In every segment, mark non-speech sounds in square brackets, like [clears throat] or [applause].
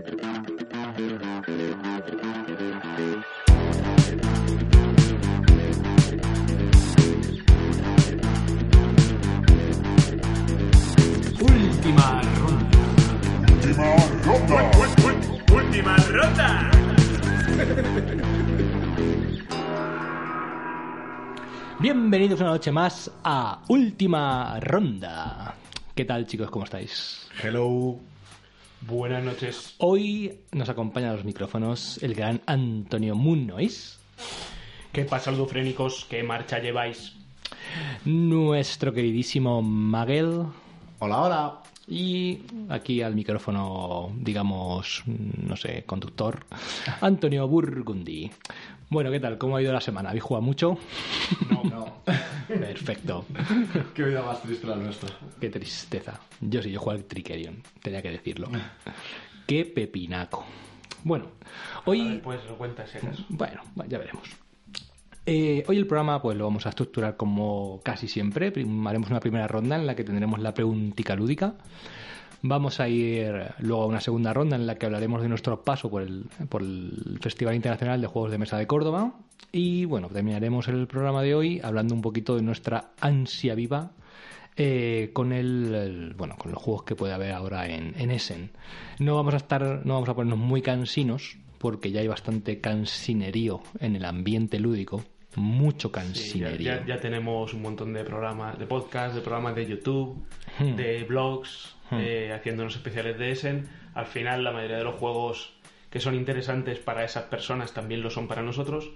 Última ronda. Última ronda. Bienvenidos una noche más a Última Ronda. ¿Qué tal, chicos? ¿Cómo estáis? Hello. Buenas noches. Hoy nos acompaña a los micrófonos el gran Antonio Munois, ¿Qué pasa, ludofrénicos? ¿Qué marcha lleváis? nuestro queridísimo Maguel Hola, hola. y aquí al micrófono, digamos, no sé, conductor, [laughs] Antonio Burgundi. Bueno, ¿qué tal? ¿Cómo ha ido la semana? ¿Habéis jugado mucho? No, no. Perfecto. [laughs] Qué vida más triste la nuestra. Qué tristeza. Yo sí, yo juego al Trickerion, tenía que decirlo. [laughs] Qué pepinaco. Bueno, hoy... A ver, pues lo cuentas si acaso. Bueno, ya veremos. Eh, hoy el programa pues lo vamos a estructurar como casi siempre. Haremos una primera ronda en la que tendremos la preguntica lúdica. Vamos a ir luego a una segunda ronda en la que hablaremos de nuestro paso por el, por el Festival Internacional de Juegos de Mesa de Córdoba. Y bueno, terminaremos el programa de hoy hablando un poquito de nuestra ansia viva eh, con el, el- bueno con los juegos que puede haber ahora en, en Essen. No vamos a estar, no vamos a ponernos muy cansinos porque ya hay bastante cansinerío en el ambiente lúdico, mucho Sí, ya, cansinerío. ya- ya tenemos un montón de programas de podcast, de programas de YouTube, Hmm. de blogs, eh, haciendo unos especiales de Essen. Al final, la mayoría de los juegos que son interesantes para esas personas también lo son para nosotros.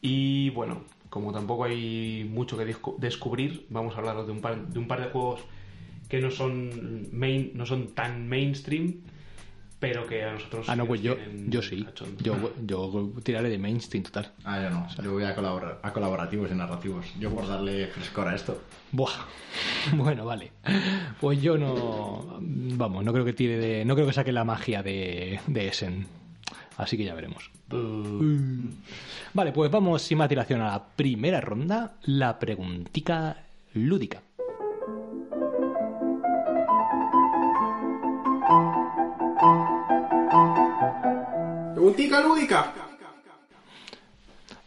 Y bueno, como tampoco hay mucho que descubrir, vamos a hablaros de un par de, un par de juegos que no son, main, no son tan mainstream, pero que a nosotros. Ah, no, pues yo, yo sí. Yo, yo tiraré de mainstream total. Ah, yo no. Yo voy a, colabora- a colaborativos y narrativos. Yo por darle frescor a esto. Buah. [laughs] Bueno, vale. Pues yo no. Vamos, no creo que tire de. No creo que saque la magia de, de Essen. Así que ya veremos. Vale, pues vamos sin más dilación a la primera ronda. La preguntica lúdica. Preguntica lúdica.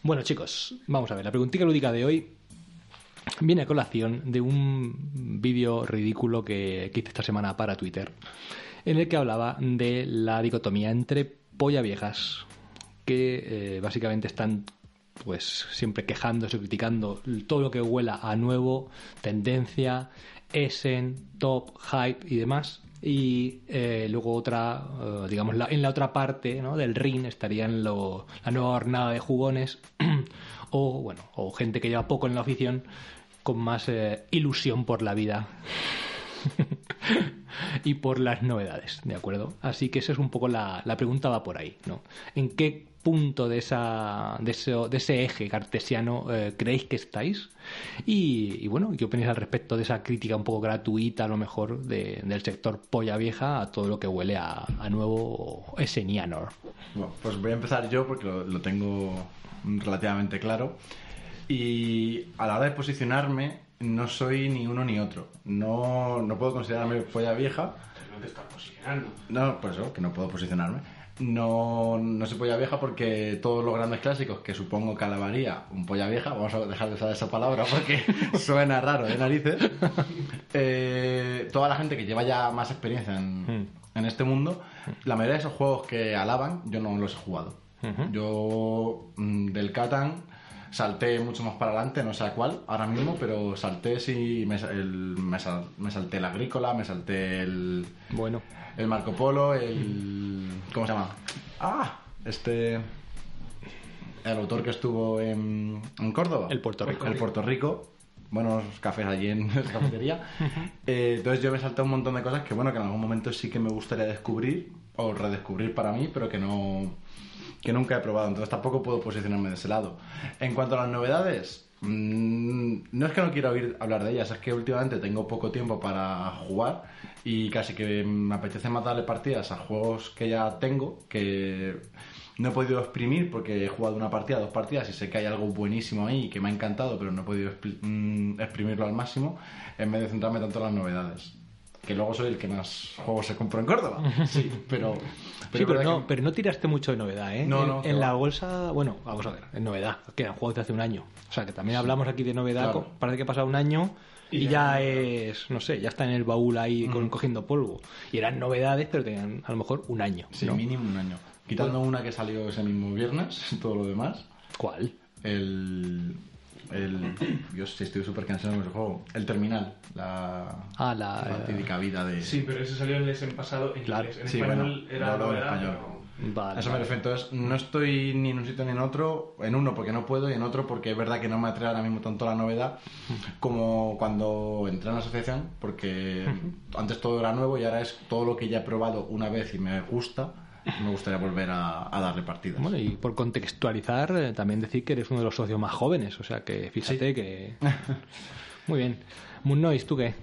Bueno, chicos, vamos a ver. La preguntita lúdica de hoy viene a colación de un vídeo ridículo que, que hice esta semana para Twitter, en el que hablaba de la dicotomía entre polla viejas, que eh, básicamente están pues siempre quejándose, criticando todo lo que huela a nuevo, tendencia, Essen, top, hype y demás. Y eh, luego otra, eh, digamos, la- en la otra parte ¿no? del ring estarían lo- la nueva hornada de jugones [clears throat] o, bueno, o gente que lleva poco en la afición con más eh, ilusión por la vida [laughs] y por las novedades, ¿de acuerdo? Así que esa es un poco la, la pregunta va por ahí, ¿no? ¿En qué punto de, esa, de, ese, de ese eje cartesiano eh, creéis que estáis? Y, y bueno, ¿qué opináis al respecto de esa crítica un poco gratuita, a lo mejor, de- del sector polla vieja a todo lo que huele a, a nuevo eseniano? Bueno, pues voy a empezar yo porque lo, lo tengo relativamente claro. Y a la hora de posicionarme, no soy ni uno ni otro. No, no puedo considerarme polla vieja. No te estás posicionando. No, por eso, que no puedo posicionarme. No, no soy polla vieja porque todos los grandes clásicos que supongo que alabaría un polla vieja, vamos a dejar de usar esa palabra porque [laughs] suena raro de narices. Eh, toda la gente que lleva ya más experiencia en, en este mundo, la mayoría de esos juegos que alaban, yo no los he jugado. Yo mm, del Catan salté mucho más para adelante, no sé a cuál ahora mismo, pero salté sí, me, el- me sal- me salté el Agrícola, me salté el, Bueno, el Marco Polo, el. ¿Cómo se llama? ¡Ah! Este. El autor que estuvo en, en Córdoba. El Puerto Rico. El Puerto Rico. Buenos cafés allí en [laughs] la cafetería. Eh, entonces yo me salté un montón de cosas que, bueno, que en algún momento sí que me gustaría descubrir o redescubrir para mí, pero que no. Que nunca he probado. Entonces tampoco puedo posicionarme de ese lado. En cuanto a las novedades. mm, No es que no quiera oír hablar de ellas, es que últimamente tengo poco tiempo para jugar y casi que me apetece más darle partidas a juegos que ya tengo, que no he podido exprimir porque he jugado una partida, dos partidas y sé que hay algo buenísimo ahí que me ha encantado, pero no he podido mm, exprimirlo al máximo en vez de centrarme tanto en las novedades. Que luego soy el que más juegos se compró en Córdoba. [laughs] Sí, pero... sí, pero no, que- pero no tiraste mucho de novedad, ¿eh? No, no, en la bolsa, bueno, vamos a ver, en novedad, que eran juegos de hace un año. O sea, que también hablamos aquí de novedad, Claro. parece que ha pasado un año y, Y ya ya- es, no sé, ya está en el baúl ahí con- cogiendo polvo. Y eran novedades, pero tenían a lo mejor un año. Sí, ¿no? mínimo un año. Quitando una que salió ese mismo viernes, [laughs] todo lo demás. ¿Cuál? El. El. Sí, estoy súper cansado con el juego. El terminal. La. Ah, la- fatídica vida de. Sí, pero ese salió en el Essen pasado en Claro. inglés. En Sí, español bueno, era yo hablo en español. Vale, eso me refiero. Entonces, no estoy ni en un sitio ni en otro. En uno porque no puedo y en otro porque es verdad que no me atrae ahora mismo tanto la novedad como cuando entré en la asociación. Porque antes todo era nuevo y ahora es todo lo que ya he probado una vez y me gusta. Me gustaría volver a, a darle partidas. Bueno, y por contextualizar, eh, también decir que eres uno de los socios más jóvenes, o sea que fíjate que... [laughs] Muy bien. Moon Noise, ¿tú qué?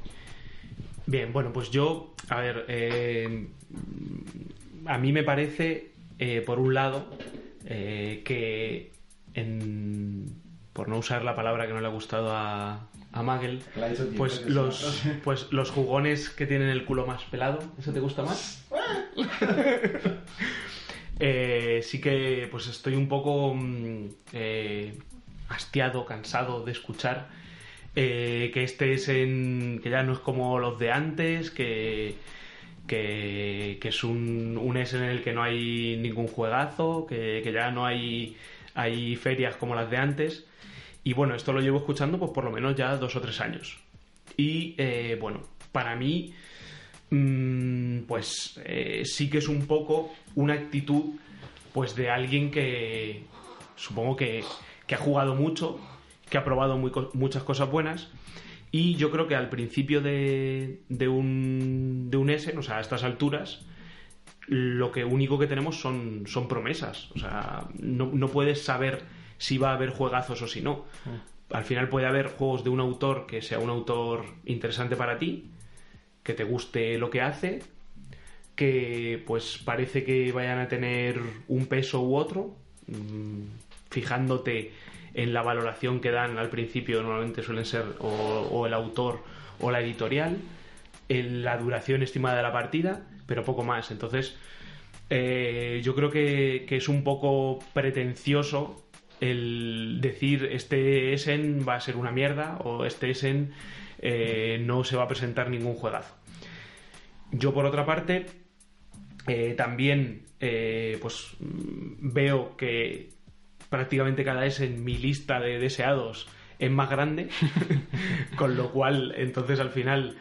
Bien, bueno, pues yo, a ver, eh, a mí me parece, eh, por un lado, eh, que en, por no usar la palabra que no le ha gustado a, a Magel, pues los, [laughs] pues los jugones que tienen el culo más pelado, ¿eso te gusta más? [laughs] Eh, sí que pues estoy un poco mm, eh, hastiado, cansado de escuchar eh, que este es en que ya no es como los de antes, que que, que es un, un es en el que no hay ningún juegazo, que, que ya no hay hay ferias como las de antes. Y bueno, esto lo llevo escuchando pues por lo menos ya dos o tres años. Y eh, bueno, para mí mm, pues eh, sí que es un poco una actitud pues de alguien que supongo que, que ha jugado mucho, que ha probado muy muchas cosas buenas y yo creo que al principio de, de un de un Essen, o sea, a estas alturas lo que único que tenemos son, son promesas. O sea, no, no puedes saber si va a haber juegazos o si no. Al final puede haber juegos de un autor que sea un autor interesante para ti, que te guste lo que hace, que pues parece que vayan a tener un peso u otro, mm, fijándote en la valoración que dan al principio, normalmente suelen ser o, o el autor o la editorial, en la duración estimada de la partida, pero poco más. Entonces, eh, yo creo que, que es un poco pretencioso el decir este Essen va a ser una mierda o este Essen eh, no se va a presentar ningún juegazo. Yo, por otra parte, eh, también eh, pues mm, veo que prácticamente cada vez en mi lista de deseados es más grande, [laughs] con lo cual entonces al final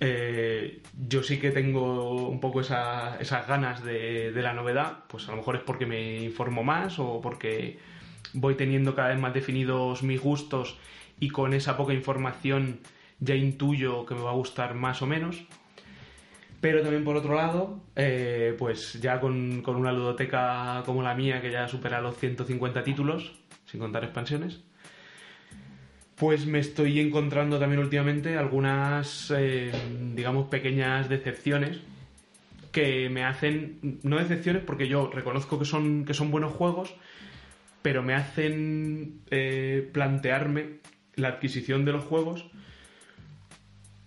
eh, yo sí que tengo un poco esa- esas ganas de, de la novedad, pues a lo mejor es porque me informo más o porque voy teniendo cada vez más definidos mis gustos y con esa poca información ya intuyo que me va a gustar más o menos. Pero también por otro lado, eh, pues ya con, con una ludoteca como la mía, que ya supera los 150 títulos, sin contar expansiones, pues me estoy encontrando también últimamente algunas, eh, digamos, pequeñas decepciones que me hacen, no decepciones porque yo reconozco que son, que son buenos juegos, pero me hacen eh, plantearme la adquisición de los juegos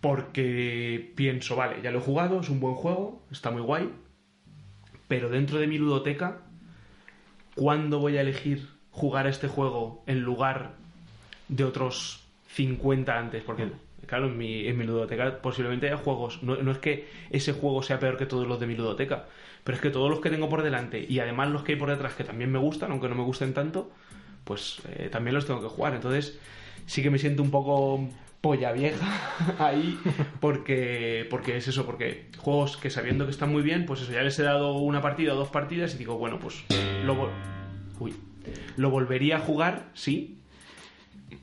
porque pienso, vale, ya lo he jugado, es un buen juego, está muy guay, pero dentro de mi ludoteca, ¿cuándo voy a elegir jugar a este juego en lugar de otros 50 antes? Porque, claro, en mi, en mi ludoteca posiblemente haya juegos, no, no es que ese juego sea peor que todos los de mi ludoteca, pero es que todos los que tengo por delante y además los que hay por detrás que también me gustan, aunque no me gusten tanto, pues eh, también los tengo que jugar. Entonces sí que me siento un poco polla vieja [laughs] ahí porque porque es eso porque juegos que sabiendo que están muy bien pues eso ya les he dado una partida o dos partidas y digo bueno pues lo uy, lo volvería a jugar sí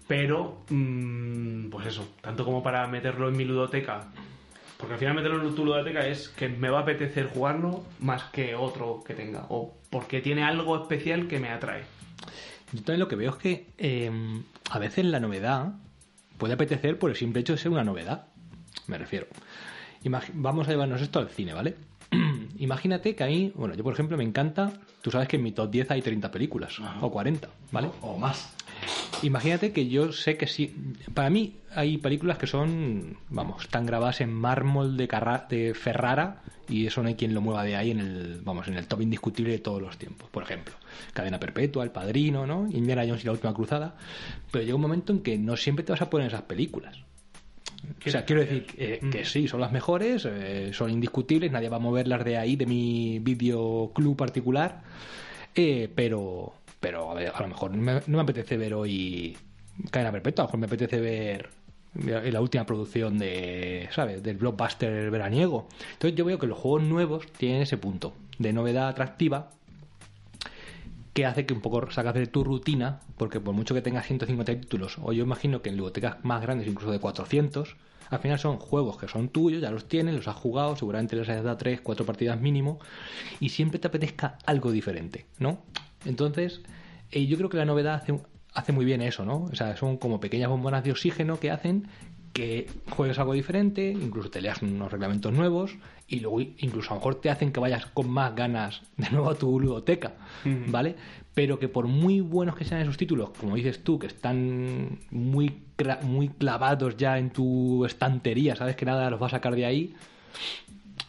pero mm, pues eso tanto como para meterlo en mi ludoteca porque al final meterlo en tu ludoteca es que me va a apetecer jugarlo más que otro que tenga o porque tiene algo especial que me atrae Yo también lo que veo es que eh, a veces la novedad puede apetecer por el simple hecho de ser una novedad. Me refiero. Imag- Vamos a llevarnos esto al cine, ¿vale? [clears throat] Imagínate que a mí, bueno, yo por ejemplo me encanta, tú sabes que en mi top 10 hay 30 películas, o 40, ¿vale? O más. Imagínate que yo sé que sí. Para mí hay películas que son, vamos, están grabadas en mármol de, Carra- de Ferrara y eso no hay quien lo mueva de ahí en el, vamos, en el top indiscutible de todos los tiempos. Por ejemplo, Cadena Perpetua, El Padrino, ¿no? Indiana Jones y la Última Cruzada. Pero llega un momento en que no siempre te vas a poner esas películas. O sea, quiero decir eh, que sí, son las mejores, eh, son indiscutibles, nadie va a moverlas de ahí, de mi videoclub particular, eh, pero, pero a, ver, a lo mejor no me, apetece ver hoy Cadena Perpetua, a lo mejor me apetece ver la última producción de, ¿sabes?, del blockbuster veraniego. Entonces yo veo que los juegos nuevos tienen ese punto de novedad atractiva que hace que un poco sacas de tu rutina, porque por mucho que tengas 150 títulos, o yo imagino que en bibliotecas más grandes, incluso de 400, al final son juegos que son tuyos, ya los tienes, los has jugado, seguramente les has dado 3, 4 partidas mínimo, y siempre te apetezca algo diferente, ¿no? Entonces, eh, yo creo que la novedad hace, hace muy bien eso, ¿no? O sea, son como pequeñas bombonas de oxígeno que hacen que juegues algo diferente, incluso te leas unos reglamentos nuevos y luego incluso a lo mejor te hacen que vayas con más ganas de nuevo a tu ludoteca, ¿vale? Pero que por muy buenos que sean esos títulos, como dices tú, que están muy, muy clavados ya en tu estantería, sabes que nada los va a sacar de ahí,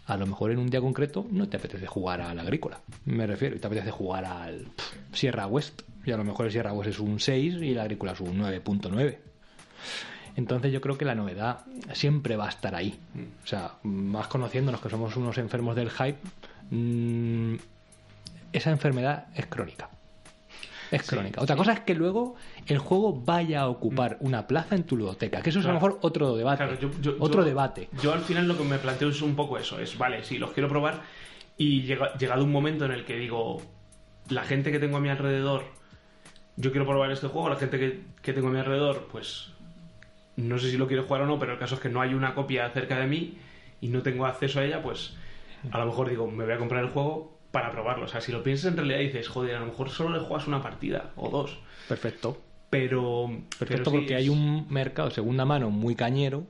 a lo mejor en un día concreto no te apetece jugar al agrícola, me refiero, y te apetece jugar al Sierra West, y a lo mejor el Sierra West es un 6 y el agrícola es un 9.9. Entonces yo creo que la novedad siempre va a estar ahí. O sea, más conociéndonos que somos unos enfermos del hype, mm, esa enfermedad es crónica. Es crónica. Otra cosa es que luego el juego vaya a ocupar una plaza en tu ludoteca, que eso es a lo mejor otro debate. Claro, yo- yo- otro yo- debate. Yo al final lo que me planteo es un poco eso, es, vale, sí, los quiero probar y llega- llegado un momento en el que digo, la gente que tengo a mi alrededor, yo quiero probar este juego, la gente que, que tengo a mi alrededor, pues no sé si lo quiere jugar o no, pero el caso es que no hay una copia cerca de mí y no tengo acceso a ella, pues a lo mejor digo, me voy a comprar el juego para probarlo. O sea, si lo piensas en realidad dices, joder, a lo mejor solo le juegas una partida o dos. Perfecto. Pero... Perfecto, pero sí, porque es- hay un mercado segunda mano muy cañero.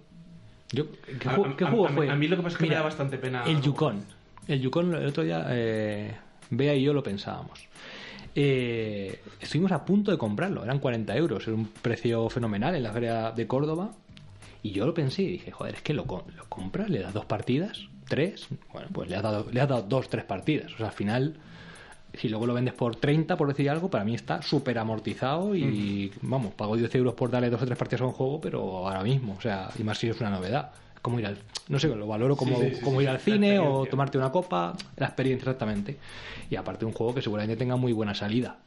Yo, ¿Qué, A- juego, a- qué a- juego a mí- fue? a mí lo que pasa es que me da bastante pena El Yukon. El Yukon, el otro día, eh, Bea y yo lo pensábamos. Eh, estuvimos a punto de comprarlo, eran 40 euros, era un precio fenomenal en la feria de Córdoba. Y yo lo pensé y dije, joder, es que lo, lo compras, le das dos partidas, tres, bueno, pues le has dado, le has dado dos, tres partidas. O sea, al final, si luego lo vendes por 30, por decir algo, para mí está súper amortizado y, vamos, pago 10 euros por darle dos o tres partidas a un juego, pero ahora mismo, o sea, y más si es una novedad. Es como ir al, no sé, lo valoro como, Sí, sí, sí, como sí, ir al cine o tomarte una copa, la experiencia exactamente. Y aparte un juego que seguramente tenga muy buena salida.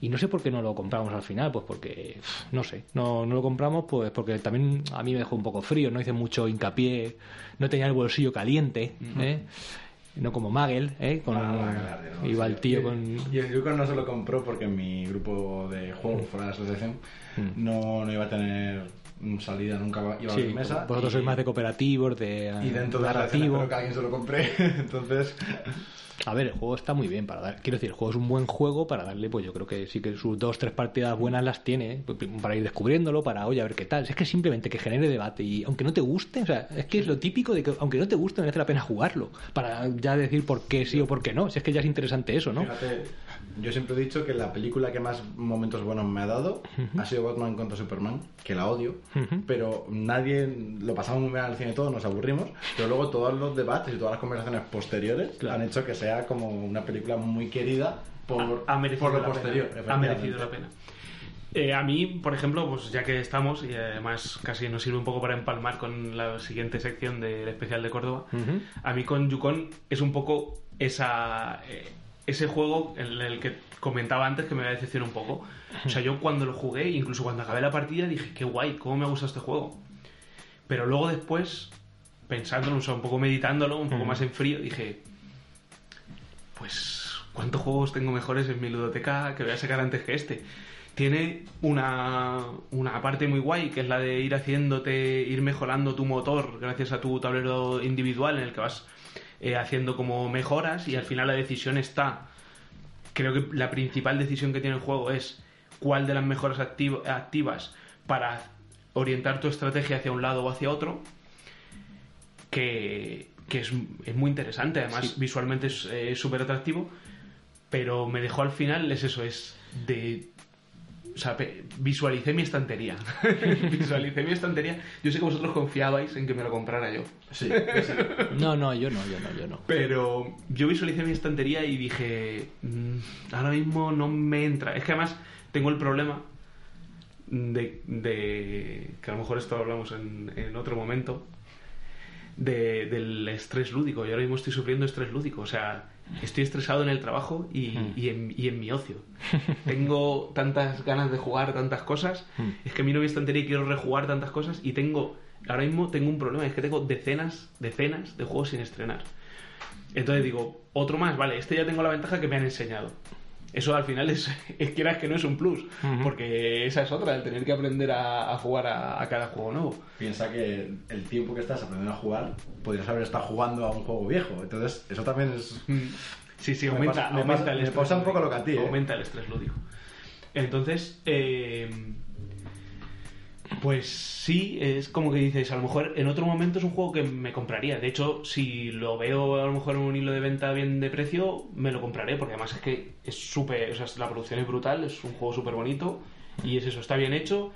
Y no sé por qué no lo compramos al final, pues porque, no sé, no, no lo compramos pues porque también a mí me dejó un poco frío, no hice mucho hincapié, no tenía el bolsillo caliente, ¿eh? no como Magel, ¿eh? Con, Ah, claro, no, iba sí. el tío Y- con... Y el Yukon no se lo compró porque en mi grupo de juegos fuera de la asociación no, no iba a tener mm, salida, nunca iba a Sí, haber mesa. vosotros y- sois más de cooperativos, de Y dentro de la que alguien se lo compre. [laughs] Entonces, A ver, el juego está muy bien para dar. Quiero decir, el juego es un buen juego para darle, pues yo creo que sí que sus dos, tres partidas buenas las tiene. Pues, para ir descubriéndolo, para oye, a ver qué tal. Es que simplemente que genere debate y aunque no te guste, o sea, es que es lo típico de que aunque no te guste, merece la pena jugarlo. Para ya decir por qué sí o por qué no. Si es que ya es interesante eso, ¿no? fíjate, yo siempre he dicho que la película que más momentos buenos me ha dado ha sido Batman contra Superman, que la odio, pero nadie lo pasamos muy bien al cine todo, nos aburrimos, pero luego todos los debates y todas las conversaciones posteriores Claro. han hecho que sea como una película muy querida por, ha merecido por lo posterior. pena. Ha merecido la pena. Eh, a mí, por ejemplo, pues ya que estamos, y además casi nos sirve un poco para empalmar con la siguiente sección del especial de Córdoba, a mí con Yukon es un poco esa, eh, ese juego en el que comentaba antes que me decepcionó un poco. O sea, yo cuando lo jugué, incluso cuando acabé la partida, dije, qué guay, cómo me gusta este juego. Pero luego después, pensándolo, o sea, un poco meditándolo, un poco más en frío, dije, pues, ¿cuántos juegos tengo mejores en mi ludoteca que voy a sacar antes que este? Tiene una, una parte muy guay, que es la de ir haciéndote, ir mejorando tu motor gracias a tu tablero individual en el que vas eh, haciendo como mejoras y al final la decisión está. Creo que la principal decisión que tiene el juego es cuál de las mejoras activ- activas para orientar tu estrategia hacia un lado o hacia otro que, que es, es muy interesante, además visualmente es eh, súper atractivo, pero me dejó al final, es eso, es de o sea, visualicé mi estantería. [laughs] visualicé mi estantería. Yo sé que vosotros confiabais en que me lo comprara yo. Sí, sí. No, no, yo no, yo no, yo no. Pero yo visualicé mi estantería y dije, "Mm, ahora mismo no me entra. Es que además tengo el problema de, de- que a lo mejor esto lo hablamos en, en otro momento, de- del estrés lúdico. Yo ahora mismo estoy sufriendo estrés lúdico. O sea, estoy estresado en el trabajo y, y en, y en mi ocio. tengo tantas ganas de jugar tantas cosas. Es que miro mi estantería y quiero rejugar tantas cosas y tengo... Ahora mismo tengo un problema, es que tengo decenas, decenas de juegos sin estrenar. Entonces digo, otro más, vale, este ya tengo la ventaja que me han enseñado. Eso al final es, [laughs] es quieras que no es un plus, porque esa es otra, el tener que aprender a, a jugar a, a cada juego nuevo. Piensa que el tiempo que estás aprendiendo a jugar, podrías haber estado jugando a un juego viejo. Entonces, eso también es. Sí, sí, Me aumenta, me aumenta pasa- el me estrés. pasa un poco lo que a ti, ¿eh? Aumenta el estrés lúdico. Entonces, eh, pues sí, es como que dices, a lo mejor en otro momento es un juego que me compraría. De hecho, si lo veo a lo mejor en un hilo de venta bien de precio, me lo compraré, porque además es que es súper, o sea, la producción es brutal, es un juego súper bonito y es eso, está bien hecho.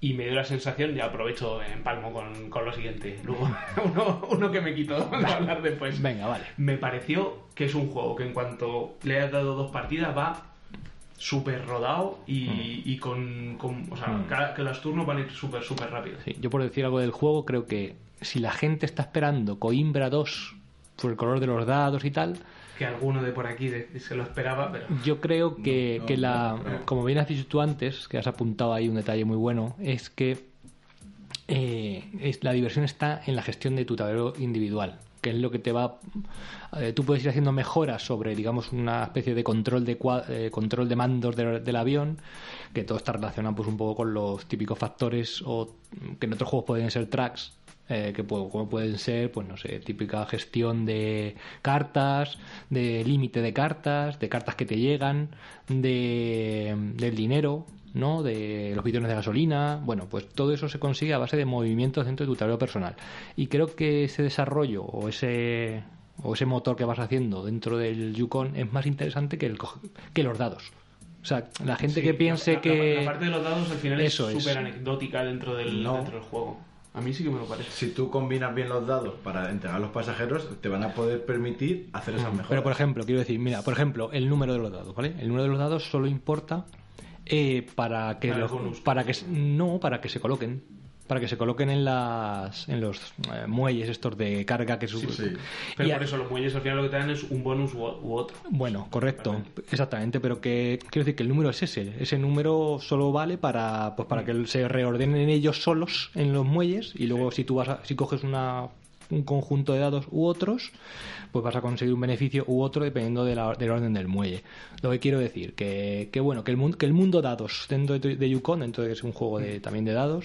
Y me dio la sensación, ya aprovecho en palmo con, con lo siguiente. Luego, [laughs] uno, uno que me quito de [laughs] hablar después Venga, vale. me pareció que es un juego que en cuanto le has dado dos partidas va súper rodado y, y con, con- O sea, cada- que los turnos van a ir súper, súper rápido. Sí, yo por decir algo del juego, creo que si la gente está esperando Coimbra 2 por el color de los dados y tal, Que alguno de por aquí de- se lo esperaba, pero... yo creo que, No, que no, la. no. Como bien has dicho tú antes, que has apuntado ahí un detalle muy bueno, es que eh, es- la diversión está en la gestión de tu tablero individual que es lo que te va eh, tú puedes ir haciendo mejoras sobre digamos una especie de control de eh, control de mandos del avión que todo está relacionado pues un poco con los típicos factores o que en otros juegos pueden ser tracks eh, que pu- como pueden ser pues no sé típica gestión de cartas de límite de cartas de cartas que te llegan de del dinero ¿no? de los bidones de gasolina. Bueno, pues todo eso se consigue a base de movimientos dentro de tu tablero personal. Y creo que ese desarrollo o ese, o ese motor que vas haciendo dentro del Yukon es más interesante que, el, que los dados. O sea, la gente Sí, que piense la- la- que... La, parte de los dados al final Eso es es. súper anecdótica dentro del, No. dentro del juego. A mí sí que me lo parece. Si tú combinas bien los dados para entregar a los pasajeros, te van a poder permitir hacer esas mejoras. Pero, por ejemplo, quiero decir, mira, por ejemplo, el número de los dados, ¿vale? El número de los dados solo importa eh, para que Para los- bonus. para que se- no, para que se coloquen, para que se coloquen en las en los eh, muelles estos de carga que Sí, su- sí. Pero Y a- por eso los muelles al final lo que te dan es un bonus u, u otro. Bueno, correcto, exactamente, pero que quiero decir que el número es ese, ese número solo vale para pues para que se reordenen ellos solos en los muelles y luego si tú vas a- si coges una un conjunto de dados u otros, pues vas a conseguir un beneficio u otro dependiendo de la- del orden del muelle. Lo que quiero decir que, que bueno, que el mundo que el mundo dados dentro de, de Yukon, dentro de que es un juego de, también de dados,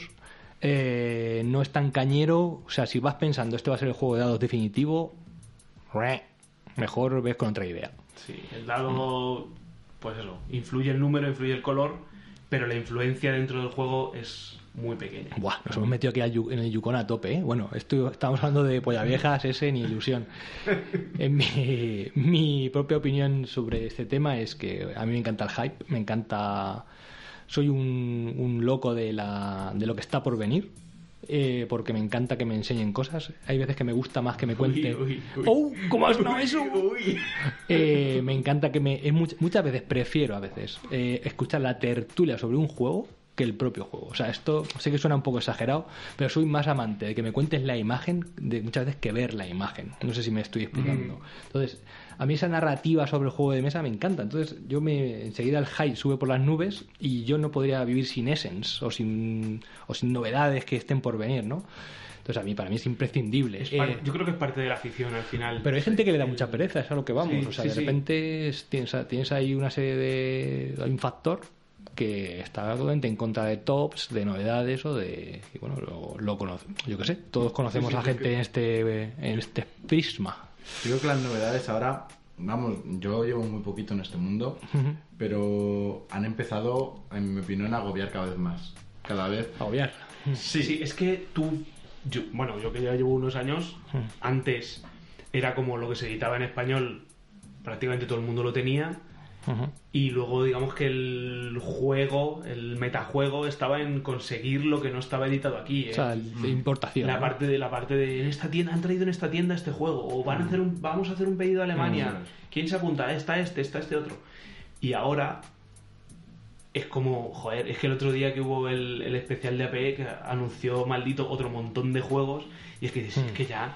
eh, no es tan cañero, o sea, si vas pensando este va a ser el juego de dados definitivo, mejor ves con otra idea. Sí, el dado, pues eso, influye el número, influye el color, pero la influencia dentro del juego es muy pequeña. Buah, nos hemos metido aquí en el Yukon a tope, ¿eh? Bueno, esto, estamos hablando de polla viejas, ese ni ilusión. [laughs] En mi, mi propia opinión sobre este tema es que a mí me encanta el hype, me encanta... Soy un, un loco de, la, de lo que está por venir, eh, porque me encanta que me enseñen cosas. Hay veces que me gusta más que me uy, uy. ¡Oh! ¿Cómo has Uy, eso? Eh, me encanta que me. es much- muchas veces prefiero a veces eh, escuchar la tertulia sobre un juego que el propio juego. O sea, esto sé que suena un poco exagerado, pero soy más amante de que me cuentes la imagen de muchas veces que ver la imagen. No sé si me estoy explicando. Entonces, a mí esa narrativa sobre el juego de mesa me encanta. Entonces, yo me enseguida el hype sube por las nubes y yo no podría vivir sin Essence o sin, o sin novedades que estén por venir, ¿no? Entonces, a mí, para mí es imprescindible. Es Eh, yo creo que es parte de la afición al final. pero hay gente que le da mucha pereza, es a lo que vamos. Sí, o sea, sí, de repente es- tienes, tienes ahí una serie de. Hay un factor que está totalmente en contra de tops, de novedades o de. Y bueno, lo, lo conoce. Yo qué sé, todos conocemos a gente en este, en este prisma. Yo creo que las novedades ahora, vamos, yo llevo muy poquito en este mundo, pero han empezado, en mi opinión, a agobiar cada vez más. Cada vez. Agobiar. Sí, sí, es que tú, yo- bueno, yo que ya llevo unos años, antes era como lo que se editaba en español, prácticamente todo el mundo lo tenía, Y luego, digamos que el juego, el metajuego, estaba en conseguir lo que no estaba editado aquí. ¿eh? O sea, de importación. la ¿no? parte de la parte de en esta tienda han traído en esta tienda este juego o van a hacer un vamos a hacer un pedido a Alemania Mm. quién se apunta está este está este otro y ahora es como joder es que el otro día que hubo el, el especial de APE que anunció maldito otro montón de juegos y es que dices, es Mm. que ya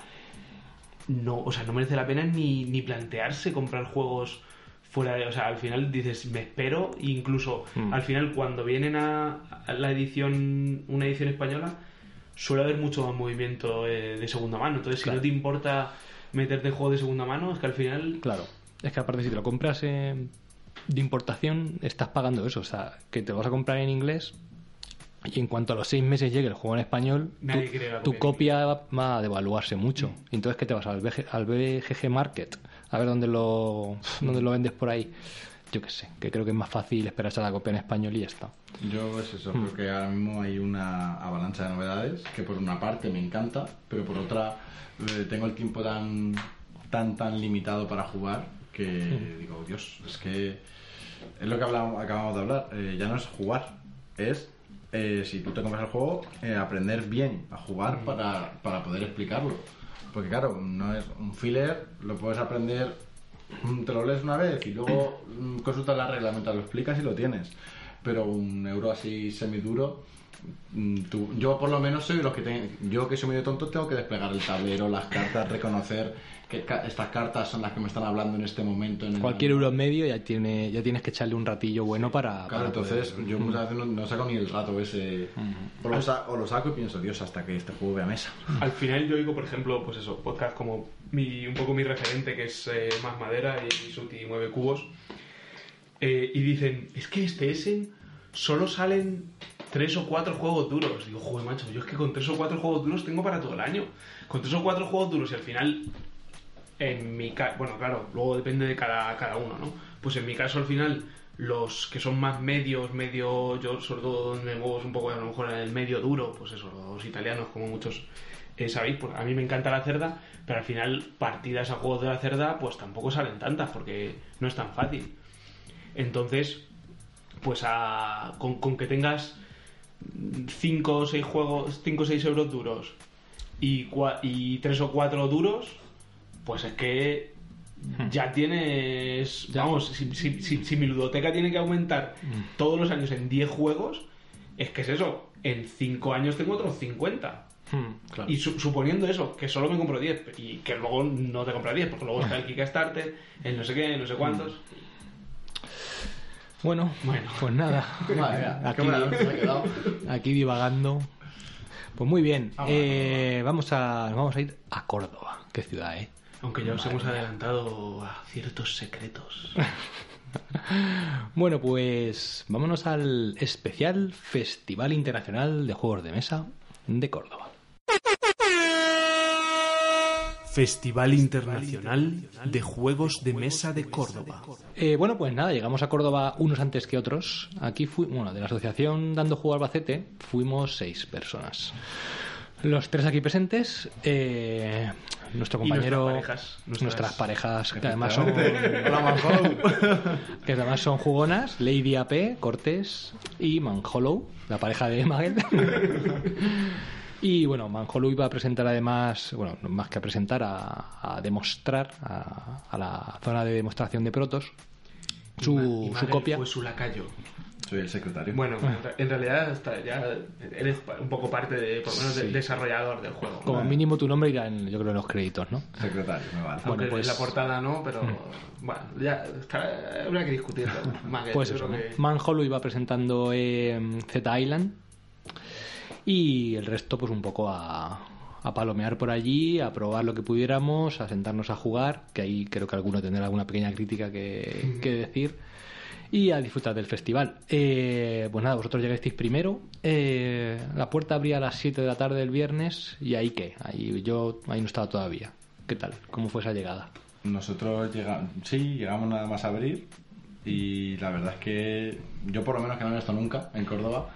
no o sea no merece la pena ni, ni plantearse comprar juegos fuera de o sea al final dices me espero incluso Mm. al final cuando vienen a, la edición una edición española suele haber mucho más movimiento eh, de segunda mano. Entonces, si no te importa meterte en juegos de segunda mano, es que al final. Claro. Es que aparte si te lo compras eh, de importación, estás pagando eso. O sea, que te lo vas a comprar en inglés y en cuanto a los seis meses llegue el juego en español, Nadie tu, copia va, a devaluarse mucho. Entonces, ¿qué te vas al, BG al BGG Market? A ver dónde lo, dónde lo vendes por ahí. Yo qué sé, que creo que es más fácil esperarse a la copia en español y ya está. Yo es eso, Hmm. creo que ahora mismo hay una avalancha de novedades que por una parte me encanta, pero por otra eh, tengo el tiempo tan tan tan limitado para jugar que Hmm. digo, Dios, es que es lo que hablamos, acabamos de hablar, eh, ya no es jugar, es eh, si tú te compras el juego, aprender bien a jugar Hmm. para, para poder explicarlo. Porque claro, no es un filler, lo puedes aprender Mm, te lo lees una vez y luego mm, consultas la reglamento, lo explicas y lo tienes. Pero un euro así semiduro, mm, tú, yo por lo menos soy los que ten- yo que soy medio tonto tengo que desplegar el tablero, las cartas, reconocer que ca- estas cartas son las que me están hablando en este momento. En el Cualquier euro en medio ya tiene ya tienes que echarle un ratillo bueno para... Claro, para entonces poder- yo muchas veces no, no saco ni el rato ese. O lo, sa- o lo saco y pienso, Dios, hasta que este juego vea mesa. [laughs] Al final yo oigo, por ejemplo, pues eso, podcast como mi, un poco mi referente, que es eh, Más Madera y Suti Mueve Cubos. eh, y dicen, es que este Essen solo salen tres o cuatro juegos duros. Digo, joder, macho, yo es que con tres o cuatro juegos duros tengo para todo el año. Con tres o cuatro juegos duros y al final, en mi caso, bueno, claro, luego depende de cada, cada uno, ¿no? Pues en mi caso al final, los que son más medios, medio, yo sobre todo donde me muevo un poco a lo mejor en el medio duro, pues eso, los italianos como muchos eh, sabéis, pues a mí me encanta la cerda, pero al final partidas a juegos de la cerda pues tampoco salen tantas porque no es tan fácil. Entonces, pues a- con, con que tengas 5 o 6 juegos, 5 o 6 euros duros y, y 3 o 4 duros, pues es que ya tienes. Ya. Vamos, si, si- si- si mi ludoteca tiene que aumentar todos los años en 10 juegos, es que es eso. En 5 años tengo otros 50. Hmm, claro. Y su- suponiendo eso, que solo me compro 10 y que luego no te compras 10, porque luego está el Kickstarter, el no sé qué, no sé cuántos. Bueno, Bueno. pues nada. [laughs] Aquí- divagando. Pues muy bien. Eh, vamos, a, vamos a ir a Córdoba. Qué ciudad, ¿eh? Aunque ya os hemos adelantado a ciertos secretos. [laughs] Bueno, pues vámonos al especial Festival Internacional de Juegos de Mesa de Córdoba. Festival Internacional de Juegos de Mesa de Córdoba. Eh, bueno, pues nada, llegamos a Córdoba unos antes que otros. Aquí fui, bueno, de la asociación Dando Juego Albacete fuimos seis personas. Los tres aquí presentes, eh, nuestro nuestras compañero, parejas, nuestras, nuestras- parejas que además son, [laughs] [laughs] que además son jugonas, Lady AP, Cortés y Manhollow, la pareja de Magel. [laughs] Y bueno, Manhollow iba a presentar además, bueno, más que a presentar, a, a demostrar a, a la zona de demostración de protos su, Y su copia. Fue su lacayo. Soy el secretario. Bueno, en re- en realidad está- ya eres un poco parte de, por lo menos, del Sí. desarrollador del juego. Como mínimo tu nombre irá en, yo creo, en los créditos, ¿no? Secretario, me vale. Bueno, pues- en la portada no, pero bueno, ya está, habrá que discutirlo. Magel, Pues eso, iba presentando eh, Z Island y el resto pues un poco a, a palomear por allí, a probar lo que pudiéramos, a sentarnos a jugar, que ahí creo que alguno tendrá alguna pequeña crítica que, que decir, y a disfrutar del festival. Eh, pues nada, vosotros llegasteis primero, eh, la puerta abría a las 7 de la tarde del viernes y ahí qué, ahí yo ahí no estaba todavía. ¿Qué tal? ¿Cómo fue esa llegada? Nosotros llegamos, sí, llegamos nada más a abrir y la verdad es que yo por lo menos que no había estado nunca en Córdoba,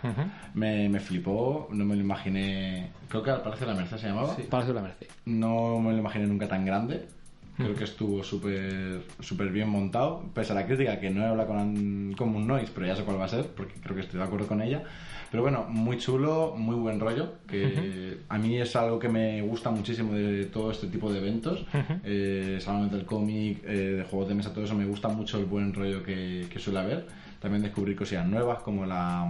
me, me flipó, no me lo imaginé, creo que al Palacio de la Merced se llamaba, Palacio de la Merced. no me lo imaginé nunca tan grande Creo que estuvo súper súper bien montado, pese a la crítica que no he hablado con, con Moon Noise, pero ya sé cuál va a ser, porque creo que estoy de acuerdo con ella. Pero bueno, muy chulo, muy buen rollo, que a mí es algo que me gusta muchísimo de todo este tipo de eventos. Eh, solamente el cómic, eh, de juegos de mesa, todo eso, me gusta mucho el buen rollo que, que suele haber. También descubrir cosillas nuevas, como la,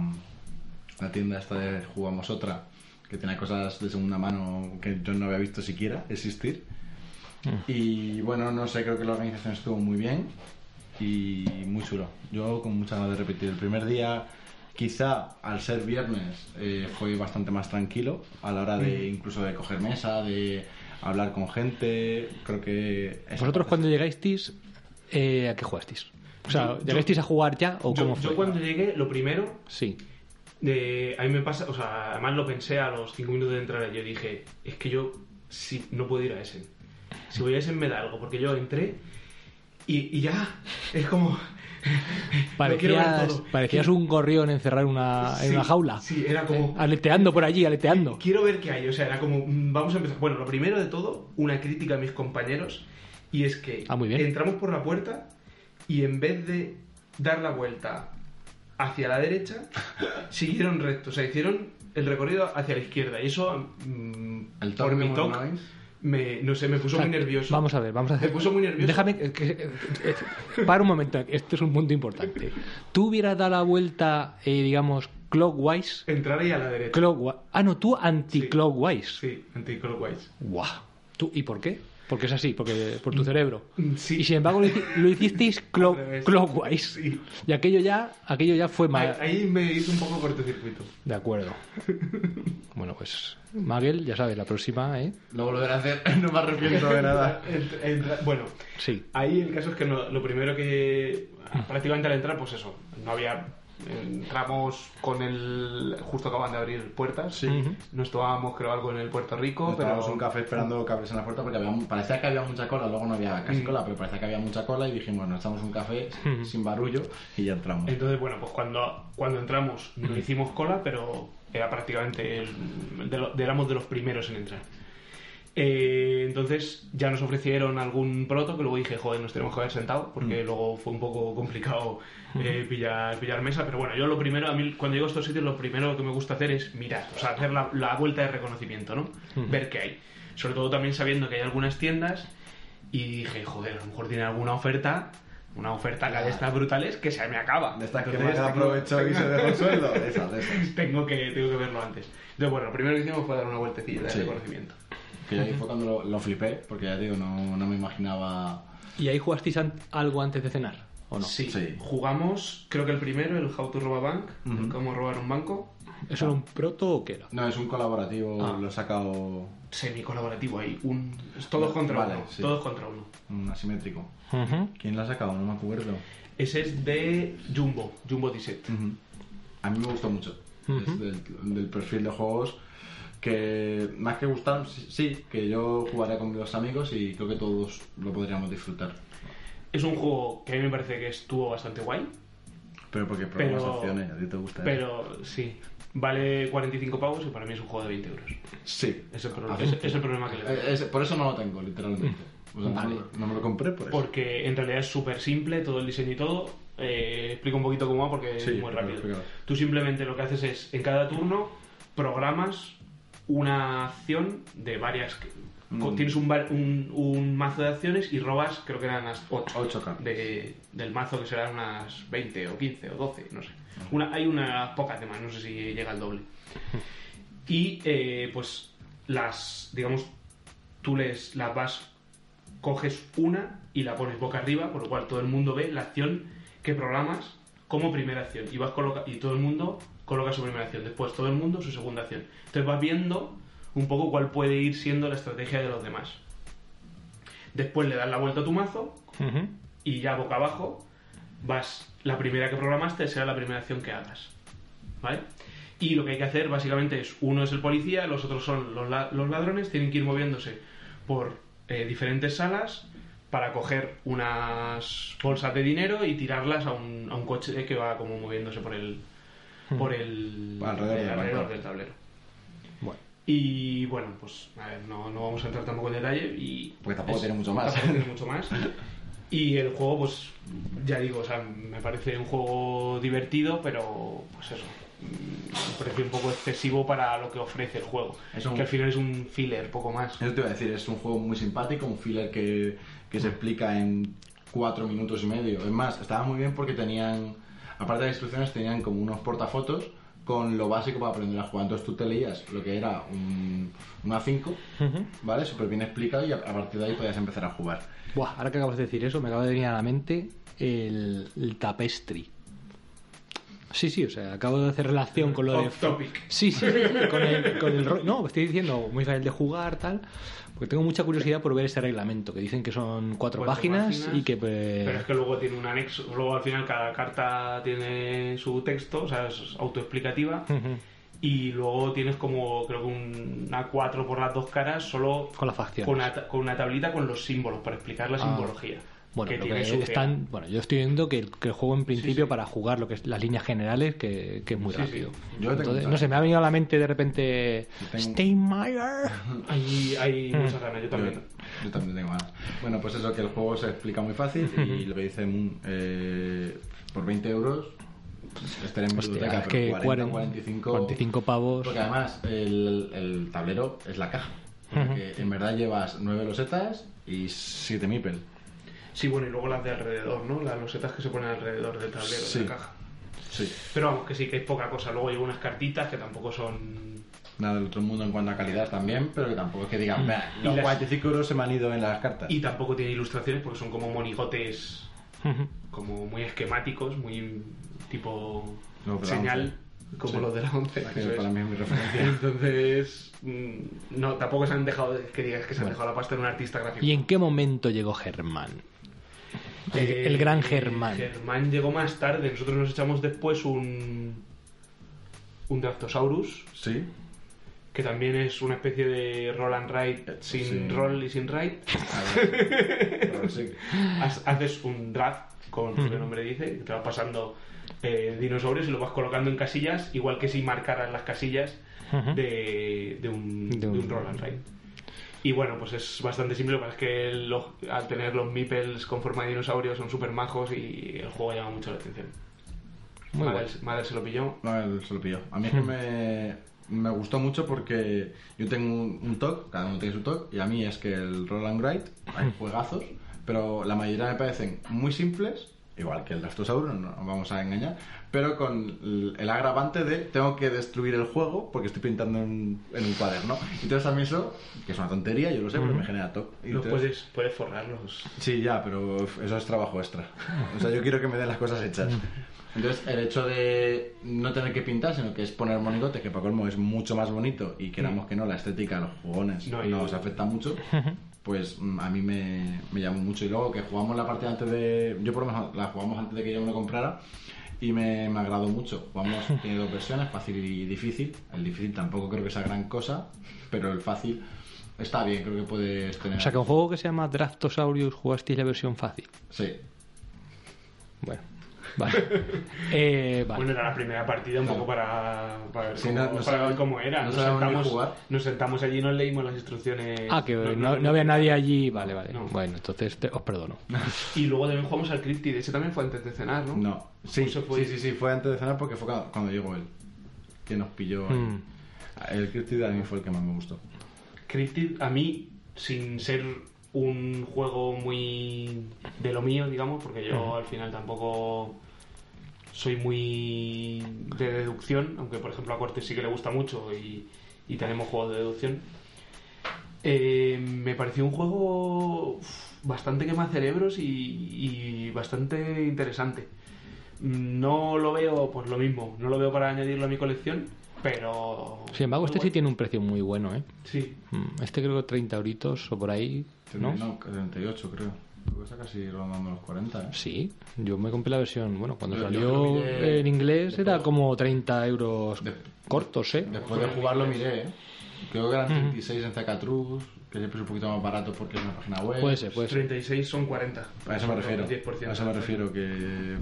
la tienda esta de Jugamos Otra, que tiene cosas de segunda mano que yo no había visto siquiera existir. Y bueno, no sé, creo que la organización estuvo muy bien y muy chulo. Yo con muchas ganas de repetir. El primer día, quizá al ser viernes, eh, fue bastante más tranquilo a la hora de incluso de coger mesa, de hablar con gente. Creo que. ¿Vosotros cuando llegasteis, eh, a qué jugasteis? O sea, Yo- ¿llegasteis a jugar ya o Yo, cómo yo fue? cuando llegué, lo primero, Sí. de, a mí me pasa, o sea, además lo pensé a los 5 minutos de entrar, yo dije, es que yo sí, no puedo ir a Essen. Si voy a Essen me da algo, porque yo entré y, y ya, es como... [laughs] Parecías, un gorrión encerrado en una, en una jaula. Sí, era como... Aleteando por allí, aleteando. Quiero ver qué hay, o sea, era como, mm, vamos a empezar. Bueno, lo primero de todo, una crítica a mis compañeros, y es que Ah, muy bien. entramos por la puerta y en vez de dar la vuelta hacia la derecha, [laughs] siguieron recto, o sea, hicieron el recorrido hacia la izquierda, y eso, mm, El por mi toque. Me, no sé, me puso O sea, muy nervioso. Vamos a ver, vamos a hacer. Me puso muy nervioso. Déjame. que- que- que- para un momento, este es un punto importante. ¿Tú hubieras dado la vuelta, eh, digamos, clockwise? Entrar ahí a la derecha. Clockwise. Ah, no, tú anti-clockwise. Sí, anti-clockwise. Guau. ¿Tú, ¿Y por qué? Porque es así, porque por tu cerebro. Mm, Sí. Y sin embargo lo, hici- lo hicisteis [laughs] clo- clockwise. Sí. Y aquello ya, aquello ya fue Ahí, más. ahí me hizo un poco cortocircuito. De acuerdo. [laughs] Bueno, pues Magel, ya sabes, la próxima, ¿eh? Lo volveré a hacer, [laughs] no me arrepiento de nada. Entra- entra- bueno, Sí. Ahí el caso es que no- lo primero que prácticamente al entrar, pues eso, no había entramos con el justo acaban de abrir puertas, Sí. Nos tomábamos creo algo en el Puerto Rico, pero Estábamos un café esperando que abriesen la puerta porque había, parecía que había mucha cola, luego no había casi Mm. cola, pero parecía que había mucha cola y dijimos, nos echamos un café Mm. sin barullo y ya entramos. entonces bueno, pues cuando cuando entramos no hicimos cola, pero era prácticamente el- de lo- de- éramos de los primeros en entrar. Eh, entonces ya nos ofrecieron algún proto que luego dije, joder, nos tenemos que haber sentado porque luego fue un poco complicado eh, pillar, pillar mesa. Pero bueno, yo lo primero, a mí cuando llego a estos sitios, lo primero que me gusta hacer es mirar, o sea, hacer la, la vuelta de reconocimiento, ¿no? Ver qué hay. Sobre todo también sabiendo que hay algunas tiendas y dije, joder, a lo mejor tiene alguna oferta, una oferta que de estas brutales que se me acaba. De estas que Entonces, más tengo- aprovechó y se dejó el sueldo. [laughs] Esas, de esas. tengo que, tengo que verlo antes. Entonces, bueno, lo primero que hicimos fue dar una vueltecilla de Sí. reconocimiento. Que yo ahí fue cuando lo, lo flipé, porque ya digo, no, no me imaginaba... ¿Y ahí jugasteis an- algo antes de cenar? ¿O no? Sí. Sí. jugamos, creo que el primero, el How to Rob a Bank, el cómo robar un banco, ¿Eso era un proto o qué era? No, es un colaborativo, Ah. lo he sacado semi-colaborativo ahí, un, es todos contra Vale, uno, sí. todos contra uno. un asimétrico. ¿Quién lo ha sacado? No me acuerdo. Ese es de Jumbo, Jumbo Disset. Ujú. A mí me gustó mucho. Es del, del perfil de juegos que más que gustar, sí, que yo jugaría con mis amigos y creo que todos lo podríamos disfrutar. Es un juego que a mí me parece que estuvo bastante guay, Pero porque probamos Pero- opciones, a ti te gusta. eso. pero sí, vale 45 pavos y para mí es un juego de 20 euros. Sí. Es el, pro- Ah, es- es el problema que le veo. Eh, es- por eso no lo tengo, literalmente. O sea, Vale. no, no me lo compré por eso. Porque en realidad es súper simple, todo el diseño y todo. Eh, explico un poquito cómo va porque Sí, es muy rápido. Tú simplemente lo que haces es, en cada turno, programas una acción de varias... Mm. Tienes un, un, un mazo de acciones y robas, creo que eran unas 8. Ocho cartas. de, del mazo que serán unas 20 o 15 o 12, no sé. Una, hay unas pocas de más, no sé si llega al doble. [laughs] Y eh, pues las, digamos, tú les las vas, coges una y la pones boca arriba, por lo cual todo el mundo ve la acción que programas como primera acción. Y, vas coloca y todo el mundo coloca su primera acción, después todo el mundo su segunda acción. Entonces vas viendo un poco cuál puede ir siendo la estrategia de los demás. Después le das la vuelta a tu mazo y ya boca abajo vas la primera que programaste será la primera acción que hagas ¿vale? y lo que hay que hacer básicamente es uno es el policía los otros son los, la- los ladrones tienen que ir moviéndose por eh, diferentes salas para coger unas bolsas de dinero y tirarlas a un, a un coche que va como moviéndose por el por el Alrededor del alrededor tablero. del tablero Bueno. Y bueno, pues a ver, no, no vamos a entrar tampoco en detalle. Y Porque tampoco es- tiene mucho más. tampoco tiene mucho más. Y el juego, pues ya digo, o sea, me parece un juego divertido, pero pues eso. Me parece un poco excesivo para lo que ofrece el juego. Es un- Que al final es un filler, poco más. Eso te iba a decir, es un juego muy simpático, un filler que, que se explica en cuatro minutos y medio. Es más, estaba muy bien porque tenían, aparte de las instrucciones, tenían como unos portafotos con lo básico para aprender a jugar. Entonces tú te leías lo que era un, un A5, ¿vale? Súper bien explicado y a, a partir de ahí podías empezar a jugar. Buah, ahora que acabas de decir eso, me acaba de venir a la mente el, el tapestry. Sí, sí, o sea, acabo de hacer relación con lo de... Off topic. Sí, sí, sí, sí, con el, con el ro- No, estoy diciendo muy fácil de jugar, tal. Porque tengo mucha curiosidad por ver ese reglamento, que dicen que son cuatro, Cuatro páginas, páginas, y que... pues, Pero es que luego tiene un anexo, luego al final cada carta tiene su texto, o sea, es autoexplicativa. Y luego tienes como, creo que un A4 por las dos caras, solo Con las facciones. con una, con una tablita con los símbolos, para explicar la Ah. simbología. Bueno, que lo tiene que su están, bueno, yo estoy viendo que el, que el juego en principio sí. para jugar lo que es las líneas generales que, que es muy Sí, rápido. sí. Yo Entonces, no sé, me ha venido a la mente de repente tengo- Steinmeier. Hay, hay Mm. muchas ganas, yo también. Yo, yo también tengo ganas. Bueno, pues eso, que el juego se explica muy fácil [laughs] y lo que dice Moon, eh, por 20 euros estaré en biblioteca, es que 40, 40, 45, 45 pavos. Porque además el, el tablero es la caja. Porque en verdad llevas 9 losetas y 7 mipel. Sí, bueno, y luego las de alrededor, ¿no? Las losetas que se ponen alrededor del tablero Sí. de la caja. Sí. Pero vamos, que sí, que es poca cosa. Luego hay unas cartitas que tampoco son... Nada del otro mundo en cuanto a calidad también, pero que tampoco es que digan, "Vea, los Y las- 45 euros se me han ido en las cartas. Y tampoco tiene ilustraciones porque son como monigotes como muy esquemáticos, muy tipo la señal, como Sí. los de la 11. Que es. para mí es mi referencia. Entonces, mm, no, tampoco se han dejado, de- que digas que se han dejado la pasta en un artista gráfico. ¿Y en qué momento llegó Germán? El, Eh, el gran Germán. Germán llegó más tarde. Nosotros nos echamos después un. Un Draftosaurus, Sí. que también es una especie de roll and ride sin Sí. roll y sin ride. A ver. [laughs] Sí. Haces un draft, como el propio nombre dice, que te vas pasando eh, dinosaurios y lo vas colocando en casillas, igual que si marcaras las casillas de, de un, De de un- un roll and ride. Y bueno, pues es bastante simple, lo que pasa es que al tener los meeples con forma de dinosaurio son súper majos y el juego llama mucho la atención. Muy. Madel se lo pilló. No, él se lo pilló. A mí es que [laughs] me, me gustó mucho porque yo tengo un, un TOC, cada uno tiene su TOC, y a mí es que el Roll and Ride, hay [laughs] juegazos, pero la mayoría me parecen muy simples, igual que el Draftosaurus, no nos vamos a engañar, pero con el, agravante de tengo que destruir el juego porque estoy pintando en, en un cuaderno. Entonces a mí eso, que es una tontería, yo lo sé, pero me genera Los entonces- puedes, puedes forrarlos. Sí, ya, pero eso es trabajo extra. [laughs] O sea, yo quiero que me den las cosas hechas. Entonces, el hecho de no tener que pintar, sino que es poner monigotes, que para colmo es mucho más bonito y queramos que no, la estética de los jugones No, no, nos afecta mucho, [laughs] pues mm, a mí me, me llamó mucho. Y luego que jugamos la partida antes de... Yo por lo menos la jugamos antes de que yo me lo comprara y me, me agradó mucho. Jugamos, [laughs] tiene dos versiones, fácil y difícil. El difícil tampoco creo que sea gran cosa, pero el fácil está bien, creo que puedes tener... O sea, que un juego que se llama Draftosaurus jugasteis la versión fácil. Sí. Bueno, vale. [laughs] Eh, vale. Bueno, era la primera partida un poco para, para, ver, Sí, cómo, no- no para sabemos- ver cómo era. no nos, sentamos, jugar. nos sentamos allí y nos leímos las instrucciones. ah, que no, no, no- había nadie allí. Vale, vale. No. Bueno, entonces te- os perdono. [laughs] Y luego también jugamos al Cryptid, ese también fue antes de cenar, ¿no? No, sí, fue- sí, sí, sí, fue antes de cenar porque fue cuando, llegó él. Que nos pilló. Mm. El Cryptid a mí fue el que más me gustó. Cryptid, a mí, sin ser un juego muy de lo mío, digamos, porque yo al final tampoco soy muy de deducción, aunque por ejemplo a Cortés sí que le gusta mucho y, y tenemos juegos de deducción. Eh, me pareció un juego bastante quema cerebros y, y bastante interesante. No lo veo, pues lo mismo, no lo veo para añadirlo a mi colección, pero... Sin embargo, este sí tiene un precio muy bueno, ¿eh? Sí, Mm, Este creo que 30 euritos o por ahí, ¿no? No, 38 creo. Creo que está casi rondando los 40. ¿eh? Sí, yo me compré la versión, bueno, cuando Yo- salió miré en inglés era como 30 euros De- cortos, ¿eh? Después de jugarlo miré, ¿eh? Creo que eran 36 en Zacatrus, que siempre es un poquito más barato porque es una página web. Puede ser, puede ser. 36 son 40. A eso me refiero. 10% A eso me refiero que.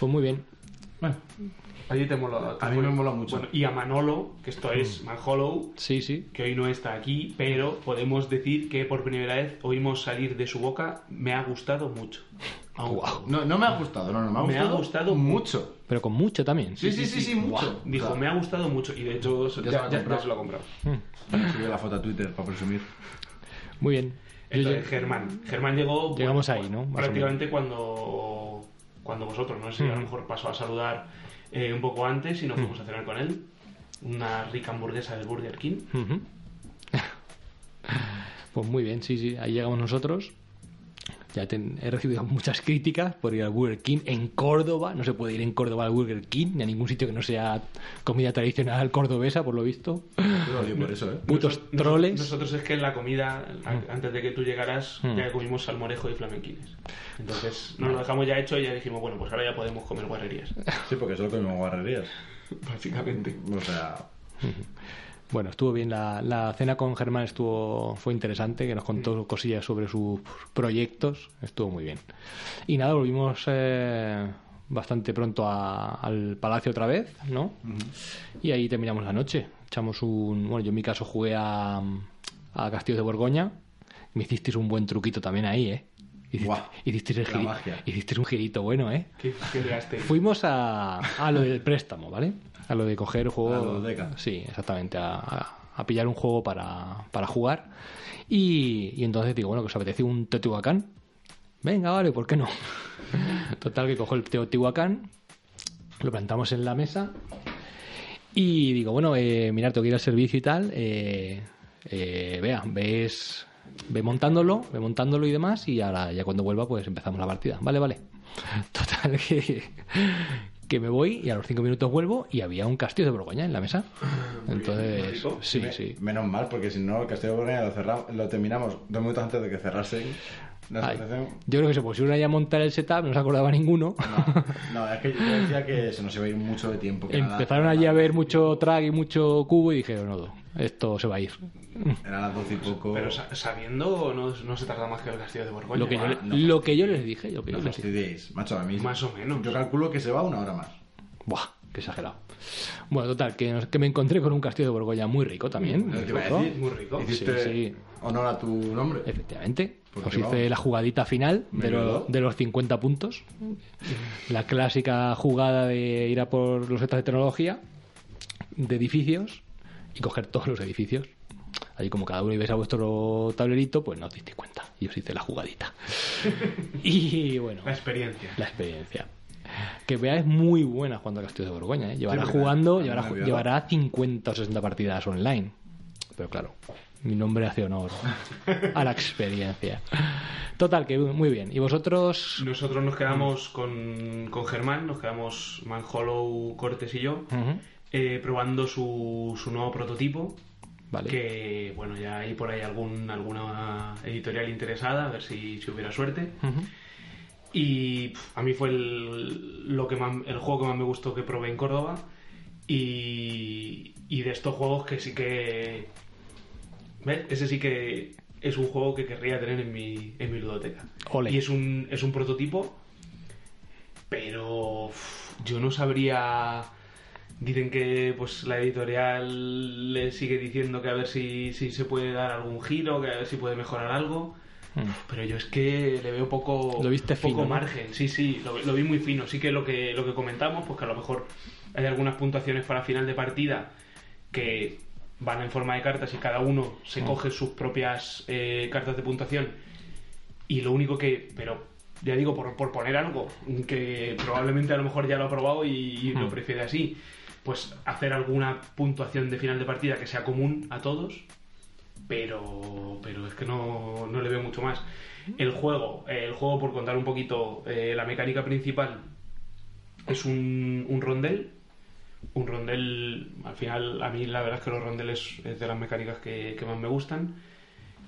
Pues muy bien. Bueno, Allí te mola. te A mí me mola mucho. Bueno, y a Manolo, que esto es Manhollow, Sí, sí. que hoy no está aquí, pero podemos decir que por primera vez oímos salir de su boca, me ha gustado mucho. Guau. no, no me ha gustado, no, no, me ha Me ha gustado, gustado mucho. Pero con mucho también. Sí, sí, sí, sí, mucho. Dijo, O sea, me ha gustado mucho y de hecho Ya ya, se lo ha ya- se lo ha comprado. Subí la foto a Twitter para presumir. Muy bien. Yo Entonces, Germán. Germán llegó Llegamos bueno, ahí, ¿no? Más prácticamente cuando, cuando vosotros, no sé si a lo mejor pasó a saludar eh, un poco antes y nos fuimos a cenar con él. Una rica hamburguesa del Burger King. [laughs] Pues muy bien, sí, sí. Ahí llegamos nosotros. Ya ten- he recibido [laughs] muchas críticas por ir al Burger King en Córdoba. No se puede ir en Córdoba al Burger King ni a ningún sitio que no sea comida tradicional cordobesa, por lo visto. Lo digo por eso, ¿eh? Putos troles. Nosotros es que en la comida, a- antes de que tú llegaras, Mm. ya comimos salmorejo y flamenquines. Entonces nos lo dejamos ya hecho y ya dijimos, bueno, pues ahora ya podemos comer guarrerías. Sí, porque solo comemos guarrerías. [laughs] Básicamente. O sea, Bueno, estuvo bien la, la cena con Germán, estuvo fue interesante, que nos contó cosillas sobre sus proyectos, estuvo muy bien. Y nada, volvimos eh, bastante pronto a- al palacio otra vez, ¿no? Y ahí terminamos la noche. Echamos un, bueno, yo en mi caso jugué a, a Castillos de Borgoña. Me hicisteis un buen truquito también ahí, ¿eh? Hiciste- el giri- magia. hicisteis un girito bueno, ¿eh? ¿Qué, qué liaste? Fuimos a, a lo del préstamo, ¿vale? A lo de coger juego. A. Sí, exactamente. A, a- a pillar un juego para, para jugar. Y, y entonces digo, bueno, que os apetece un Teotihuacán. Venga, vale, ¿por qué no? [laughs] Total, que cojo el Teotihuacán, lo plantamos en la mesa. Y digo, bueno, eh, mirad, tengo que ir al servicio y tal. Eh, eh, vea, ves. Ve montándolo, ve montándolo y demás, y ahora ya cuando vuelva, pues empezamos la partida. Vale, vale. [laughs] Total, que, que me voy y a los cinco minutos vuelvo y había un castillo de Borgoña en la mesa. Entonces, sí, me- sí. menos mal, porque si no, el Castillo de Borgoña lo, cerramos, lo terminamos dos minutos antes de que cerrase Ay, yo creo que se pusieron ahí a montar el setup, no se acordaba ninguno. No, es que yo decía que se nos iba a ir mucho de tiempo. que nada- Empezaron allí a ver mucho track y mucho cubo y dijeron, no, esto se va a ir. Eran las doce y poco. Pero sa- sabiendo, no, no se tarda más que el castillo de Borgoña. Lo que, yo, Ah, le- no lo que yo les dije, lo que No yo les dije. macho, a mí. Más o menos. Yo calculo que se va una hora más. Buah, qué exagerado. Bueno, total, que, que me encontré con un castillo de Borgoña muy rico también. Lo que iba a rico. decir. Muy rico. Hiciste Sí, sí. honor a tu nombre. Efectivamente. Porque Os hice vamos. la jugadita final de, lo- de los 50 puntos. La clásica jugada de ir a por los setas de tecnología, de edificios, y coger todos los edificios. Ahí como cada uno ibais a vuestro tablerito, pues no os disteis cuenta. Y os hice la jugadita. [laughs] y bueno, La experiencia. la experiencia. Que vea es muy buena jugando a Castillo de Borgoña. ¿eh? Llevará Sí, jugando, llevará, llevará 50 o 60 partidas online. Pero claro, mi nombre hace honor a la experiencia. Total, que muy bien. ¿Y vosotros? Nosotros nos quedamos con, con Germán, nos quedamos Manhollow, Cortes y yo, eh, probando su, su nuevo prototipo. Vale. Que bueno, ya hay por ahí algún, alguna editorial interesada, a ver si, si hubiera suerte. Y a mí fue el, lo que más, el juego que más me gustó que probé en Córdoba. Y, y de estos juegos que sí que. ¿Ves? Ese sí que es un juego que querría tener en mi, en mi ludoteca. Ole. Y es un, es un prototipo, pero uf, yo no sabría. Dicen que pues la editorial le sigue diciendo que a ver si, si se puede dar algún giro, que a ver si puede mejorar algo. Mm. Pero yo es que le veo poco, Lo viste poco fino, ¿no? margen. Sí, sí, lo, lo vi muy fino. Sí que lo que lo que comentamos, pues que a lo mejor hay algunas puntuaciones para final de partida que van en forma de cartas y cada uno se Mm. coge sus propias eh, cartas de puntuación. Y lo único que, pero ya digo, por, por poner algo que probablemente a lo mejor ya lo ha probado y, y lo Mm. prefiere así, pues hacer alguna puntuación de final de partida que sea común a todos pero pero es que no, no le veo mucho más. El juego, eh, el juego por contar un poquito, eh, la mecánica principal es un, un rondel. Un rondel, al final, a mí la verdad es que los rondeles es de las mecánicas que, más me gustan.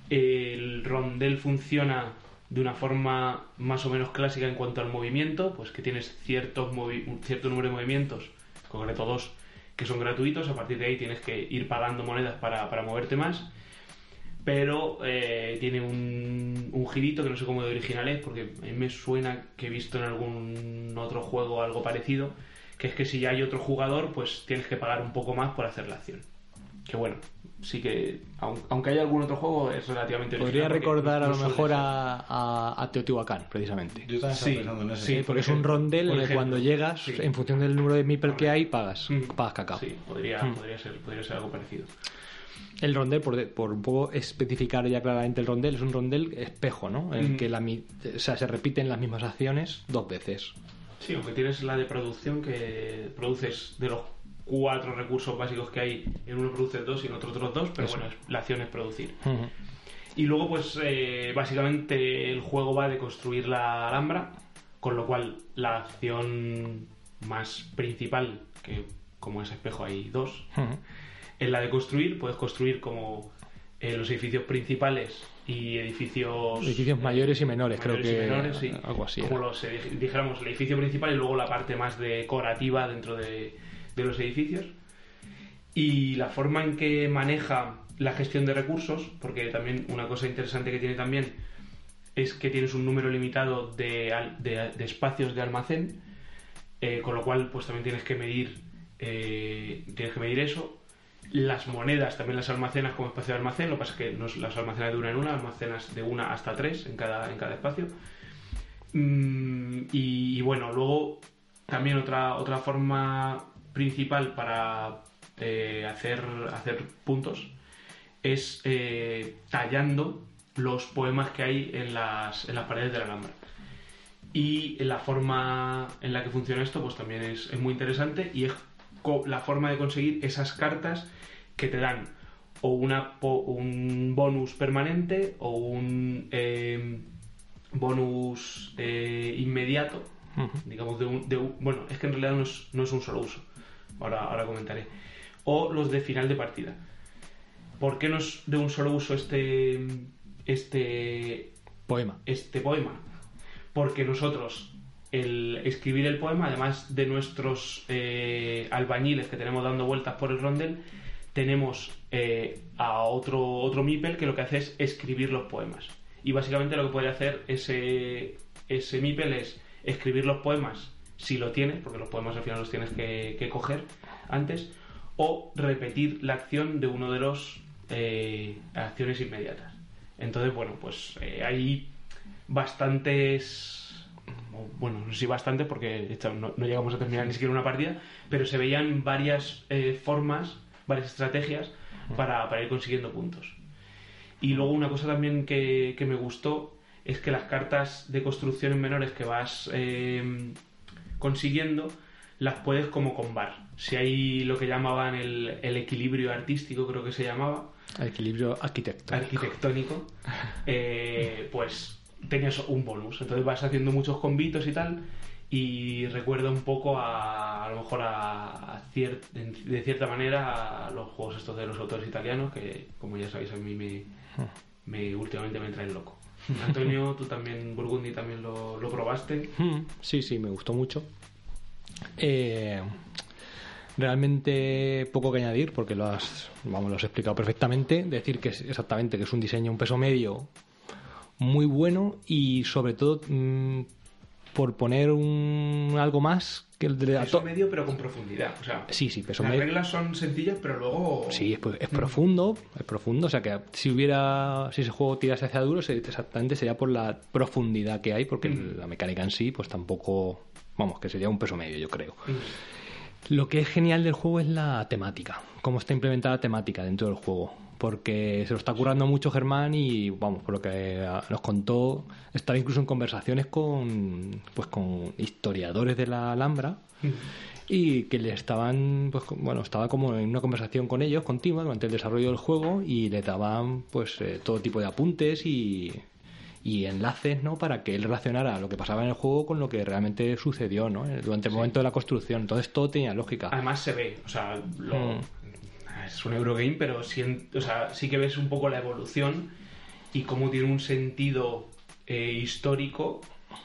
El rondel funciona de una forma más o menos clásica en cuanto al movimiento, pues que tienes ciertos un cierto número de movimientos, en concreto dos, que son gratuitos, a partir de ahí tienes que ir pagando monedas para, para moverte más pero eh, tiene un, un girito que no sé cómo de original es, porque a mí me suena que he visto en algún otro juego algo parecido, que es que si hay otro jugador, pues tienes que pagar un poco más por hacer la acción. Que bueno, sí que, aun- aunque haya algún otro juego, es relativamente Podría recordar a lo mejor a, a, a Teotihuacán, precisamente. Yo también Sí, estaba pensando en ese. sí. Porque es un rondel en por el que ejemplo, cuando llegas, sí. en función del número de meeple que hay, pagas, Mm. pagas cacao. Sí, podría, Mm. podría, ser, podría ser algo parecido. El rondel, por, de- por un poco especificar ya claramente el rondel, es un rondel espejo, ¿no? En el Mm. que la, mi- o sea, se repiten las mismas acciones dos veces. Sí, aunque tienes la de producción que produces de los cuatro recursos básicos que hay, en uno produces dos y en otro otros dos, pero Eso. bueno, la acción es producir. Y luego, pues, eh, básicamente el juego va de construir la alhambra, con lo cual la acción más principal, que como es espejo hay dos, es la de construir. Puedes construir como eh, los edificios principales y edificios... Edificios eh, mayores y menores, creo mayores y que menores, sí. algo así Como los, dijéramos, el edificio principal y luego la parte más decorativa dentro de, de los edificios. Y la forma en que maneja la gestión de recursos, porque también una cosa interesante que tiene también es que tienes un número limitado de, de- de espacios de almacén, eh, con lo cual pues también tienes que medir eh, tienes que medir eso. Las monedas también las almacenas como espacio de almacén, lo que pasa es que no las almacenas de una en una, almacenas de una hasta tres en cada, en cada espacio. Mm, y, bueno, luego también otra, otra forma principal para eh, hacer, hacer puntos es eh, tallando los poemas que hay en las, en las paredes de la Alhambra. Y la forma en la que funciona esto, pues también es, es muy interesante y es la forma de conseguir esas cartas que te dan o una, po- un bonus permanente o un eh, bonus eh, inmediato, digamos, de un, de un- Bueno, es que en realidad no es, no es un solo uso, ahora, ahora comentaré. O los de final de partida. ¿Por qué no es de un solo uso este, este, Poema. este poema? Porque nosotros, el escribir el poema, además de nuestros eh, albañiles que tenemos dando vueltas por el rondel, tenemos eh, a otro, otro Mipel que lo que hace es escribir los poemas. Y básicamente lo que puede hacer ese, ese Mipel es escribir los poemas, si lo tienes, porque los poemas al final los tienes que, coger antes, o repetir la acción de uno de los eh, acciones inmediatas. Entonces, bueno, pues hay bastantes bueno, no sé si bastantes porque no, no llegamos a terminar ni siquiera una partida, pero se veían varias eh, formas, varias estrategias para, para ir consiguiendo puntos. Y luego una cosa también que, que me gustó es que las cartas de construcciones menores que vas eh, consiguiendo las puedes como combar. Si hay lo que llamaban el, el equilibrio artístico, creo que se llamaba, Equilibrio arquitectónico. arquitectónico, [laughs] eh, pues tenías un bonus. Entonces vas haciendo muchos convitos y tal. Y recuerda un poco a, a lo mejor a, a cier- de cierta manera a los juegos estos de los autores italianos que como ya sabéis a mí me, me últimamente me traen loco. Antonio, tú también, Burgundy también lo, lo probaste. Mm, Sí, sí, me gustó mucho. Eh, realmente poco que añadir porque lo has, vamos, lo has explicado perfectamente. Decir que es exactamente que es un diseño, un peso medio muy bueno y sobre todo mm, por poner un algo más que el de la Peso medio pero con profundidad. O sea, Sí, sí, peso las medio. reglas son sencillas pero luego... Sí, es, es profundo, es profundo. O sea que si hubiera, si ese juego tirase hacia duro, exactamente sería por la profundidad que hay, porque Mm. la mecánica en sí, pues tampoco, vamos, que sería un peso medio, yo creo. Mm. Lo que es genial del juego es la temática, cómo está implementada la temática dentro del juego. Porque se lo está currando mucho Germán y, vamos, por lo que ah, nos contó, estaba incluso en conversaciones con, pues, con historiadores de la Alhambra y que le estaban, pues, bueno, estaba como en una conversación con ellos continua durante el desarrollo del juego y le daban, pues, eh, todo tipo de apuntes y, y enlaces, ¿no? Para que él relacionara lo que pasaba en el juego con lo que realmente sucedió, ¿no? Durante el momento de la construcción. Entonces todo tenía lógica. Además se ve, o sea, lo- Mm. Es un Eurogame, pero sí, o sea, sí que ves un poco la evolución y cómo tiene un sentido eh, histórico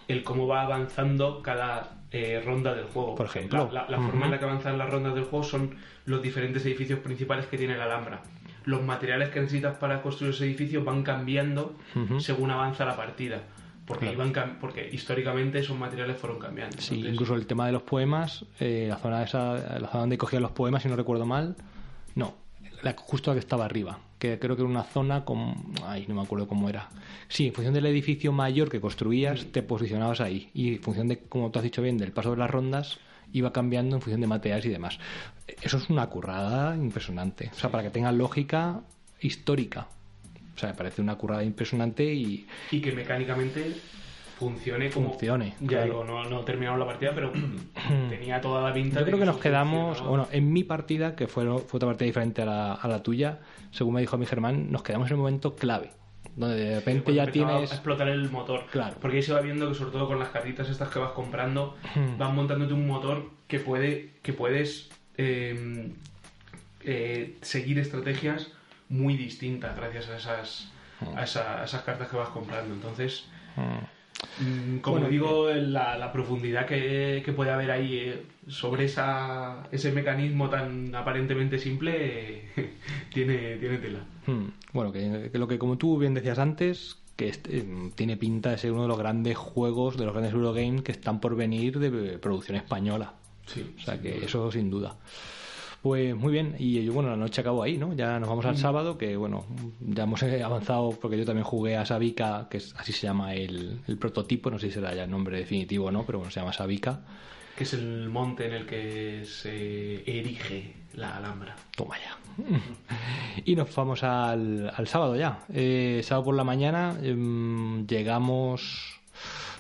el cómo va avanzando cada eh, ronda del juego. Por ejemplo. La, la- la Ujú. forma en la que avanzan las rondas del juego son los diferentes edificios principales que tiene la Alhambra. Los materiales que necesitas para construir ese edificio van cambiando Ujú. según avanza la partida. porque, Claro. iban porque históricamente esos materiales fueron cambiando. Sí, Entonces, incluso el tema de los poemas, eh, la zona esa, la zona donde cogían los poemas, si no recuerdo mal, la, justo la que estaba arriba, que creo que era una zona con, ay, no me acuerdo cómo era. Sí, en función del edificio mayor que construías, te posicionabas ahí y en función de, como tú has dicho bien, del paso de las rondas iba cambiando en función de materiales y demás. Eso es una currada impresionante, o sea, para que tenga lógica histórica. O sea, me parece una currada impresionante y Y que mecánicamente funcione como... Funcione, Ya claro. no, no terminamos la partida, pero [clears throat] tenía toda la pinta Yo de creo que nos quedamos, funcionaba. bueno, en mi partida, que fue, fue otra partida diferente a la, a la tuya, según me dijo mi Germán, nos quedamos en el momento clave, donde de repente ya tienes... a explotar el motor. Claro. Porque ahí se va viendo que sobre todo con las cartitas estas que vas comprando, [clears throat] Hmm. van montándote un motor que puede que puedes eh, eh, seguir estrategias muy distintas gracias a esas Hmm. a, esa- a esas cartas que vas comprando. Entonces, Mm, mm, como Bueno, digo, la, la profundidad que, que puede haber ahí eh, sobre esa, ese mecanismo tan aparentemente simple eh, [laughs] tiene, tiene tela. mm. Bueno, que, que lo que como tú bien decías antes, que este, eh, tiene pinta de ser uno de los grandes juegos, de los grandes Eurogames que están por venir de producción española. Sí, O sea que eso sin duda. Pues muy bien, y yo, bueno, la noche acabó ahí, ¿no? Ya nos vamos al sábado, que bueno, ya hemos eh, avanzado porque yo también jugué a Sabica, que es, así se llama el, el prototipo, no sé si será ya el nombre definitivo o no, pero bueno, se llama Sabica. que es el monte en el que se erige la Alhambra. Toma ya. [laughs] Y nos vamos al, al sábado ya. Eh, sábado por la mañana em, llegamos.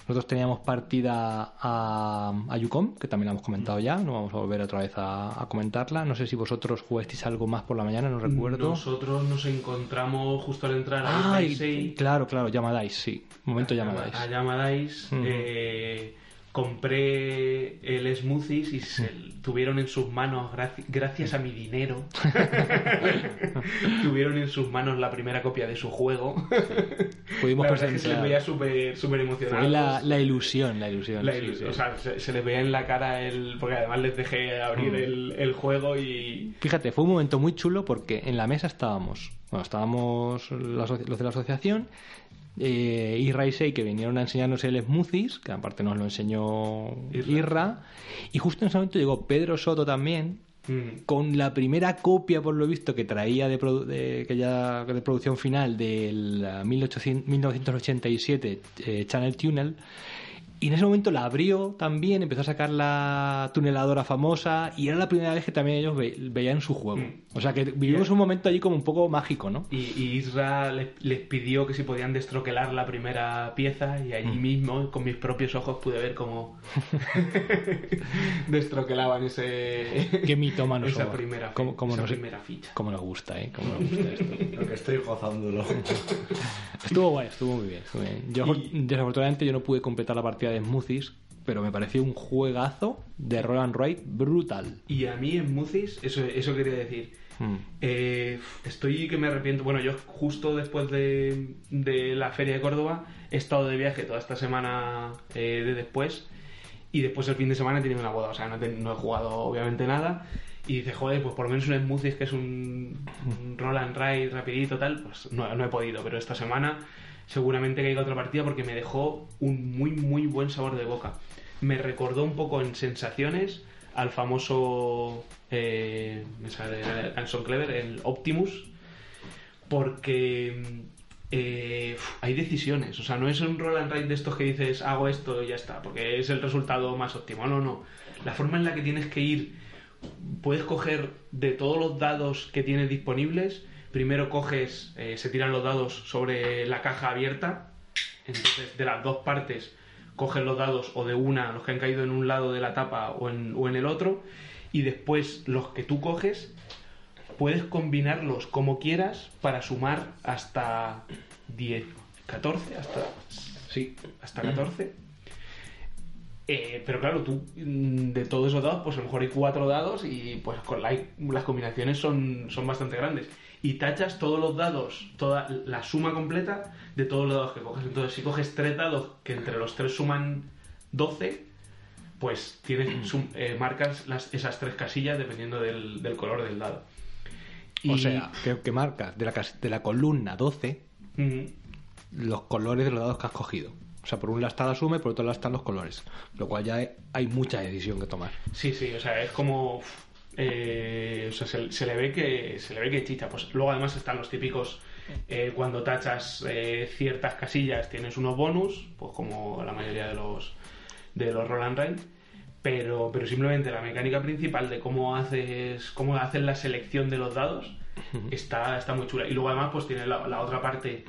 Nosotros teníamos partida a, a que también la hemos comentado ya. No vamos a volver otra vez a, a comentarla. No sé si vosotros jugasteis algo más por la mañana, no recuerdo. Nosotros nos encontramos justo al entrar Ah, a Isei, claro, claro, llamadais, sí. Momento llamadais. a Llamadais, eh, compré el smoothies y se tuvieron en sus manos, graci- gracias a mi dinero, [laughs] tuvieron en sus manos la primera copia de su juego. Pudimos la es que se les presenciar. veía súper súper emocionados. Fue la, la ilusión, la ilusión. La sí, ilu- sí. O sea, se, se les veía en la cara el... Porque además les dejé abrir Mm. el, el juego y... Fíjate, fue un momento muy chulo porque en la mesa estábamos, bueno, estábamos los de la asociación, eh, Irra y Sei que vinieron a enseñarnos el smoothies, que aparte nos lo enseñó Irra. Irra, y justo en ese momento llegó Pedro Soto también Mm. con la primera copia, por lo visto, que traía de, produ- de- que ya de producción final del eh, 1800 1987 eh, Channel Tunnel. Y en ese momento la abrió también, empezó a sacar la tuneladora famosa y era la primera vez que también ellos ve- veían su juego. Mm. O sea que vivimos un momento allí como un poco mágico, ¿no? Y, y Isra les, les pidió que si podían destroquelar la primera pieza y allí mismo, con mis propios ojos, pude ver cómo [laughs] destroquelaban ese... Qué mitómanos esa somos. primera, Cómo- cómo esa nos- primera ficha. Cómo nos gusta, ¿eh? Cómo nos gusta esto. [laughs] Lo que estoy gozándolo. [laughs] Estuvo guay, estuvo muy bien. estuvo bien. Yo, Y- desafortunadamente, yo no pude completar la partida de Smoothies, pero me pareció un juegazo de roll and ride brutal. Y a mí Mucis, eso, eso quería decir, Mm. Eh, estoy que me arrepiento. Bueno, yo justo después de, de la Feria de Córdoba he estado de viaje toda esta semana eh, de después y después el fin de semana he tenido una boda. O sea, no, he ten- no he jugado obviamente nada. Y dice, joder, pues por lo menos un smoothies que es un, un roll and ride rapidito tal, pues no, no he podido. Pero esta semana seguramente caiga otra partida porque me dejó un muy, muy buen sabor de boca. Me recordó un poco en sensaciones al famoso eh, Anson Clever, el Optimus, porque eh, uf, hay decisiones. O sea, no es un roll and ride de estos que dices hago esto y ya está, porque es el resultado más óptimo. No, no. La forma en la que tienes que ir, puedes coger de todos los dados que tienes disponibles. Primero coges, eh, se tiran los dados sobre la caja abierta. Entonces, de las dos partes, coges los dados o de una, los que han caído en un lado de la tapa o en, o en el otro. Y después, los que tú coges, puedes combinarlos como quieras para sumar hasta 10, 14, hasta, sí, hasta 14. Eh, pero claro, tú mm, de todos esos dados, pues a lo mejor hay cuatro dados y pues con la- las combinaciones son, son bastante grandes. Y tachas todos los dados, toda la suma completa de todos los dados que coges. Entonces, si coges tres dados que entre los tres suman 12, pues tienes [clears throat] sum- eh, marcas las, esas tres casillas dependiendo del, del color del dado. O sea, que, que marcas de la, de la columna 12 Ujú. los colores de los dados que has cogido. O sea, por un lado está la suma y por otro lado están los colores. Lo cual ya hay mucha decisión que tomar. Sí, sí, o sea, es como... eh, o sea, se, se le ve que se le ve que chicha. Pues luego además están los típicos eh, cuando tachas eh, ciertas casillas tienes unos bonus, pues como la mayoría de los de los roll and ride. Pero, pero simplemente la mecánica principal de cómo haces cómo haces la selección de los dados está, está muy chula. Y luego además pues tiene la, la otra parte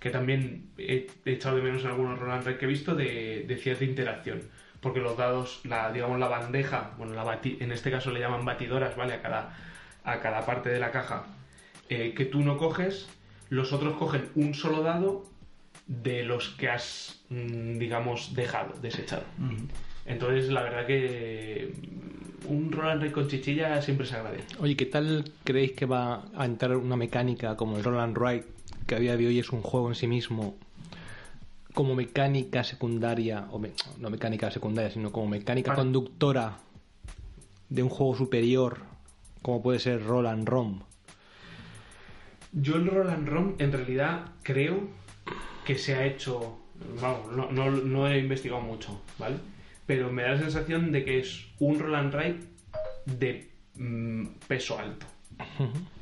que también he, echado de menos en algunos roll and ride que he visto de, de cierta interacción. Porque los dados, la, digamos la bandeja, bueno, la bati- en este caso le llaman batidoras, ¿vale? A cada, a cada parte de la caja eh, que tú no coges, los otros cogen un solo dado de los que has, mm, digamos, dejado, desechado. Entonces, la verdad que mm, un roll and ride con chichilla siempre se agradece. Oye, ¿qué tal creéis que va a entrar una mecánica como el Roll and Ride, que a día de hoy es un juego en sí mismo, como mecánica secundaria, o me- no mecánica secundaria, sino como mecánica conductora de un juego superior, como puede ser Roll and Rom? Yo el roll and rom, en realidad, creo que se ha hecho. Vamos, no, no, no he investigado mucho, ¿vale? Pero me da la sensación de que es un roll and ride de mm, peso alto.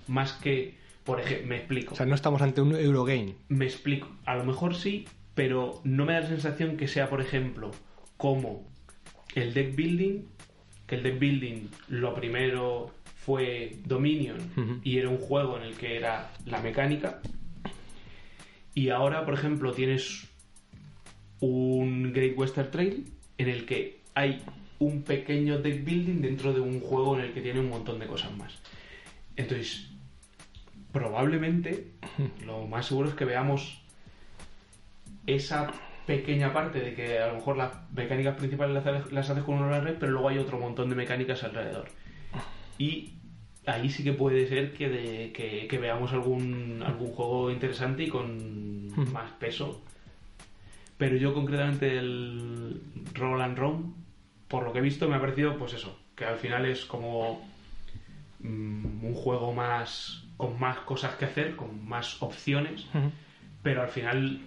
Más que, por ejemplo, me explico. O sea, no estamos ante un Eurogame. Me explico. A lo mejor sí, pero no me da la sensación que sea, por ejemplo, como el deck building, que el deck building lo primero fue Dominion y era un juego en el que era la mecánica. Y ahora, por ejemplo, tienes un Great Western Trail en el que hay un pequeño deck building dentro de un juego en el que tiene un montón de cosas más. Entonces, probablemente lo más seguro es que veamos esa pequeña parte de que a lo mejor las mecánicas principales las haces, las haces con una red, pero luego hay otro montón de mecánicas alrededor. Y ahí sí que puede ser que, de- que, que veamos algún, algún juego interesante y con más peso. Pero yo concretamente el Roll and Roam, por lo que he visto, me ha parecido pues eso, que al final es como mm, un juego más con más cosas que hacer, con más opciones, pero al final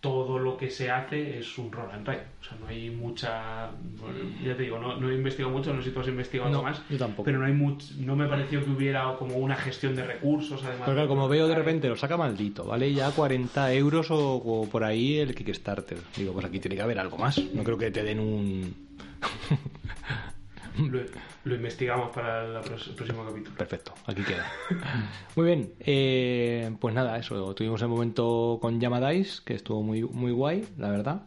todo lo que se hace es un roll and ride. O sea, no hay mucha. bueno, ya te digo, no, no he investigado mucho, no sé si tú has investigado No, más. yo tampoco. Pero no hay much, no me pareció que hubiera como una gestión de recursos, además. Pero claro, como veo de repente lo saca maldito, ¿vale? Ya 40 euros o, o por ahí el Kickstarter. Digo, pues aquí tiene que haber algo más. No creo que te den un... [laughs] Lo, lo investigamos para el próximo capítulo. Perfecto, aquí queda. [laughs] Muy bien, eh, pues nada, eso. Tuvimos el momento con Yamadais, que estuvo muy, muy guay, la verdad.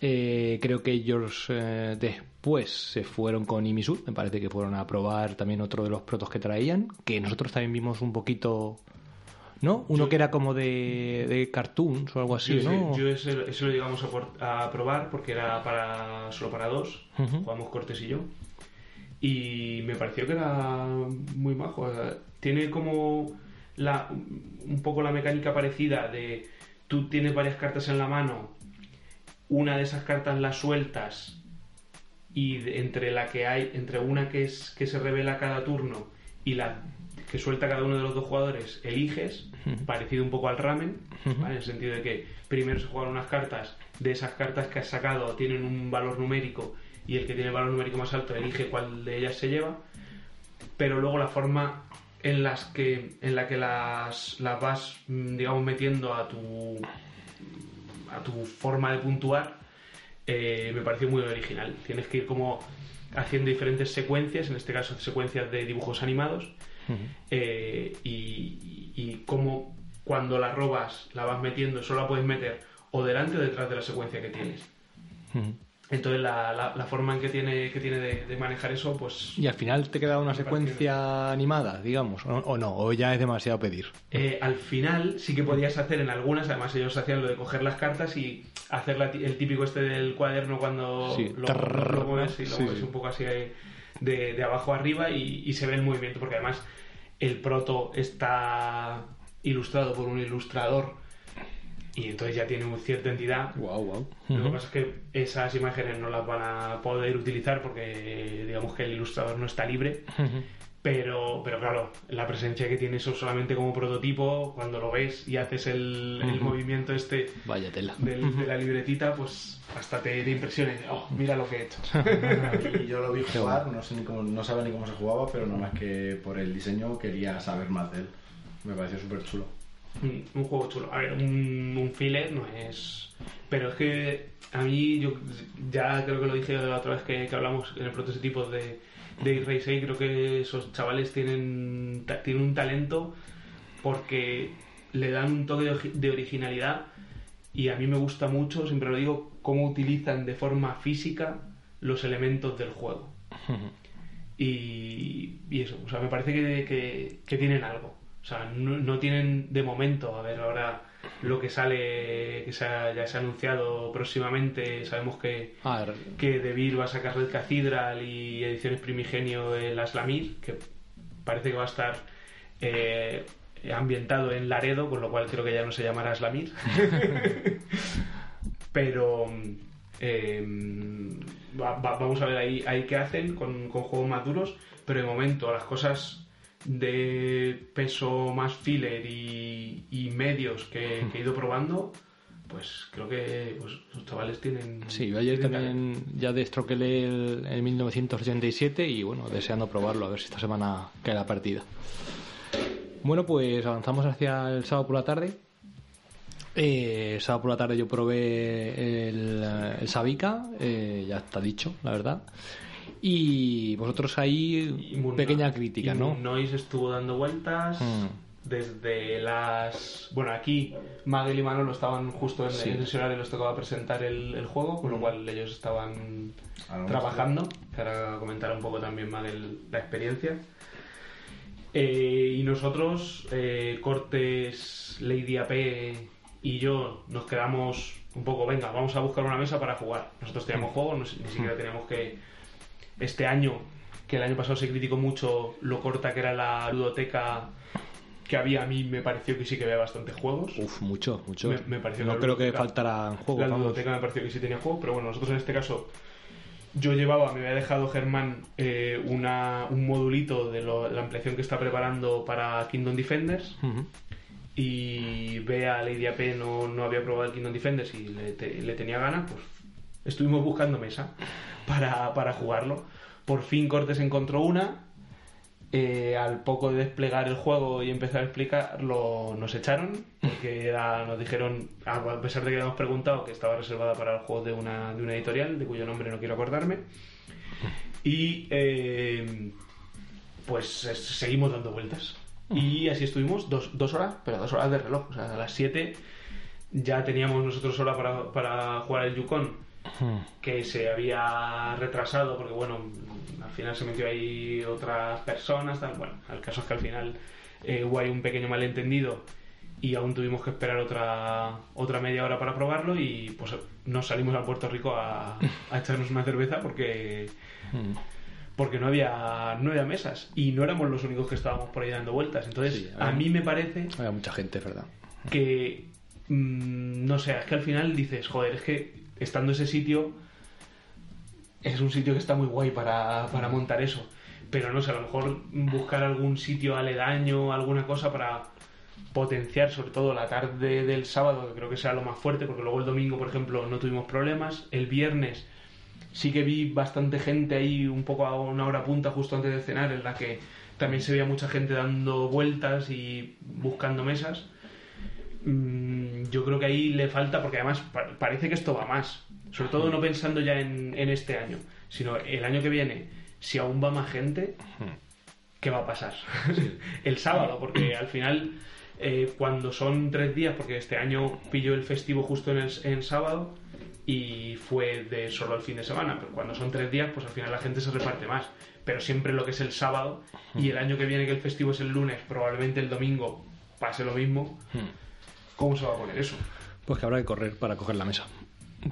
Eh, creo que ellos eh, después se fueron con Imisu, me parece que fueron a probar también otro de los protos que traían, que nosotros también vimos un poquito, ¿no? Uno que era como de, de cartoons o algo así, yo, ¿no? yo ese, ese lo llegamos a, por- a probar porque era para solo para dos, Ujú. jugamos Cortés y yo. Y me pareció que era muy majo. o sea, tiene como la, un poco la mecánica parecida de tú tienes varias cartas en la mano, una de esas cartas las sueltas y de- entre la que hay, entre una que es que se revela cada turno y la que suelta cada uno de los dos jugadores, eliges, parecido un poco al ramen, ¿vale? en el sentido de que primero se juegan unas cartas, de esas cartas que has sacado tienen un valor numérico y el que tiene el valor numérico más alto elige cuál de ellas se lleva, pero luego la forma en las que en la que las, las vas mm, digamos metiendo a tu a tu forma de puntuar eh, me pareció muy original. Tienes que ir como haciendo diferentes secuencias, en este caso secuencias de dibujos animados, eh, y, y cómo cuando la robas la vas metiendo, solo la puedes meter o delante o detrás de la secuencia que tienes. Ujú. Entonces la, la- la forma en que tiene, que tiene de, de manejar eso, pues Y al final te queda una secuencia animada, digamos, o, o no, o ya es demasiado pedir. Eh, al final sí que podías hacer en algunas, además ellos hacían lo de coger las cartas y hacer la el típico este del cuaderno cuando Sí. lo, lo- lo mueves, y lo Sí, mueves sí. un poco así de, de- de abajo arriba y, y se ve el movimiento, porque además el proto está ilustrado por un ilustrador y entonces ya tiene una cierta entidad. Wow, wow. Lo que pasa es que esas imágenes no las van a poder utilizar porque digamos que el ilustrador no está libre Pero, pero claro, la presencia que tiene eso solamente como prototipo, cuando lo ves y haces el, el Ujú. movimiento este Vaya tela. del- de la libretita, pues hasta te, te impresiona. Oh, mira lo que he hecho. [laughs] Y yo lo vi jugar, no, sé ni cómo, no sabía ni cómo se jugaba, pero nada más que por el diseño quería saber más de él. Me pareció súper chulo. Un, un juego chulo. A ver, un, un filler no es. Pero es que a mí, yo ya creo que lo dije la otra vez que, que hablamos en el prototipo de, de Ray 6, creo que esos chavales tienen, tienen un talento porque le dan un toque de, originalidad y a mí me gusta mucho, siempre lo digo, cómo utilizan de forma física los elementos del juego. [laughs] Y, y eso, o sea, me parece que, que- que tienen algo. O sea, no, no tienen de momento, a ver, ahora lo que sale, que se ha- ya se ha anunciado próximamente, sabemos que, que De Beer va a sacar Red Cathedral y Ediciones Primigenio el Aslamir, que parece que va a estar eh, ambientado en Laredo, con lo cual creo que ya no se llamará Aslamir. [laughs] Pero eh, va- va- vamos a ver ahí, ahí qué hacen con, con juegos más duros, pero de momento las cosas de peso más filler y, y medios que, [laughs] que he ido probando, pues creo que pues, los chavales tienen... sí, yo ayer también ya destroquelé el, el 1987 y bueno, deseando probarlo, a ver si esta semana cae la partida. Bueno, pues avanzamos hacia el sábado por la tarde. Eh, el sábado por la tarde yo probé el, el Sabica, eh, ya está dicho, la verdad. Y vosotros ahí, Y Moon- pequeña crítica, y ¿no? Noise estuvo dando vueltas Mm. desde las. Bueno, aquí Magel y Manolo estaban justo en, Sí. en ese horario, les tocaba presentar el, el juego, con lo cual ellos estaban trabajando. Que ahora comentará un poco también Magel la experiencia. Eh, y nosotros, eh, Cortes, Lady AP y yo, nos quedamos un poco, venga, vamos a buscar una mesa para jugar. Nosotros teníamos juegos, no sé- ni siquiera teníamos que. Este año, que el año pasado se criticó mucho lo corta que era la ludoteca que había, a mí me pareció que sí que había bastantes juegos. Uf, mucho, mucho. Me- me pareció no creo que faltaran juegos. la vamos. ludoteca me pareció que sí tenía juegos, pero bueno, nosotros en este caso yo llevaba, me había dejado Germán eh, una, un modulito de lo- la ampliación que está preparando para Kingdom Defenders y Bea, Lady AP no, no había probado el Kingdom Defenders y le, te- le tenía ganas, pues estuvimos buscando mesa para, para jugarlo. Por fin Cortes encontró una. eh, al poco de desplegar el juego y empezar a explicarlo, nos echaron, porque nos dijeron, a pesar de que habíamos preguntado, que estaba reservada para el juego de una, de editorial, de cuyo nombre no quiero acordarme. Y eh, pues es- seguimos dando vueltas. Y así estuvimos dos, dos horas, pero dos horas de reloj. O sea, a las 7 ya teníamos nosotros hora para, para jugar el Yukon, que se había retrasado porque, bueno, al final se metió ahí otras personas. Tal. Bueno, el caso es que al final eh, hubo ahí un pequeño malentendido y aún tuvimos que esperar otra, otra media hora para probarlo y pues nos salimos a Puerto Rico a, a echarnos una cerveza porque Mm. porque no había no había mesas y no éramos los únicos que estábamos por ahí dando vueltas entonces Sí, a mí me parece Había mucha gente, verdad. que mm, no sé, es que al final dices, joder, es que estando ese sitio es un sitio que está muy guay para, para montar eso. Pero no sé, a lo mejor buscar algún sitio aledaño, alguna cosa para potenciar sobre todo la tarde del sábado, que creo que sea lo más fuerte, porque luego el domingo, por ejemplo, no tuvimos problemas. El viernes sí que vi bastante gente ahí un poco a una hora punta justo antes de cenar, en la que también se veía mucha gente dando vueltas y buscando mesas. Mm, yo creo que ahí le falta, porque además pa- parece que esto va más. Sobre todo no pensando ya en, en este año, sino el año que viene, si aún va más gente, ¿qué va a pasar? [laughs] el sábado, porque al final, eh, cuando son tres días, porque este año pilló el festivo justo en, el, en sábado y fue de solo el fin de semana, pero cuando son tres días, pues al final la gente se reparte más. Pero siempre lo que es el sábado y el año que viene que el festivo es el lunes, probablemente el domingo pase lo mismo. ¿Cómo se va a poner eso? Pues que habrá que correr para coger la mesa.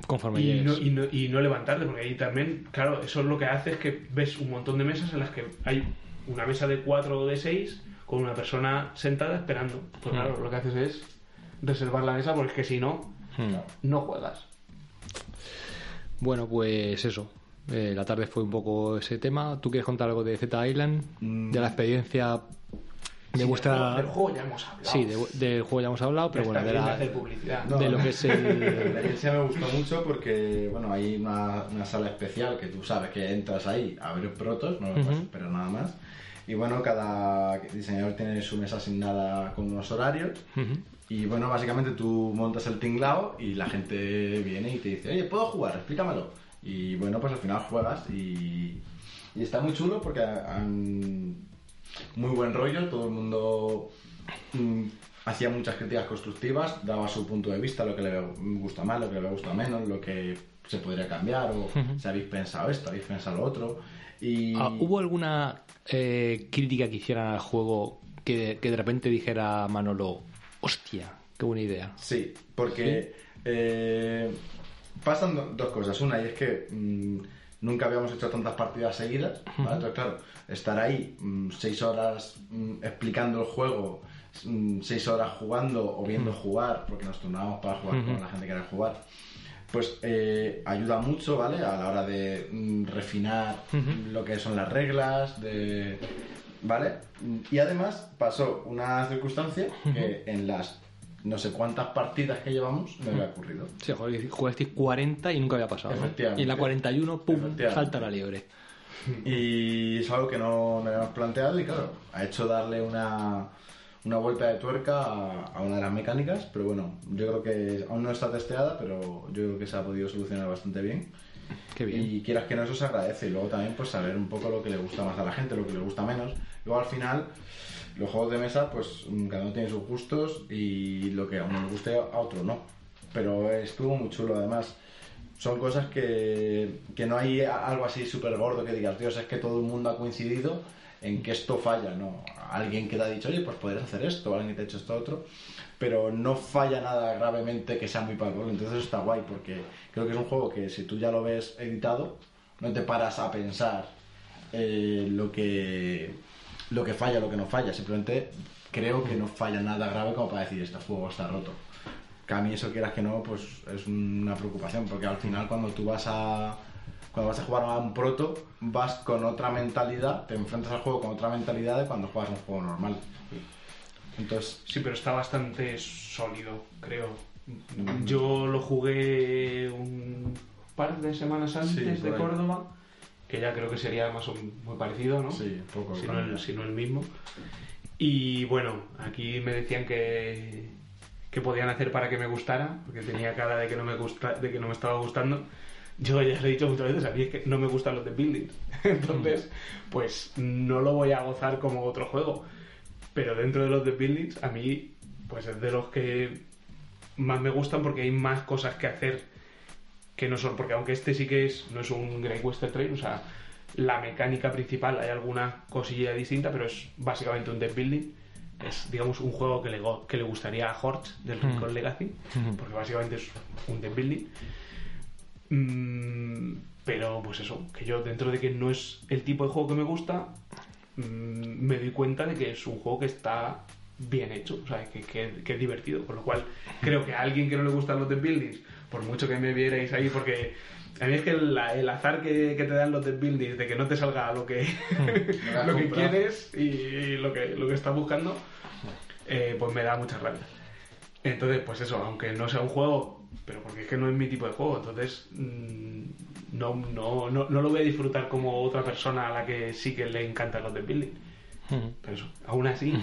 Conforme Y no, y, no, y no levantarte, porque ahí también, claro, eso es lo que hace es que ves un montón de mesas en las que hay una mesa de cuatro o de seis con una persona sentada esperando. Pues claro, lo que haces es reservar la mesa porque es que si no, Hmm. no juegas. Bueno, pues eso. Eh, la tarde fue un poco ese tema. ¿Tú quieres contar algo de Z Island? Mm. De la experiencia de vuestra... Del juego ya hemos hablado. Sí, de- del juego ya hemos hablado, pero bueno, de, la- hacer publicidad. No, de lo que es [laughs] La el... experiencia me gustó mucho porque, bueno, hay una, una sala especial que tú sabes que entras ahí a ver protos, no puedes Ujú. esperar nada más. Y bueno, cada diseñador tiene su mesa asignada con unos horarios. Ujú. Y bueno, básicamente tú montas el tinglao y la gente viene y te dice, oye, ¿puedo jugar? Explícamelo. Y bueno, pues al final juegas y, y está muy chulo porque han muy buen rollo, todo el mundo mm, hacía muchas críticas constructivas, daba su punto de vista, lo que le gusta más, lo que le gusta menos, lo que se podría cambiar, o si habéis pensado esto, habéis pensado lo otro. Y Ah, ¿Hubo alguna eh, crítica que hicieran al juego que, que de repente dijera Manolo, hostia, qué buena idea? Sí, porque eh, pasan do- dos cosas. Una, y es que mm, nunca habíamos hecho tantas partidas seguidas. ¿vale? Entonces, claro, estar ahí mm, seis horas mm, explicando el juego, mm, seis horas jugando o viendo jugar, porque nos turnábamos para jugar con la gente que era jugar. Pues eh, ayuda mucho, ¿vale? A la hora de refinar lo que son las reglas, de, ¿vale? Y además pasó una circunstancia que en las no sé cuántas partidas que llevamos me había ocurrido. Sí, joder, jugasteis 40 y nunca había pasado. ¿no? Y en la 41, pum, salta la liebre. Y es algo que no habíamos planteado y claro, ha hecho darle una, una vuelta de tuerca a, a una de las mecánicas, pero bueno, yo creo que aún no está testeada, pero yo creo que se ha podido solucionar bastante bien. Qué bien. Y quieras que no, eso se agradece. Y luego también, pues saber un poco lo que le gusta más a la gente, lo que le gusta menos. Luego al final, los juegos de mesa, pues mm, cada uno tiene sus gustos y lo que a uno le guste a otro no. Pero estuvo muy chulo, además. Son cosas que, que no hay algo así súper gordo que digas, Dios, es que todo el mundo ha coincidido en que esto falla, ¿no? Alguien que te ha dicho, oye, pues podrías hacer esto, alguien que te ha hecho esto otro, pero no falla nada gravemente que sea muy palpable. Entonces está guay, porque creo que es un juego que si tú ya lo ves editado, no te paras a pensar eh, lo que lo que falla, lo que no falla. Simplemente creo que no falla nada grave como para decir este juego está roto. Que a mí eso quieras que no, pues es una preocupación, porque al final cuando tú vas a cuando vas a jugar a un proto, vas con otra mentalidad, te enfrentas al juego con otra mentalidad de cuando juegas un juego normal. Entonces, Sí, pero está bastante sólido, creo. Mm. Yo lo jugué un par de semanas antes Sí, de. Córdoba, que ya creo que sería más o muy parecido, ¿no? sí, poco si, no el, si no el mismo. Y bueno, aquí me decían que, que podían hacer para que me gustara, porque tenía cara de que no me gusta, de que no me estaba gustando. Yo ya os he dicho muchas veces, a mí es que no me gustan los de building. [laughs] Entonces, pues no lo voy a gozar como otro juego. Pero dentro de los de buildings, a mí, pues es de los que más me gustan porque hay más cosas que hacer que no son. Porque aunque este sí que es, no es un Great Western Trail, o sea, la mecánica principal hay alguna cosilla distinta, pero es básicamente un deck building. Es, digamos, un juego que le, go- que le gustaría a Horch del Rincon Legacy, porque básicamente es un deck building. Mm, pero pues eso, que yo dentro de que no es el tipo de juego que me gusta, mm, me doy cuenta de que es un juego que está bien hecho, o sea, que, que- que es divertido. Con lo cual, creo que a alguien que no le gustan los de buildings, por mucho que me vierais ahí, porque a mí es que la- el azar que, que te dan los de buildings, de que no te salga lo que, [laughs] lo que quieres y, lo que, lo que estás buscando, eh, pues me da mucha rabia. Entonces, pues eso, aunque no sea un juego, pero porque es que no es mi tipo de juego, entonces mm, no, no, no, no lo voy a disfrutar como otra persona a la que sí que le encantan los de building. Ujú. Pero eso, aún así,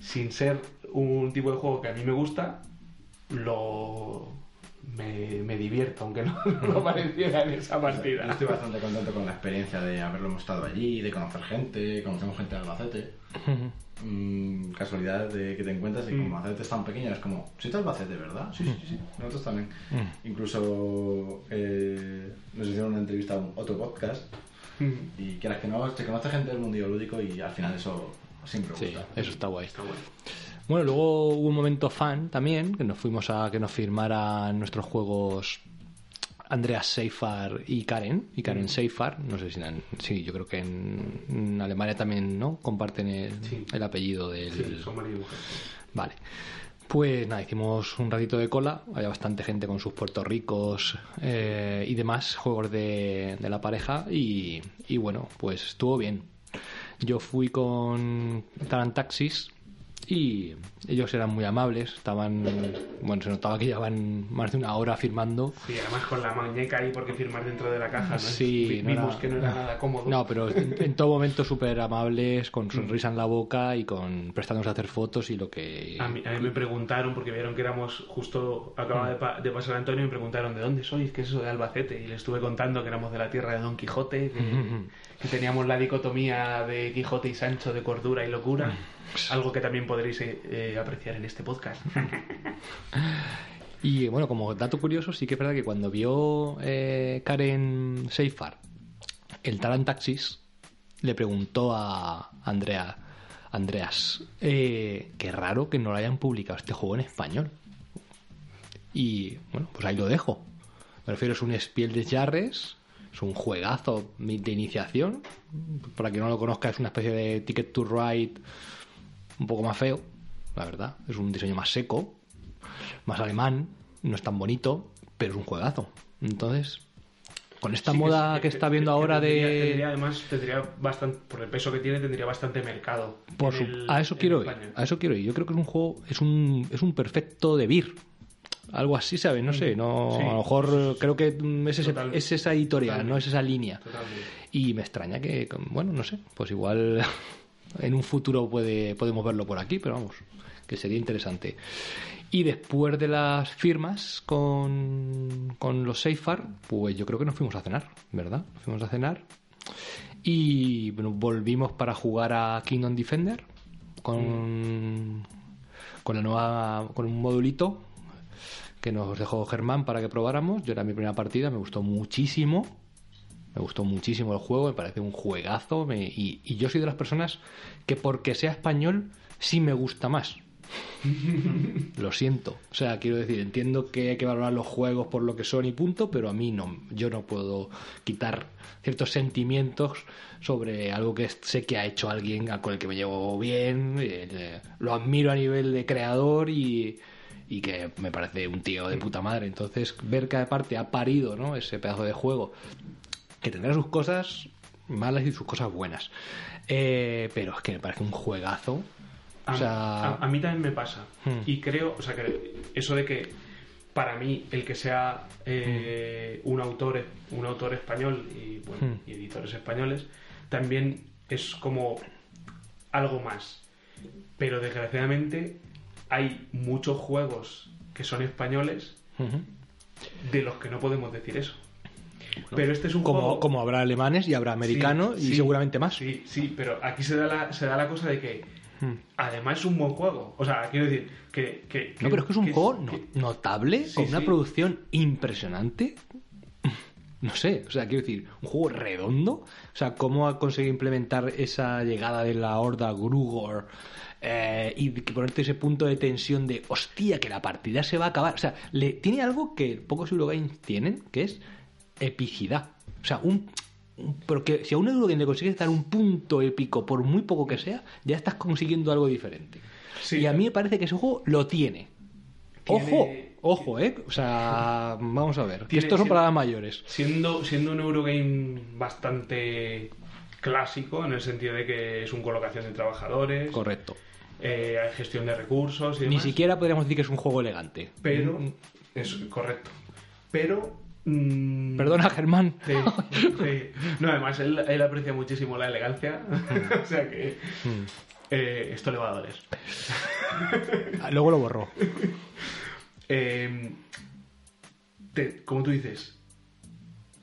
sin ser un tipo de juego que a mí me gusta, lo me, me divierto, aunque no, [laughs] no lo pareciera en esa Yo partida. estoy bastante contento con la experiencia de haberlo estado allí, de conocer gente, conocemos gente de Albacete. Mm, casualidad de que te encuentras y como Albacete es tan pequeño, es como, ¿sí te Albacete, verdad? Sí, sí, sí, nosotros también. Incluso eh, nos hicieron una entrevista a un- otro podcast Mm. y quieras que no, se conoce gente del mundo lúdico y al final eso siempre Sí, gusta. eso está guay. Está bueno. Bueno, luego hubo un momento fan también, que nos fuimos a que nos firmaran nuestros juegos Andreas Seifar y Karen, y Karen Seifar, no sé si, en- sí, yo creo que en, en Alemania también, ¿no? Comparten el, Sí. el apellido del... Sí, son marido y mujer. Vale. Pues nada, hicimos un ratito de cola, había bastante gente con sus Puerto Ricos eh, y demás juegos de, de la pareja y, y bueno, pues estuvo bien. Yo fui con Tarantaxis y ellos eran muy amables, estaban, bueno, se notaba que llevaban más de una hora firmando. Sí, además con la muñeca ahí porque firmar dentro de la caja, ¿no? Sí, no vimos era- que no era nada cómodo. No, pero en, en todo momento súper amables, con sonrisa en la boca y con prestándonos a hacer fotos y lo que... A mí, a mí me preguntaron, porque vieron que éramos justo, acaba de, pa- de pasar Antonio, y me preguntaron de dónde sois, qué es eso de Albacete, y le estuve contando que éramos de la tierra de Don Quijote, que, que teníamos la dicotomía de Quijote y Sancho de cordura y locura, algo que también podréis eh, apreciar en este podcast. Y bueno, como dato curioso, sí que es verdad que cuando vio eh, Karen Seifar el Tarantaxis, le preguntó a Andrea, Andreas, eh, qué raro que no lo hayan publicado este juego en español. Y bueno, pues ahí lo dejo. Me refiero, es un Spiel des Jahres, es un juegazo de iniciación. Para quien no lo conozca, es una especie de Ticket to Ride un poco más feo, la verdad. Es un diseño más seco, más alemán, no es tan bonito, pero es un juegazo. Entonces, con esta Sí, moda que, está viendo ahora tendría- de... tendría, además, tendría bastante, por el peso que tiene, tendría bastante mercado. Por su- el- a eso quiero ir. A eso quiero ir. Yo creo que es un juego, es un, es un perfecto de Beer. Algo así, ¿sabes? No sé, no, Sí. a lo mejor eh, creo que mm, es, ese- es esa editorial, totalmente. no es esa línea. Totalmente. Y me extraña que, bueno, no sé, pues igual [laughs] en un futuro puede, podemos verlo por aquí, pero vamos, que sería interesante. Y después de las firmas con, con los Safar, pues yo creo que nos fuimos a cenar, ¿verdad? Nos fuimos a cenar y bueno, volvimos para jugar a Kingdom Defender con, con la nueva con un modulito que nos dejó Germán para que probáramos. Yo era mi primera partida, me gustó muchísimo. Me gustó muchísimo el juego, me parece un juegazo. me- y, y yo soy de las personas que porque sea español sí me gusta más. [laughs] lo siento. O sea, quiero decir, entiendo que hay que valorar los juegos por lo que son y punto, pero a mí no. Yo no puedo quitar ciertos sentimientos sobre algo que sé que ha hecho alguien con el que me llevo bien. eh, lo admiro a nivel de creador y, y que me parece un tío de puta madre. Entonces, ver que aparte ha parido ¿no? ese pedazo de juego, que tendrá sus cosas malas y sus cosas buenas. Eh, pero es que me parece un juegazo. A, O sea, a- a mí también me pasa. Hmm. Y creo, o sea, que eso de que para mí el que sea eh, un autor un autor español y, bueno, Hmm. y editores españoles también es como algo más. Pero desgraciadamente hay muchos juegos que son españoles de los que no podemos decir eso. Pero este es un como, juego como habrá alemanes y habrá americanos Sí, y sí, seguramente más. Sí, sí, pero aquí se da la, se da la cosa de que Hmm. además es un buen juego. O sea, quiero decir que... que- No, pero es que es un que- juego no- notable, Sí, con una producción impresionante. [laughs] No sé, o sea, quiero decir, un juego redondo. O sea, cómo ha conseguido implementar esa llegada de la horda Grugor eh, y que ponerte ese punto de tensión de hostia, que la partida se va a acabar. O sea, le, tiene algo que pocos Eurogames tienen, que es epicidad. O sea, un. un- Pero que si a un Eurogame le consigues dar un punto épico, por muy poco que sea, ya estás consiguiendo algo diferente. Sí. Y a mí me parece que ese juego lo tiene. Tiene- Ojo, ojo, ¿eh? O sea, [laughs] vamos a ver. Que Tiene- estos son tiene- para mayores. Siendo, siendo un Eurogame bastante clásico, en el sentido de que es un colocación de trabajadores, Correcto. Eh, gestión de recursos y Ni siquiera podríamos decir que es un juego elegante. Pero... Es correcto. Pero... mm, Perdona, Germán. Sí, sí. No, además él, él aprecia muchísimo la elegancia. [laughs] o sea que Mm. eh, esto le va a doler. Ah, Luego lo borró. [laughs] Eh, te- como tú dices,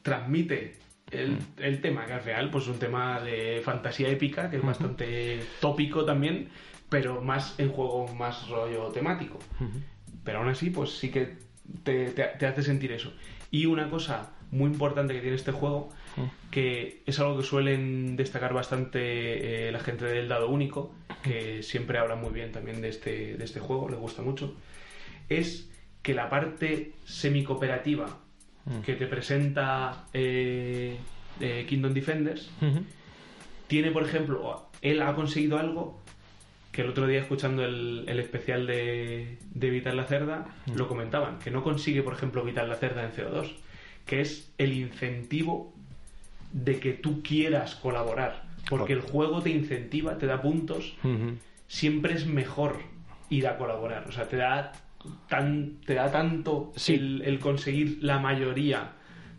transmite el, el tema, que al final pues, es un tema de fantasía épica, que es bastante tópico también, pero más en juego más rollo temático. Pero aún así, pues sí que te, te- te hace sentir eso. Y una cosa muy importante que tiene este juego, que es algo que suelen destacar bastante eh, la gente del dado único, que siempre habla muy bien también de este, de este juego, les gusta mucho, es que la parte semi-cooperativa que te presenta eh, eh, Kingdom Defenders tiene, por ejemplo, él ha conseguido algo que el otro día escuchando el, el especial de, de Vital la Cerda, Mm. lo comentaban, que no consigue, por ejemplo, Vital la Cerda en CO2, que es el incentivo de que tú quieras colaborar, porque el juego te incentiva, te da puntos, siempre es mejor ir a colaborar, o sea, te da, tan, te da tanto Sí. el, el conseguir la mayoría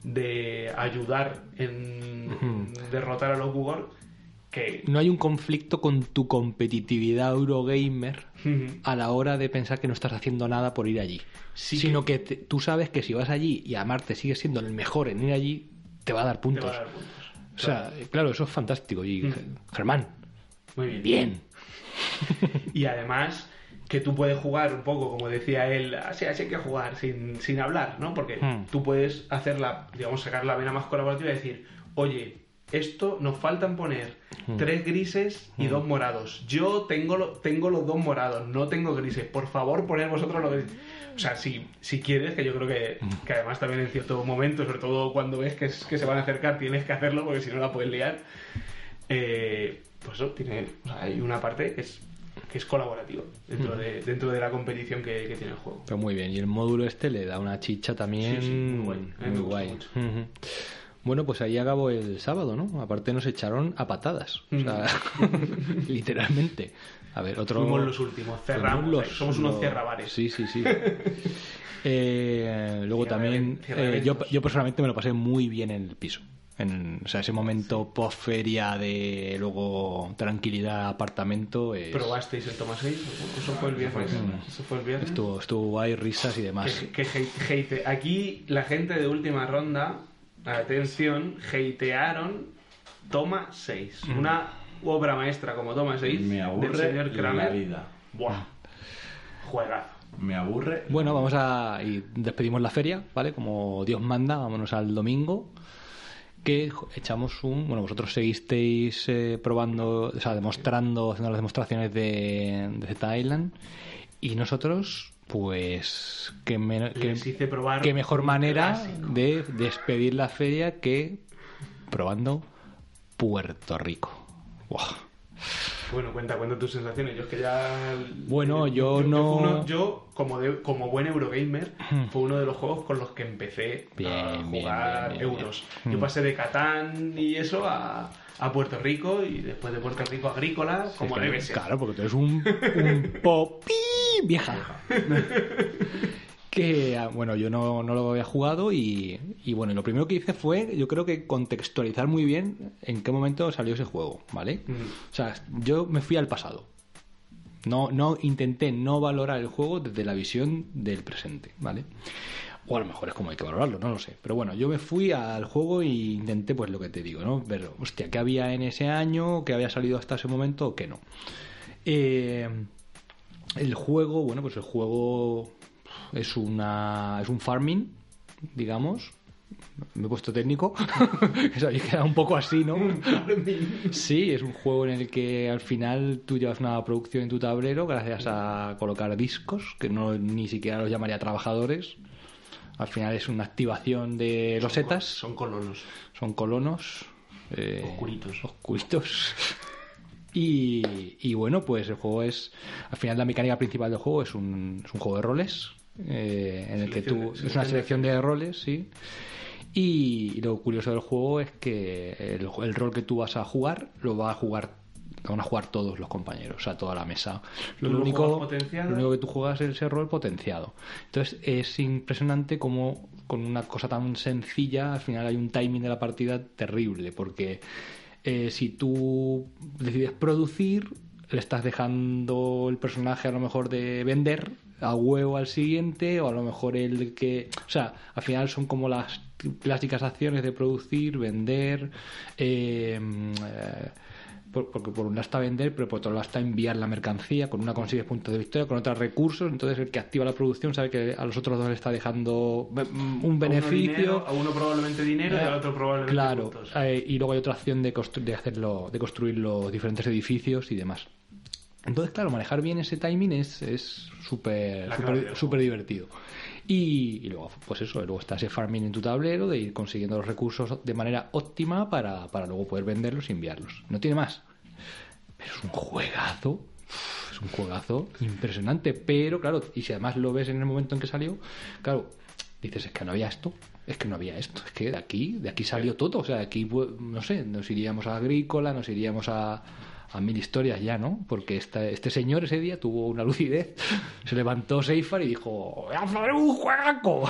de ayudar en derrotar a los Bugor que... No hay un conflicto con tu competitividad Eurogamer a la hora de pensar que no estás haciendo nada por ir allí. Sí sino que, te- tú sabes que si vas allí y además te sigues siendo el mejor en ir allí, te va a dar Te puntos. va a dar puntos. O sea, claro, eso es fantástico. Y. Germán, Muy bien. bien. Y además que tú puedes jugar un poco, como decía él, así, así hay que jugar sin, sin hablar, ¿no? Porque Hmm. tú puedes hacerla, digamos, sacar la vena más colaborativa y decir, oye, esto nos faltan poner Hmm. tres grises y dos morados. Yo tengo, lo- tengo los dos morados, no tengo grises. Por favor, poner vosotros los grises. O sea, si, si quieres, que yo creo que, Hmm. que además también en cierto momento, sobre todo cuando ves que, es- que se van a acercar, tienes que hacerlo porque si no la puedes liar. Eh, pues eso, tiene, o sea, hay una parte que es, que es colaborativa dentro, de, dentro de la competición que, que tiene el juego. Pero muy bien. Y el módulo este le da una chicha también Sí, sí, muy guay. Muy guay. Bueno, pues ahí acabó el sábado, ¿no? Aparte nos echaron a patadas. O sea, [laughs] literalmente. A ver, otro... Fuimos los últimos, cerramos, Fuimos eh, somos unos los- cierrabares. Sí, sí, sí. [laughs] Eh, luego Cierra también, eh, yo, personalmente me lo pasé muy bien en el piso. En, o sea, ese momento post feria de luego tranquilidad, apartamento. es- ¿Probasteis el Toma 6? Eso fue el viernes. Eso fue el viernes. Estuvo, estuvo guay, risas y demás. Que, que hate- hate- Aquí la gente de última ronda, atención, hatearon Toma 6. Una obra maestra como Toma 6 Me del aburre señor Kramer. la vida. Buah, juegazo. Me aburre. Bueno, vamos a. Y despedimos la feria, ¿vale? Como Dios manda, vámonos al domingo. Que echamos un. Bueno, vosotros seguisteis eh, probando, o sea, demostrando, haciendo las demostraciones de, de Z Island. Y nosotros, pues. Que, me- que, probar qué mejor manera clásico. de despedir la feria que probando Puerto Rico. Bueno, cuenta, cuenta tus sensaciones. Yo es que ya. Bueno, yo fue no- uno- yo, como, de- como buen Eurogamer, fue uno de los juegos con los que empecé Bien, a jugar bien, bien, euros. Yo pasé de Catán y eso a, a Puerto Rico y después de Puerto Rico Agrícola, como Sí, debe ser. Claro, porque tú eres un, un [laughs] popí vieja. [laughs] que, ah, bueno, yo no, no lo había jugado y, y, bueno, lo primero que hice fue, yo creo que contextualizar muy bien en qué momento salió ese juego, ¿vale? Mm. O sea, yo me fui al pasado. No, no intenté no valorar el juego desde la visión del presente, ¿vale? O a lo mejor es como hay que valorarlo, no lo sé. Pero bueno, yo me fui al juego e intenté, pues lo que te digo, ¿no? Ver, hostia, qué había en ese año, qué había salido hasta ese momento o qué no. Eh, el juego, bueno, pues el juego es una es un farming, digamos. Me he puesto técnico, [laughs] que quedado un poco así, ¿no? Sí, es un juego en el que al final tú llevas una producción en tu tablero gracias a colocar discos, que no ni siquiera los llamaría trabajadores. Al final es una activación de losetas, Son colonos. son colonos. eh, Oscuritos. Oscuritos. [laughs] Y, y bueno, pues el juego es. Al final, la mecánica principal del juego es un, es un juego de roles. eh, en el que tú. Es una selección de roles, sí. Y, y lo curioso del juego es que el, el rol que tú vas a jugar lo va a jugar van a jugar todos los compañeros, o sea, toda la mesa. Lo, ¿Tú lo único, lo único que tú juegas es ese rol potenciado. Entonces es impresionante como con una cosa tan sencilla al final hay un timing de la partida terrible, porque eh, si tú decides producir, le estás dejando el personaje a lo mejor de vender a huevo al siguiente o a lo mejor el que... O sea, al final son como las clásicas acciones de producir, vender, eh, eh, por- porque por un lado está vender, pero por otro lado está enviar la mercancía, con una consigues puntos de victoria, con otros recursos, entonces el que activa la producción sabe que a los otros dos le está dejando mm, un beneficio. A uno, dinero, a uno probablemente dinero y al otro probablemente Claro, puntos. eh, y luego hay otra acción de, constru- de, hacerlo, de construir los diferentes edificios y demás. Entonces, claro, manejar bien ese timing es súper divertido. Y, y luego, pues eso, luego está ese farming en tu tablero de ir consiguiendo los recursos de manera óptima para, para luego poder venderlos y enviarlos. No tiene más. Es un juegazo. Es un juegazo impresionante, pero claro, y si además lo ves en el momento en que salió, claro, dices, es que no había esto, es que no había esto, es que de aquí, de aquí salió todo, o sea, de aquí, pues, no sé, nos iríamos a Agrícola, nos iríamos a, a mil historias ya, ¿no? Porque esta, este señor ese día tuvo una lucidez, se levantó Seifar y dijo, ¡Voy a hacer un juegaco!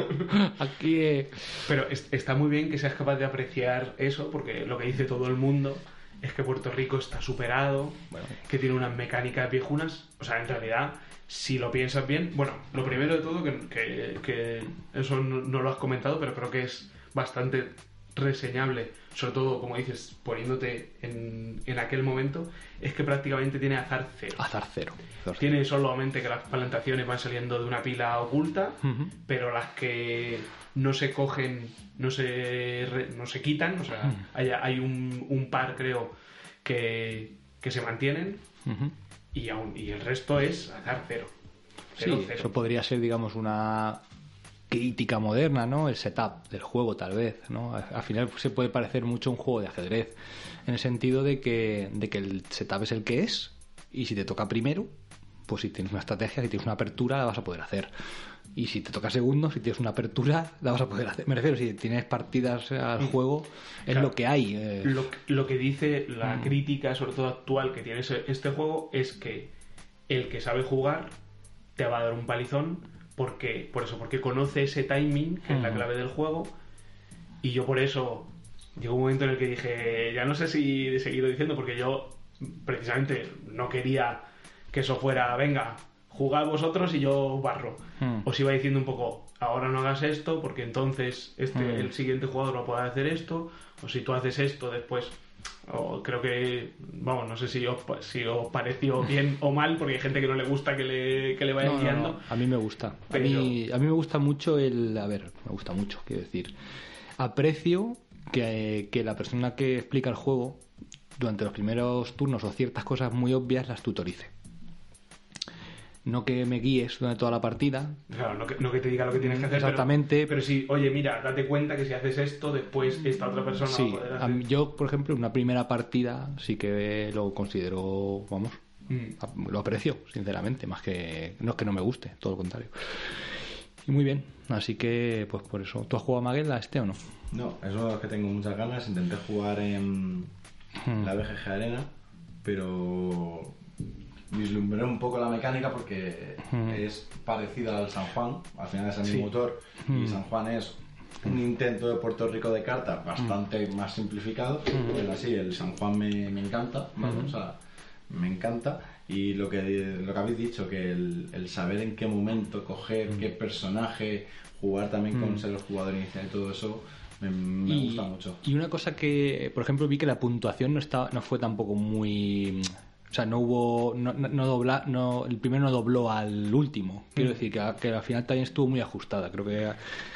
[laughs] aquí... eh, Pero es- está muy bien que seas capaz de apreciar eso, porque lo que dice todo el mundo es que Puerto Rico está superado, Bueno. que tiene unas mecánicas viejunas. O sea, en realidad, si lo piensas bien, bueno, lo primero de todo, que, que- que eso no, no lo has comentado, pero creo que es bastante reseñable, sobre todo, como dices, poniéndote en, en aquel momento, es que prácticamente tiene azar cero. azar cero. Tiene solamente que las plantaciones van saliendo de una pila oculta, pero las que no se cogen, no se, re- no se quitan, o sea, hay, hay un, un par, creo, que, que se mantienen y, aún, y el resto es azar cero. Cero, Sí, cero. eso podría ser, digamos, una crítica moderna, ¿no? El setup del juego, tal vez, ¿no? Al final se puede parecer mucho a un juego de ajedrez, en el sentido de que, de que el setup es el que es, y si te toca primero, pues si tienes una estrategia, si tienes una apertura, la vas a poder hacer. Y si te toca segundo, si tienes una apertura, la vas a poder hacer. Me refiero, si tienes partidas al juego, es Claro. lo que hay. eh. Lo, lo que dice la crítica, sobre todo actual, que tiene este juego es que el que sabe jugar te va a dar un palizón porque por eso porque conoce ese timing que es la Ujú. clave del juego y yo por eso llegó un momento en el que dije ya no sé si de seguirlo diciendo porque yo precisamente no quería que eso fuera venga jugad vosotros y yo barro Hmm. os iba diciendo un poco ahora no hagas esto porque entonces este Hmm. el siguiente jugador no puede hacer esto o si tú haces esto después o creo que vamos no sé si os, si os pareció [laughs] bien o mal porque hay gente que no le gusta que le, que le vaya No, no, guiando no, A mí me gusta. Pero- A, mí, a mí me gusta mucho el... A ver, me gusta mucho, quiero decir. Aprecio que, que la persona que explica el juego durante los primeros turnos o ciertas cosas muy obvias las tutorice. No que me guíes durante toda la partida, Claro, no que, no que te diga lo que tienes que hacer Exactamente. pero, sí oye mira date cuenta que si haces esto después esta otra persona Sí, va a poder a hacer mí- yo, por ejemplo, una primera partida sí que lo considero, vamos, Mm. lo aprecio, sinceramente, más que no es que no me guste, todo lo contrario. Y muy bien, así que, pues por eso. ¿Tú has jugado a Maguela este o no? No, es uno de los que tengo muchas ganas. Intenté jugar en Hmm. la BGG Arena, pero vislumbré un poco la mecánica porque Hmm. es parecida al San Juan. Al final es el Sí. mismo autor Hmm. y San Juan es un intento de Puerto Rico de carta bastante Hmm. más simplificado. Pero así, el San Juan me, me encanta. ¿vale? O sea, me encanta. Y lo que, lo que habéis dicho, que el, el saber en qué momento coger, qué personaje, jugar también con ser el jugador inicial y todo eso, me, me y, gusta mucho. y una cosa que, por ejemplo, vi que la puntuación no estaba, no fue tampoco muy, o sea, no hubo, no, no, dobla, no, el primero no dobló al último. Quiero Mm. decir que, a- que al final también estuvo muy ajustada. Creo que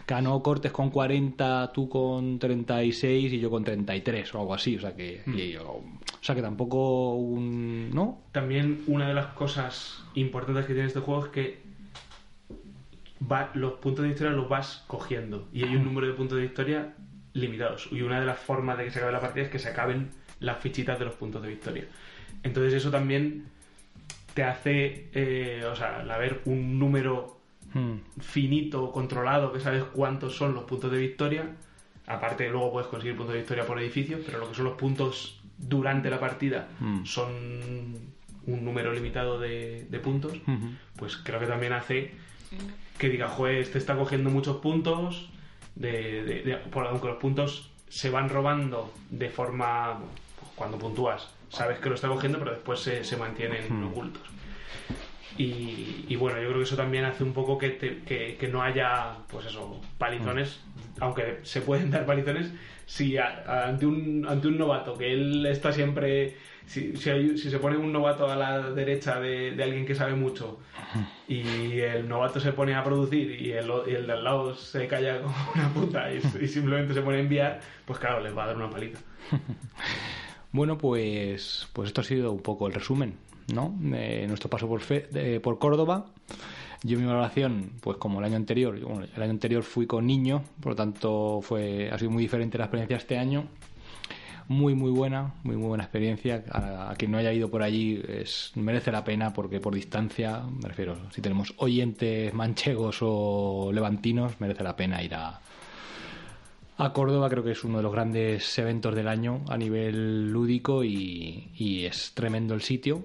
ganó Cortes con 40, tú con 36 y yo con 33 o algo así. O sea que, Mm. y- o, o sea que tampoco un, ¿no? También una de las cosas importantes que tiene este juego es que va- los puntos de historia los vas cogiendo y hay un número de puntos de historia limitados y una de las formas de que se acabe la partida es que se acaben las fichitas de los puntos de victoria. Entonces eso también te hace, eh, o sea, al haber un número Hmm. finito, controlado, que sabes cuántos son los puntos de victoria. Aparte, luego puedes conseguir puntos de victoria por edificios, pero lo que son los puntos durante la partida Mm. son un número limitado de, de puntos. Ujú. Pues creo que también hace que diga, joder, este está cogiendo muchos puntos, de, de- de- por- aunque los puntos se van robando de forma, pues, cuando puntúas, sabes que lo está cogiendo, pero después se, se mantienen ocultos. Y, y bueno, yo creo que eso también hace un poco que, te- que, que no haya, pues eso, palizones, aunque se pueden dar palizones, si a- a- ante, un, ante un novato, que él está siempre, si, si, hay- si se pone un novato a la derecha de, de alguien que sabe mucho y el novato se pone a producir y el, y el de al lado se calla como una puta y, y simplemente se pone a enviar, pues claro, les va a dar una paliza. [laughs] Bueno, pues, pues esto ha sido un poco el resumen, ¿no? Nuestro paso por, Fe- de- por Córdoba. Yo mi valoración, pues como el año anterior, bueno, el año anterior fui con niño, por lo tanto fue, ha sido muy diferente la experiencia este año. muy muy buena, muy muy buena experiencia. A, a quien no haya ido por allí es, merece la pena porque por distancia, me refiero, si tenemos oyentes manchegos o levantinos, merece la pena ir a, a Córdoba creo que es uno de los grandes eventos del año a nivel lúdico y, es tremendo el sitio.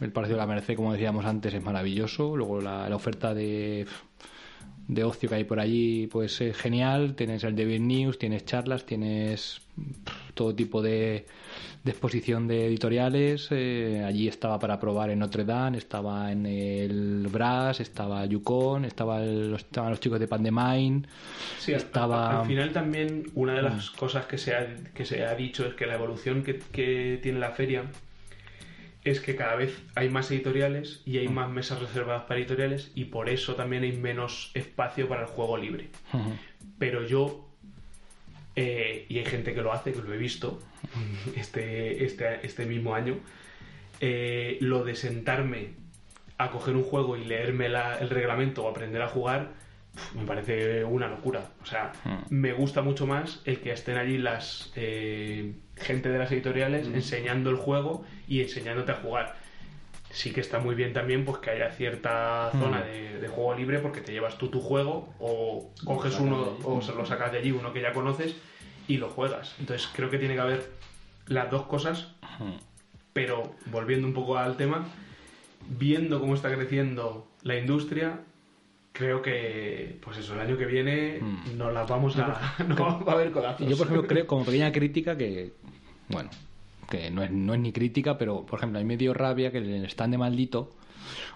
El Palacio de la Merced, como decíamos antes, es maravilloso. Luego la oferta de, de ocio que hay por allí, pues es genial. Tienes el David News, tienes charlas, tienes todo tipo de, de exposición de editoriales. Eh, allí estaba para probar en Notre Dame, estaba en el Brass, estaba Yukon, estaba el- estaban los chicos de Pandemine. Sí, al- estaba... al, al final también una de las cosas que se ha, que se ha dicho es que la evolución que, que tiene la feria es que cada vez hay más editoriales y hay más mesas reservadas para editoriales y por eso también hay menos espacio para el juego libre. Pero yo, eh, y hay gente que lo hace, que lo he visto [laughs] este, este, este mismo año, eh, lo de sentarme a coger un juego y leerme la- el reglamento o aprender a jugar, me parece una locura. O sea, me gusta mucho más el que estén allí las eh, gente de las editoriales enseñando el juego y enseñándote a jugar. Sí que está muy bien también pues que haya cierta zona de, de juego libre porque te llevas tú tu juego o coges uno o se lo sacas de allí, uno que ya conoces y lo juegas. Entonces creo que tiene que haber las dos cosas, pero volviendo un poco al tema, viendo cómo está creciendo la industria, creo que, pues eso, el año que viene nos las vamos a... [laughs] no va a haber codazos. Yo, por ejemplo, creo, como pequeña crítica, que, bueno, que no es, no es ni crítica, pero, por ejemplo, a mí me dio rabia que en el stand de Maldito,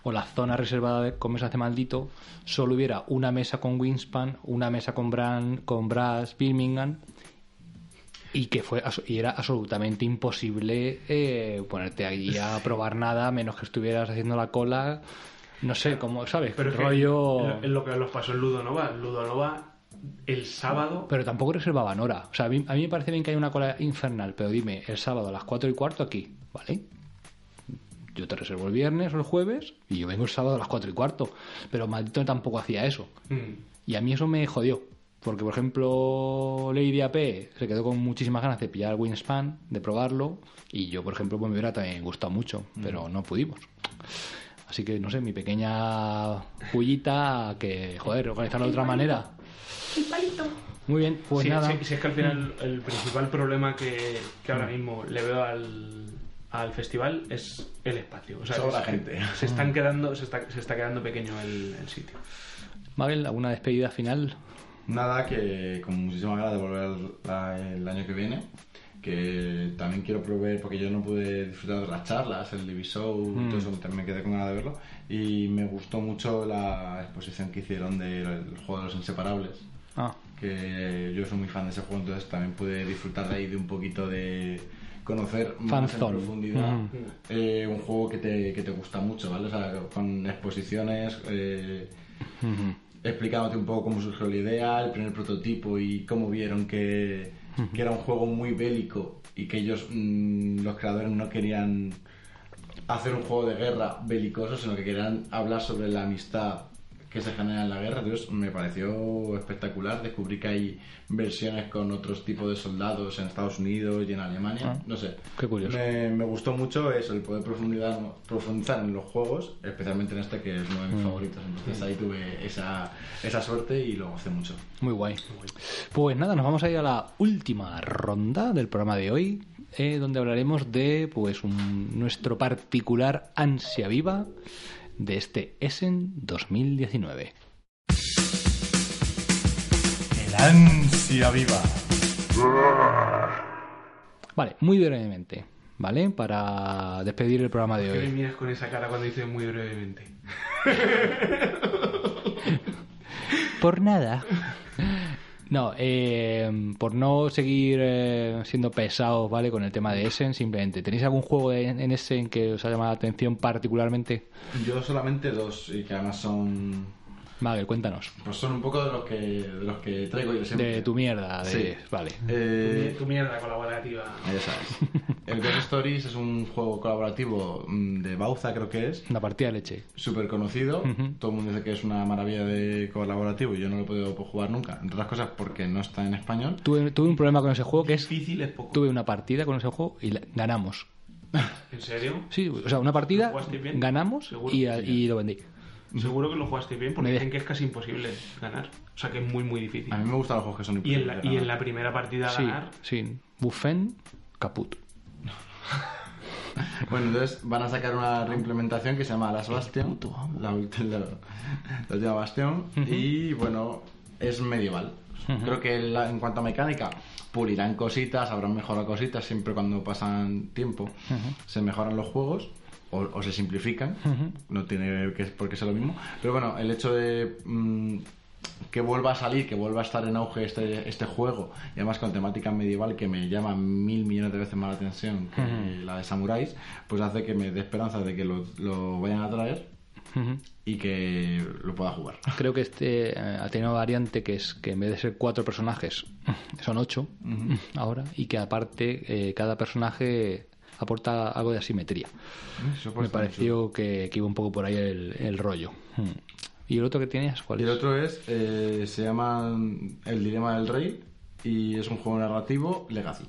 o la zona reservada de, con mesas de Maldito, solo hubiera una mesa con Wingspan, una mesa con, Bran, con Brass Birmingham, y que fue y era absolutamente imposible eh, ponerte ahí a probar nada, menos que estuvieras haciendo la cola, no sé, como, ¿sabes? Pero rollo... es lo que nos pasó en Ludonova. Ludonova, el sábado... Pero tampoco reservaban hora. O sea, a mí, a mí me parece bien que hay una cola infernal, pero dime, el sábado a las 4 y cuarto aquí, ¿vale? Yo te reservo el viernes o el jueves y yo vengo el sábado a las 4 y cuarto. Pero maldito tampoco hacía eso. Mm, Y a mí eso me jodió. Porque, por ejemplo, Lady AP se quedó con muchísimas ganas de pillar el Wingspan, de probarlo. Y yo, por ejemplo, pues me hubiera también gustado mucho, pero no pudimos. Así que, no sé, mi pequeña pullita que, joder, organizarlo de otra manera. Muy bien, pues sí, nada. sí, sí, es que al final el principal problema que, que ahora mismo le veo al, al festival es el espacio. O sea, es que gente. Se están quedando, se está, se está quedando pequeño el, el sitio. Mabel, ¿alguna despedida final? Nada, que con muchísima ganas de volver el, la- el año que viene. Que también quiero probar, porque yo no pude disfrutar de las charlas, el Divi Show, todo eso, también me quedé con ganas de verlo. Y me gustó mucho la exposición que hicieron del juego de los inseparables. Ah, Que yo soy muy fan de ese juego, entonces también pude disfrutar de ahí de un poquito de conocer más en profundidad Ujú. eh, un juego que te, que te gusta mucho, ¿vale? O sea, con exposiciones. eh, ujú. explicándote un poco cómo surgió la idea, el primer prototipo y cómo vieron que, que era un juego muy bélico y que ellos, mm, los creadores, no querían hacer un juego de guerra belicoso, sino que querían hablar sobre la amistad que se genera en la guerra. Entonces me pareció espectacular. Descubrí que hay versiones con otros tipos de soldados en Estados Unidos y en Alemania. Ah, no sé. qué curioso. Me, me gustó mucho eso, el poder profundizar, profundizar en los juegos, especialmente en este que es uno de Mm. mis favoritos. Entonces ahí tuve esa, esa suerte y lo gocé mucho. Muy guay. Pues nada, nos vamos a ir a la última ronda del programa de hoy, eh, donde hablaremos de pues un- nuestro particular ansia viva de este Essen 2019. El ansia viva. Vale, muy brevemente, ¿vale? Para despedir el programa de ¿Qué me hoy. miras con esa cara cuando dices muy brevemente? Por nada. [laughs] No, eh, por no seguir eh, siendo pesados, ¿vale? Con el tema de Essen, simplemente. ¿Tenéis algún juego de- en Essen que os ha llamado la atención particularmente? Yo solamente dos, y que además son Vale, cuéntanos. Pues son un poco de los que, de los que traigo yo siempre. De tu mierda, de... Sí. Vale. Eh, Tu mierda colaborativa. esa es. [laughs] El Ghost Stories es un juego colaborativo mm, de Bauza, creo que es. Una partida de leche. Súper conocido. Todo el mundo dice que es una maravilla de colaborativo y yo no lo he podido jugar nunca. Entre otras cosas porque no está en español. Tuve, tuve un problema con ese juego que es... Difícil es poco. Tuve una partida con ese juego y la- ganamos. ¿En serio? Sí, o sea, una partida, ganamos y lo vendí. Seguro que lo jugaste bien porque dicen que es casi imposible ganar. O sea que es muy, muy difícil. A mí me gustan los juegos que son Y en, la, imposibles y en la primera partida Sí, ganar. sí. Buffen, caput. [laughs] Bueno, entonces van a sacar una reimplementación que se llama Las Bastion. La, la- la última Bastion. Y bueno, es medieval. Creo que la- en cuanto a mecánica, pulirán cositas, habrán mejorado cositas siempre cuando pasan tiempo. Se mejoran los juegos. O, o se simplifican, no tiene que por qué ser lo mismo. Pero bueno, el hecho de mm, que vuelva a salir, que vuelva a estar en auge este, este juego, y además con temática medieval que me llama mil millones de veces más la atención que la de samuráis, pues hace que me dé esperanza de que lo, lo vayan a traer y que lo pueda jugar. Creo que este eh, ha tenido una variante que es que en vez de ser cuatro personajes, son ocho ahora, y que aparte eh, cada personaje aporta algo de asimetría. Eso Me pareció que, que iba un poco por ahí el, el rollo. Hmm. ¿Y el otro que tenías? ¿Cuál es? el otro es, eh, se llama El Dilema del Rey y es un juego narrativo Legacy.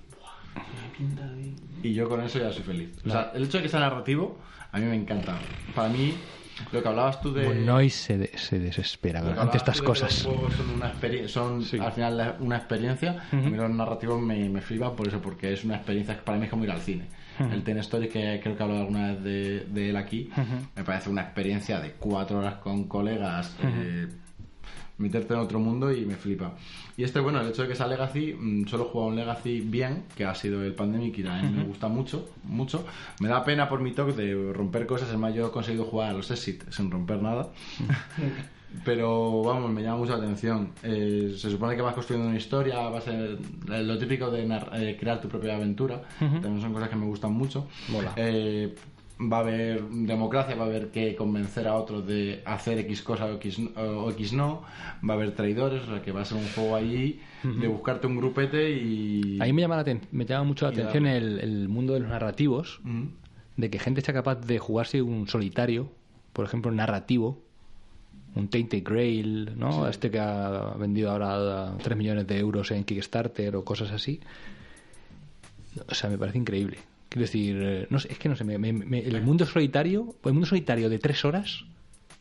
Y yo con eso ya soy feliz. O sea, el hecho de que sea narrativo, a mí me encanta. Para mí, lo que hablabas tú de... Monoy se, de- se desespera ante estas cosas. Los son, una son Sí. al final la- una experiencia. A mí los narrativos me, me flipan por eso, porque es una experiencia que para mí es como ir al cine. El Ten Story, que creo que he hablado alguna vez de, de él aquí, me parece una experiencia de cuatro horas con colegas. eh, meterte en otro mundo y me flipa. Y este, bueno, el hecho de que sea Legacy, mm, solo he jugado un Legacy bien, que ha sido el Pandemic y también me gusta mucho, mucho. Me da pena por mi toque de romper cosas, es más, yo he conseguido jugar a los Exit sin romper nada. [laughs] Pero vamos, me llama mucho la atención. Eh, se supone que vas construyendo una historia, va a ser lo típico de eh, crear tu propia aventura. También son cosas que me gustan mucho. Mola. Eh, va a haber democracia, va a haber que convencer a otros de hacer X cosa o X, o X no. Va a haber traidores, o sea que va a ser un juego allí de buscarte un grupete y. A mí me llama, la me llama mucho la atención el, el mundo de los narrativos, de que gente sea capaz de jugarse un solitario, por ejemplo, narrativo, un Tainted Grail, ¿no? Este que ha vendido ahora 3 millones de euros en Kickstarter o cosas así. O sea, me parece increíble. Quiero decir, eh, no sé, es que no sé, me- me- me- el mundo solitario, el mundo solitario de tres horas.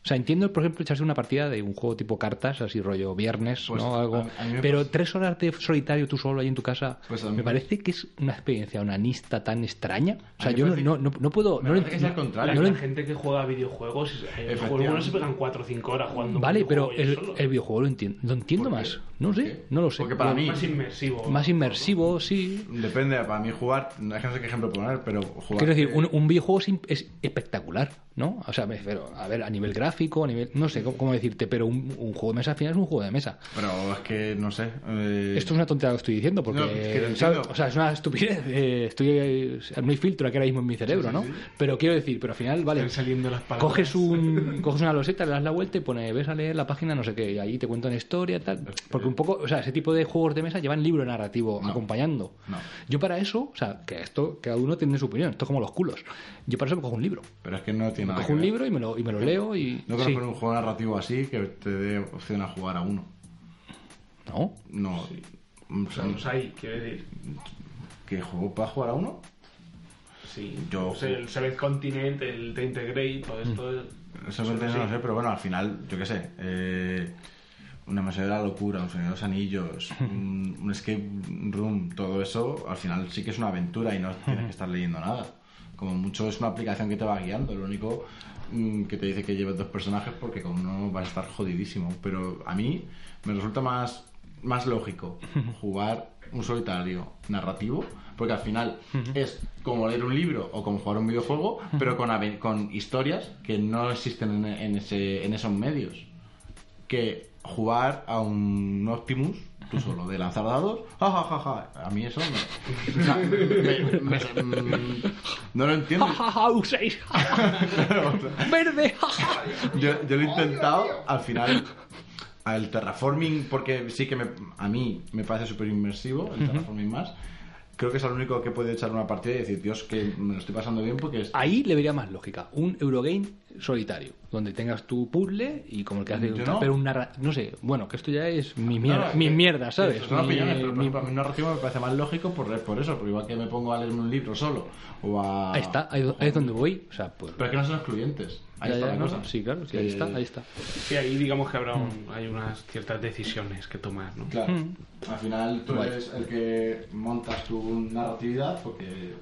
O sea, entiendo, por ejemplo, echarse una partida de un juego tipo cartas, así rollo viernes, Pues, ¿no? Algo. a- a Pero pasa- tres horas de solitario tú solo ahí en tu casa, Pues me parece que es una experiencia onanista tan extraña. O sea, yo no, parece- no, no, no puedo... me no lo parece que es al contrario. La, no lo gente que juega a videojuegos, en el juego algunos se pegan 4 o 5 horas jugando. un Vale, pero el, el videojuego lo entiendo, lo entiendo más. No ¿Por sé, no lo sé. Porque para mí- Más inmersivo. Más inmersivo, sí. Depende, para mí jugar, no no sé qué ejemplo poner, pero jugar. Quiero decir, un, un videojuego es espectacular, ¿no? O sea, refiero, a ver, a nivel gráfico, a nivel... No sé cómo, cómo decirte, pero un, un juego de mesa al final es un juego de mesa. Pero es que no sé. eh, Esto es una tontería lo que estoy diciendo, porque... No, es. O sea, es una estupidez. [laughs] eh, estoy, eh, no hay filtro aquí ahora mismo en mi cerebro, Sí, sí, ¿no? sí. Pero quiero decir, pero al final, vale... Están saliendo las palabras. Coges, un, [laughs] coges una loseta, le das la vuelta y pone, ves a leer la página, no sé qué, y ahí te cuentan historia, tal. Porque un poco, o sea, ese tipo de juegos de mesa llevan libro narrativo No. acompañando. No. Yo para eso, o sea, que esto, cada uno tiene su opinión, esto es como los culos. Yo para eso me cojo un libro. Pero es que no tiene Me cojo que un ver. libro y me lo, y me lo leo y. No sí. conozco un juego narrativo así que te dé opción a jugar a uno. No. No. O O sea, sea, los hay, quiero decir. ¿Qué juego para jugar a uno? Sí. Yo- O sea, el Seventh Continent, el Tainted Grey, todo esto. Eso Eso no, sí. no sé, pero bueno, al final, yo qué sé. Eh, una mesa de la locura, un señor de los anillos, [laughs] un, un escape room, todo eso, al final sí que es una aventura y no tienes que estar leyendo nada. Como mucho es una aplicación que te va guiando, lo único mm, que te dice que lleves dos personajes porque con uno vas a estar jodidísimo. Pero a mí me resulta más, más lógico [laughs] jugar un solitario narrativo, porque al final es como leer un libro o como jugar un videojuego, pero con, con historias que no existen en, en ese, en esos medios. Que jugar a un Optimus, tú solo, de lanzar dados, ja, ja, ja, ja. A mí eso me, o sea, me- me- no lo entiendo. ¡Ja, ja, ja, uséis! [laughs] ¡Verde! Yo, yo lo he intentado, al final al terraforming, porque sí que me- a mí me parece súper inmersivo el terraforming más. Creo que es el único que puede echar una partida y decir, Dios, que me lo estoy pasando bien porque... es- Ahí le vería más lógica. Un Eurogame solitario, donde tengas tu puzzle y como el que hace no. pero un narra- No sé, bueno, que esto ya es mi mierda, No, es mi que- mierda, ¿sabes? Eso son Mi- opiniones, pero mi- ejemplo, a mí un narrativo me parece más lógico por, por eso, porque igual que me pongo a leerme un libro solo o a... Ahí está, ahí, ahí es donde voy. O sea, pues. Pero es que no son excluyentes. Ahí ya, está ya, la no, cosa. sí, claro, sí, ahí Que- está, ahí está. Sí, ahí digamos que habrá un- hay unas ciertas decisiones que tomar, ¿no? Claro. Mm. Al final tú Guay. eres el que montas tu narratividad porque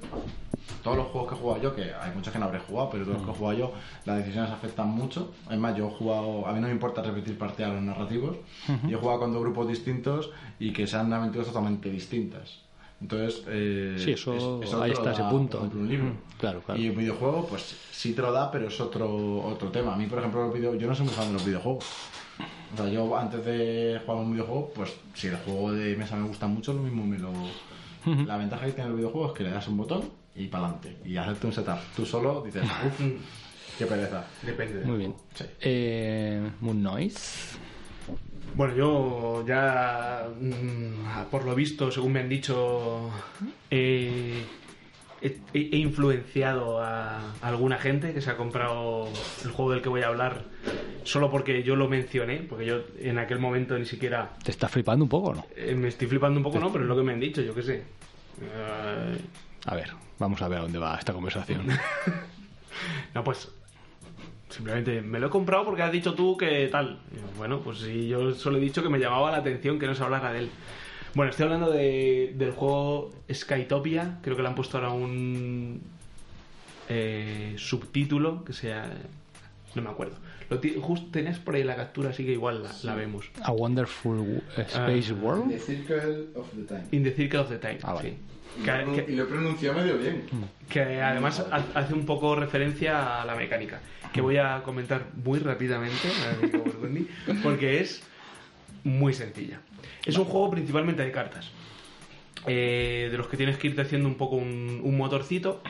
todos los juegos que he jugado yo, que hay muchos que no habré jugado, pero todos los que he jugado yo, las decisiones afectan mucho. Es más, yo he jugado, a mí no me importa repetir partidas a los narrativos, y he jugado con dos grupos distintos y que sean aventuras totalmente distintas. Entonces, eh, Sí, eso- te ahí lo está ese punto. por ejemplo, un libro. Mm, claro, claro. Y un videojuego, pues sí te lo da, pero es otro, otro tema. A mí, por ejemplo, los video- yo no soy muy fan de los videojuegos. O sea, yo antes de jugar un videojuego, pues si el juego de mesa me gusta mucho, lo mismo me lo... La ventaja que tiene el videojuego es que le das un botón y para adelante. Y hacerte un setup. Tú solo dices, uff, [laughs] qué pereza. Depende. Muy bien. Sí. Eh, Moon Noise. Bueno, yo ya, mm, por lo visto, según me han dicho, he, he- he influenciado a alguna gente que se ha comprado el juego del que voy a hablar solo porque yo lo mencioné, porque yo en aquel momento ni siquiera ¿Te está flipando un poco o no? eh, me estoy flipando un poco, ¿no? Pero es lo que me han dicho, yo qué sé. A ver, vamos a ver a dónde va esta conversación. [laughs] No, pues simplemente me lo he comprado porque has dicho tú que tal. Y Bueno, pues sí, yo solo he dicho que me llamaba la atención que no se hablara de él. Bueno, estoy hablando de- del juego Skytopia, creo que le han puesto ahora un eh, subtítulo que sea... No me acuerdo. Lo justo tenés por ahí la captura, así que igual la, la vemos. A Wonderful Space Ah, World. Circle of the Time. In the Circle of the Time. Ah, vale. sí. Que- que- lo he pronunciado medio bien. que además ha- hace un poco referencia a la mecánica, que voy a comentar muy rápidamente, porque es muy sencilla. Es un juego principalmente de cartas, eh, de los que tienes que irte haciendo un poco un, un motorcito.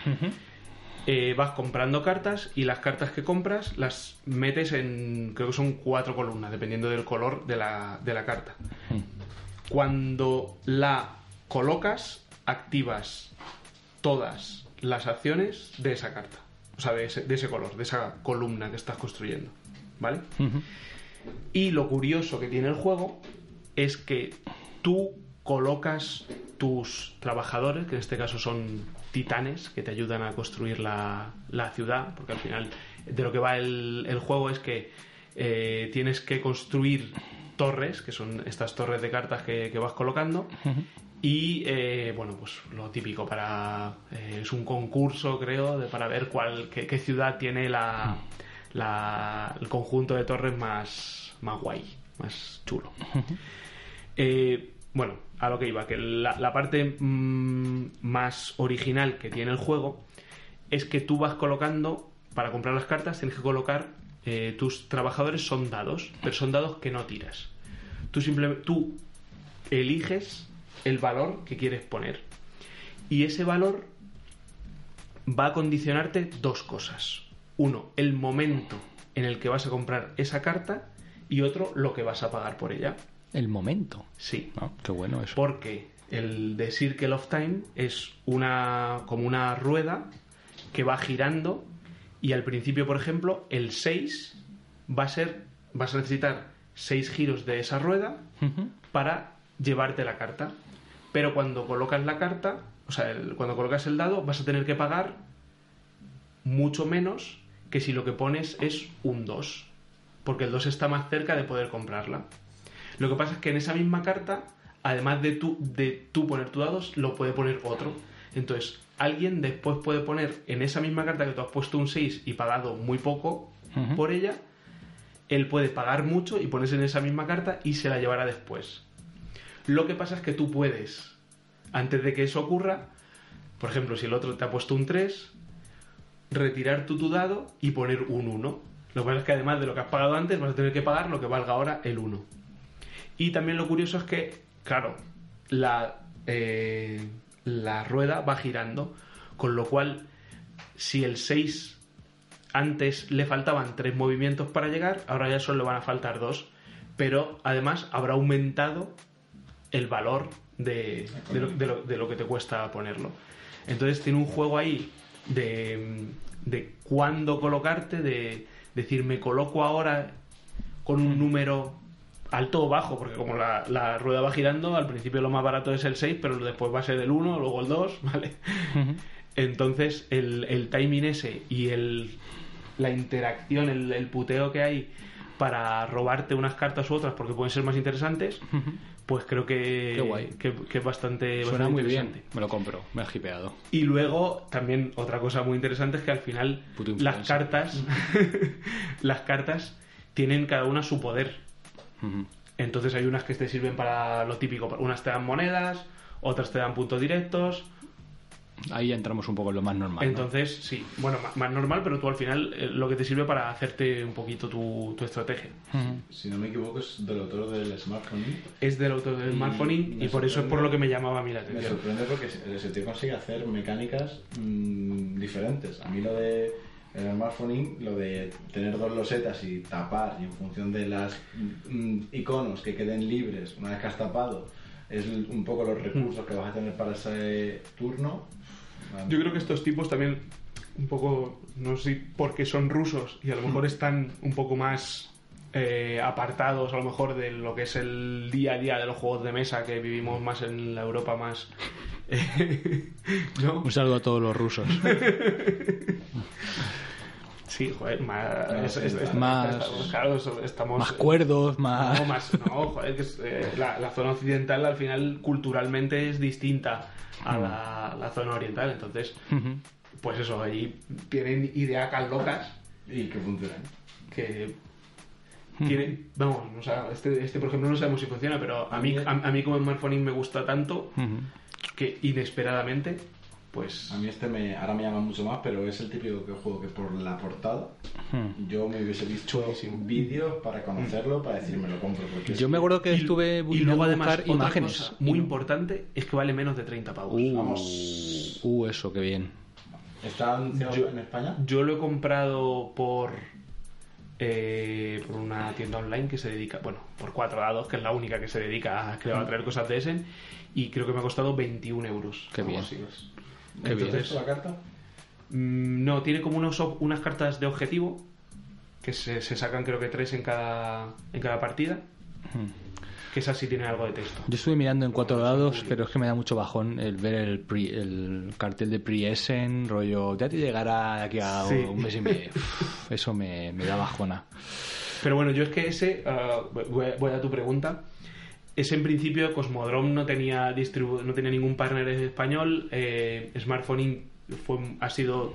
Eh, vas comprando cartas y las cartas que compras las metes en, creo que son cuatro columnas, dependiendo del color de la, de la carta. Cuando la colocas, activas todas las acciones de esa carta. O sea, de ese, de ese color, de esa columna que estás construyendo. ¿Vale? Y lo curioso que tiene el juego es que tú colocas tus trabajadores, que en este caso son titanes, que te ayudan a construir la, la ciudad, porque al final de lo que va el, el juego es que eh, tienes que construir torres, que son estas torres de cartas que, que vas colocando, y eh, bueno, pues lo típico para... eh, es un concurso, creo, de, para ver cuál, qué, qué ciudad tiene la, la- el conjunto de torres más, más guay, más chulo. Eh, bueno, a lo que iba, que la, la parte mm, más original que tiene el juego es que tú vas colocando, para comprar las cartas, tienes que colocar, tus trabajadores son dados, pero son dados que no tiras. Tú simplemente, tú eliges el valor que quieres poner. Y ese valor va a condicionarte dos cosas. Uno, el momento en el que vas a comprar esa carta y otro, lo que vas a pagar por ella. El momento. Sí. ¿no? Qué bueno eso. Porque el de Circle of Time es una como una rueda que va girando y al principio, por ejemplo, el 6 va a ser vas a necesitar 6 giros de esa rueda para llevarte la carta. Pero cuando colocas la carta, o sea, el- cuando colocas el dado, vas a tener que pagar mucho menos que si lo que pones es un 2. Porque el 2 está más cerca de poder comprarla. Lo que pasa es que en esa misma carta, además de tú, de tú poner tu dados, lo puede poner otro. Entonces, alguien después puede poner en esa misma carta que tú has puesto un 6 y pagado muy poco por ella, él puede pagar mucho y ponerse en esa misma carta y se la llevará después. Lo que pasa es que tú puedes, antes de que eso ocurra, por ejemplo, si el otro te ha puesto un 3, retirar tu dado y poner un 1. Lo que pasa es que además de lo que has pagado antes, vas a tener que pagar lo que valga ahora el 1. Y también lo curioso es que, claro, la, eh, la rueda va girando, con lo cual, si el 6 antes le faltaban 3 movimientos para llegar, ahora ya solo le van a faltar 2. pero además habrá aumentado el valor de, de lo, de lo- de lo que te cuesta ponerlo. Entonces tiene un juego ahí de, de cuándo colocarte, de decir, me coloco ahora con un número alto o bajo, porque como la, la rueda va girando, al principio lo más barato es el 6, pero después va a ser el 1, luego el 2, [laughs] ¿vale? Entonces el, el timing ese y el, la interacción, el, el puteo que hay para robarte unas cartas u otras porque pueden ser más interesantes, pues creo que, Qué guay. que, que es bastante, Suena bastante muy bien. Me lo compro, me he hipeado. Y luego también otra cosa muy interesante es que al final Puto las influencer. cartas [laughs] las cartas tienen cada una su poder. Ujú. Entonces hay unas que te sirven para lo típico, unas te dan monedas, otras te dan puntos directos. Ahí ya entramos un poco en lo más normal. ¿no? Entonces, sí, bueno, ma- más normal, pero tú al final eh, lo que te sirve para hacerte un poquito tu, tu estrategia. Ujú. Si no me equivoco, es del autor del smartphone. Es del autor del Y smartphone y, me por eso es por sorprende- lo que me llamaba a mí la Me atención. sorprende porque ese ese tío consigue hacer mecánicas mm, diferentes. A mí lo de el smartphone, lo de tener dos losetas y tapar y en función de las mm, iconos que queden libres una vez que has tapado, es un poco los recursos que vas a tener para ese turno. Yo creo que estos tipos también, un poco, no sé si porque son rusos y a lo mejor están un poco más eh, apartados, a lo mejor, de lo que es el día a día de los juegos de mesa que vivimos más en la Europa más. [laughs] eh, ¿No? Un saludo a todos los rusos. [laughs] Sí, joder, más. No, es- sí, es- es- más- estamos- claro, estamos. más cuerdos, más... No, más, no, joder, que es, eh, la, la zona occidental al final culturalmente es distinta a la, la zona oriental, entonces, pues eso, allí tienen ideacas locas Y que funcionan. que tienen, vamos, o sea, este, este por ejemplo no sabemos si funciona, pero a mí, a, a mí como smartphone me gusta tanto que inesperadamente, pues A mí este me, ahora me llama mucho más, pero es el típico que juego que por la portada Ujú. yo me hubiese visto vídeos para conocerlo, para decir me lo compro. Porque Yo me acuerdo que Y- estuve y buscando luego además buscar otra imágenes. cosa muy importante es que vale menos de 30 pavos. Uh, Vamos. uh, eso, qué bien. ¿Está anunciado Yo- en España? Yo lo he comprado por eh, por una tienda online que se dedica, bueno, por cuatro dados, que es la única que se dedica a, creo, a traer cosas de Essen, y creo que me ha costado 21 euros. Qué bien. Qué bien. ¿Entonces la carta? Mm, no, tiene como unos, unas cartas de objetivo que se, se sacan creo que tres en cada, en cada partida, que esas sí tienen algo de texto. Yo estuve mirando en cuatro dados, pero es que me da mucho bajón el ver el, pre- el cartel de Priesen, rollo, ya te llegará de aquí a Sí. un mes y medio. [laughs] Uf, Eso me, me da bajona. Pero bueno, yo es que ese, voy, a- voy a tu pregunta. Ese en principio Cosmodrome no tenía distribu no tenía ningún partner español. Eh, Smartphone fue, ha sido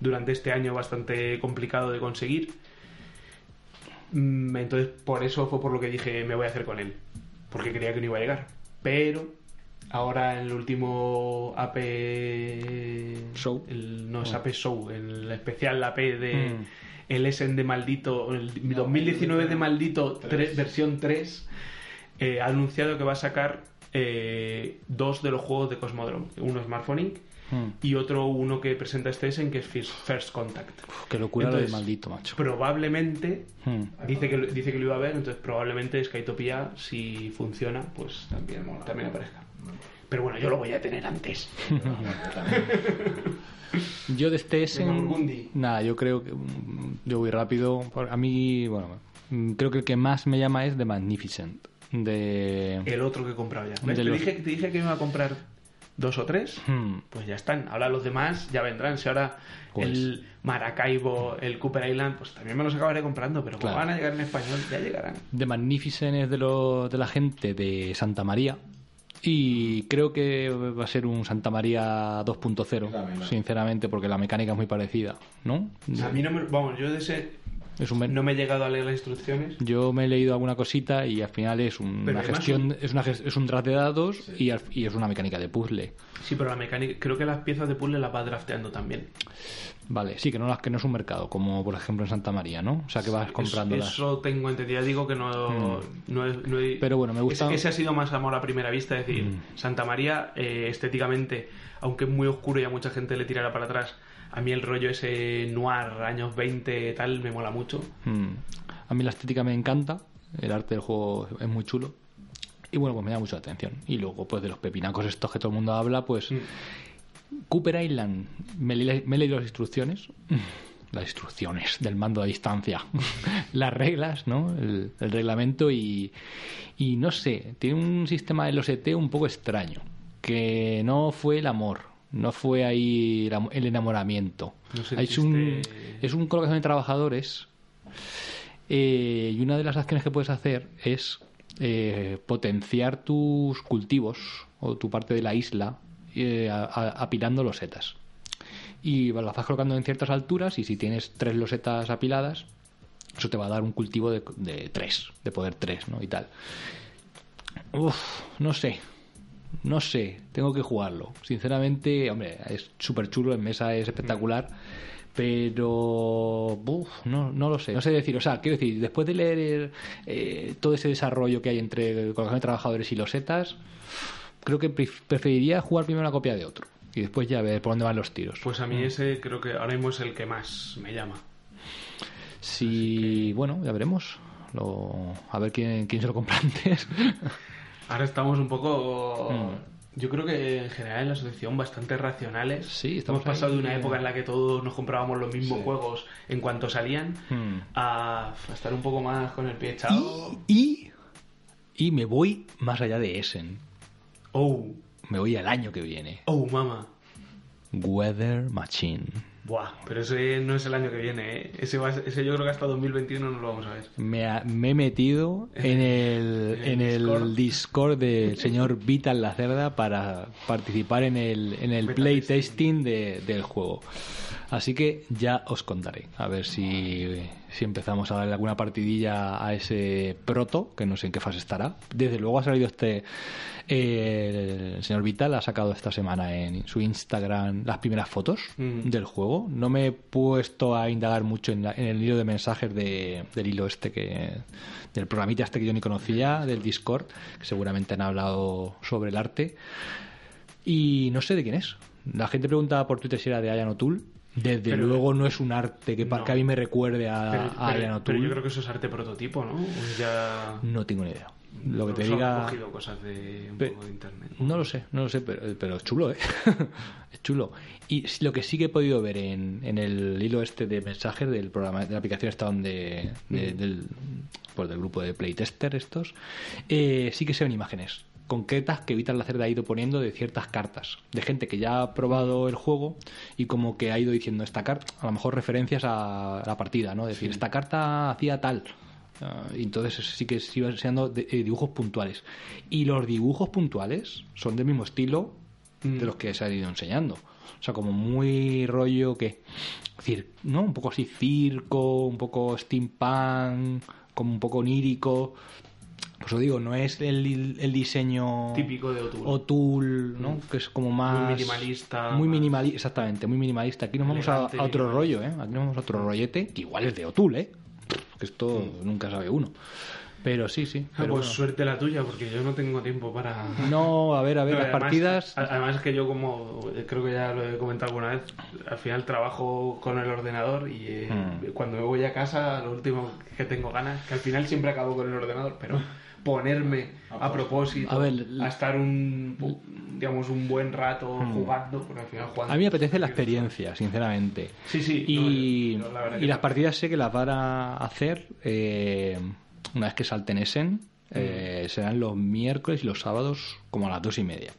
durante este año bastante complicado de conseguir. Mm, Entonces por eso fue por lo que dije me voy a hacer con él. Porque creía que no iba a llegar. Pero ahora en el último AP Show. el- no es AP Show, el especial AP de Mm. el Essen de maldito, el 2019 de maldito Tres. tres- versión 3, eh, ha anunciado que va a sacar eh, dos de los juegos de Cosmodrome. Uno Smartphone Inc. Mm. y otro uno que presenta este Essen que es First, Contact. Uf, qué locura lo Entonces, de maldito, macho. Probablemente, Mm. dice que, lo- dice que lo iba a ver, entonces probablemente Skytopia, si funciona, pues también, Mola. también aparezca. Pero bueno, yo lo voy a tener antes. [laughs] Yo de este Burgundy. nada, yo creo que mm, yo voy rápido. A mí, bueno, mm, creo que el que más me llama es The Magnificent. De... El otro que he comprado ya. Te, los- dije, te dije que iba a comprar dos o tres. Hmm. Pues ya están. Ahora los demás ya vendrán. Si ahora Pues- el Maracaibo, el Cooper Island, pues también me los acabaré comprando. Pero como Claro. van a llegar en español, ya llegarán. The Magnificent es de, lo, de la gente de Santa María. Y creo que va a ser un Santa María 2.0, También, ¿no? sinceramente, porque la mecánica es muy parecida, ¿no? A mí no me. Vamos, yo de ese. Es un, No me he llegado a leer las instrucciones. Yo me he leído alguna cosita y al final es un- una gestión, es, una, es un draft de dados y, al- y es una mecánica de puzzle. Sí, pero la mecánica. Creo que las piezas de puzzle las va drafteando también. Vale, sí, que no, las- que no es un mercado, como por ejemplo en Santa María, ¿no? O sea, que vas comprándolas. Eso, eso tengo entendido. Digo que no, no, he- no he- Pero bueno, me gusta- Ese, ese ha sido más amor a primera vista. Es decir, Mm. Santa María, eh, estéticamente, aunque es muy oscuro y a mucha gente le tirará para atrás, a mí el rollo ese noir, años 20, tal, me mola mucho. Mm. A mí la estética me encanta El arte del juego es muy chulo. Y bueno, pues me da mucha atención. Y luego, pues de los pepinacos estos que todo el mundo habla, pues... Cooper Island, me, le- me he leído las instrucciones. [laughs] Las instrucciones del mando a distancia. [laughs] las reglas, ¿no? El, el reglamento y, y no sé, tiene un sistema de los ET un poco extraño. Que no fue el amor, no fue ahí el am- el enamoramiento. No es, un, es un colocación de trabajadores eh, y una de las acciones que puedes hacer es eh, potenciar tus cultivos o tu parte de la isla eh, a- a- apilando losetas. Y las vas colocando en ciertas alturas y si tienes tres losetas apiladas, eso te va a dar un cultivo de, de tres, de poder tres, ¿no? Y tal. Uf, no sé. No sé, tengo que jugarlo. Sinceramente, hombre, es súper chulo, en mesa es espectacular, pero uf, no, no lo sé. No sé decir, o sea, quiero decir, después de leer eh, todo ese desarrollo que hay entre colocación de trabajadores y losetas, creo que pref- preferiría jugar primero una copia de otro y después ya ver por dónde van los tiros. Pues a mí ese creo que ahora mismo es el que más me llama. Si, bueno, ya veremos. Lo- a ver quién, quién se lo compra [laughs] antes. Ahora estamos un poco... Mm. Yo creo que en general en la asociación bastante racionales. Sí, estamos Hemos pasado de una época en la que todos nos comprábamos los mismos Sí. juegos en cuanto salían Hmm. a, a estar un poco más con el pie echado. Y, y me voy más allá de Essen. Oh, Me voy al año que viene. oh, mama. Weather Machine. Buah, pero ese no es el año que viene, ¿eh? Ese, va ese yo creo que hasta 2021 no lo vamos a ver. Me, ha- me he metido en el, en En el Discord del señor Vital Lacerda para participar en el, en el playtesting de, del juego. Así que ya os contaré. A ver si, si empezamos a darle alguna partidilla a ese proto, que no sé en qué fase estará. Desde luego ha salido este. eh, el señor Vital ha sacado esta semana en su Instagram las primeras fotos Mm. del juego. No me he puesto a indagar mucho en, la- en el hilo de mensajes de- del hilo este que. del programita este que yo ni conocía, del Discord, que seguramente han hablado sobre el arte. Y no sé de quién es. La gente preguntaba por Twitter si era de Ayan O'Toole. Desde Pero- luego no es un arte que, No. que a mí me recuerde a, Pero, a pero- yo creo que eso es arte prototipo, ¿no? O ya... No tengo ni idea. Lo que te diga. cogido cosas de un Pe- poco de internet. No lo sé, no lo sé, pero, pero es chulo, ¿eh? [laughs] es chulo. Y lo que sí que he podido ver en, en el hilo este de mensajes del programa, de la aplicación esta donde, de- del, pues del grupo de playtester estos, eh, sí que se ven imágenes concretas que Vital Lacerda ha ido poniendo de ciertas cartas, de gente que ya ha probado el juego y como que ha ido diciendo esta carta, a lo mejor referencias a la partida, ¿no? Decir, esta carta hacía tal. Ah, y entonces sí que se iban enseñando de- eh, dibujos puntuales. Y los dibujos puntuales son del mismo estilo de los que se han ido enseñando. O sea, como muy rollo que. Decir, ¿no? Un poco así circo, un poco steampunk, como un poco onírico. Pues os digo, no es el, el diseño Típico de O'Toole. O'Toole, ¿no? Que es como más... minimalista, Muy más- exactamente, muy minimalista. Aquí nos vamos a, otro rollo, ¿eh? Aquí nos vamos a otro rollete, que igual es de O'Toole, ¿eh? Que esto nunca sabe uno. Pero sí, sí. Ah, pues bueno. suerte la tuya, porque yo no tengo tiempo para... No, a ver, a ver, No, las además- partidas... a- Además es que yo como creo que ya lo he comentado alguna vez, al final trabajo con el ordenador y eh, Mm. cuando me voy a casa lo último que tengo ganas, que al final siempre acabo con el ordenador, pero ponerme a propósito A a, ver, l- estar un digamos un buen rato jugando, porque al final jugando... A mí me apetece la experiencia, sinceramente. Sí, sí. Y, no, yo- yo la verdad y las partidas sé que las van a hacer eh, una vez que salten Essen. eh, serán los miércoles y los sábados como a las dos y media.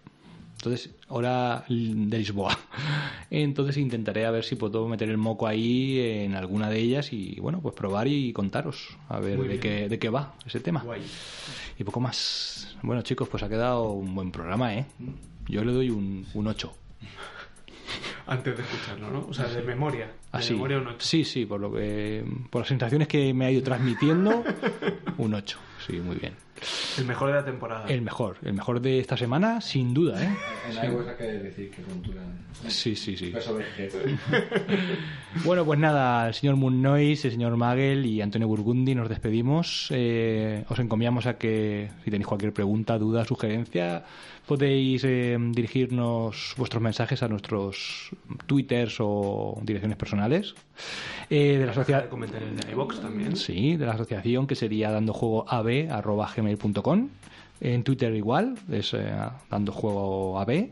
Entonces, hora de Lisboa. [laughs] Entonces intentaré a ver si puedo meter el moco ahí en alguna de ellas y bueno, pues probar y contaros a ver de qué, de qué va ese tema. Guay. Y poco más. Bueno, chicos, pues ha quedado un buen programa, ¿eh? Yo le doy un, un 8. Antes de escucharlo, ¿no? O sea, de memoria. De Así. memoria un ocho. Sí, sí, por lo que por las sensaciones que me ha ido transmitiendo, [laughs] un 8. Sí, muy bien. El mejor de la temporada. El mejor, el mejor de esta semana, sin duda, ¿eh? En iVoox hay que decir que cultura. Sí, sí, sí. [laughs] Bueno, pues nada, el señor Moon Noise, el señor Magel y Antonio Burgundi nos despedimos. Eh, os encomiamos a que, si tenéis cualquier pregunta, duda, sugerencia, podéis eh, dirigirnos vuestros mensajes a nuestros twitters o direcciones personales. Eh, de la de sociedad. comentarios de iVox también. Sí, de la asociación que sería dando juego gmail.com En Twitter igual, es eh, dando juego AB.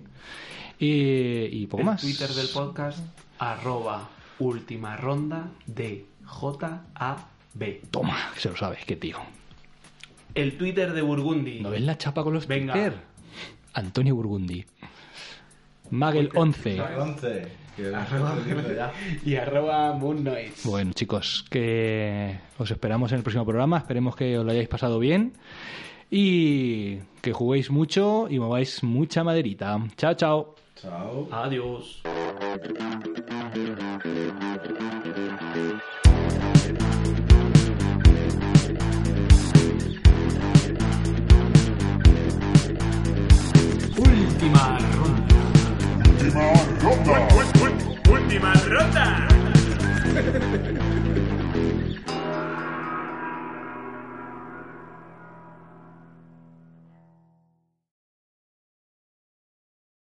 Y, y poco el más. Twitter del podcast, arroba última ronda de J-A-B. Toma, que se lo sabes, qué tío. El Twitter de Burgundy. ¿No ves la chapa con los Venga. Twitter? Antonio Burgundi. Magel11. 11. Que lo estoy diciendo ya. Y arroba Moon Noise. Bueno, chicos, que os esperamos en el próximo programa. Esperemos que os lo hayáis pasado bien. Y que juguéis mucho y mováis mucha maderita. Chao, chao. Chao. Adiós. Última ronda. Última ronda. Última ronda.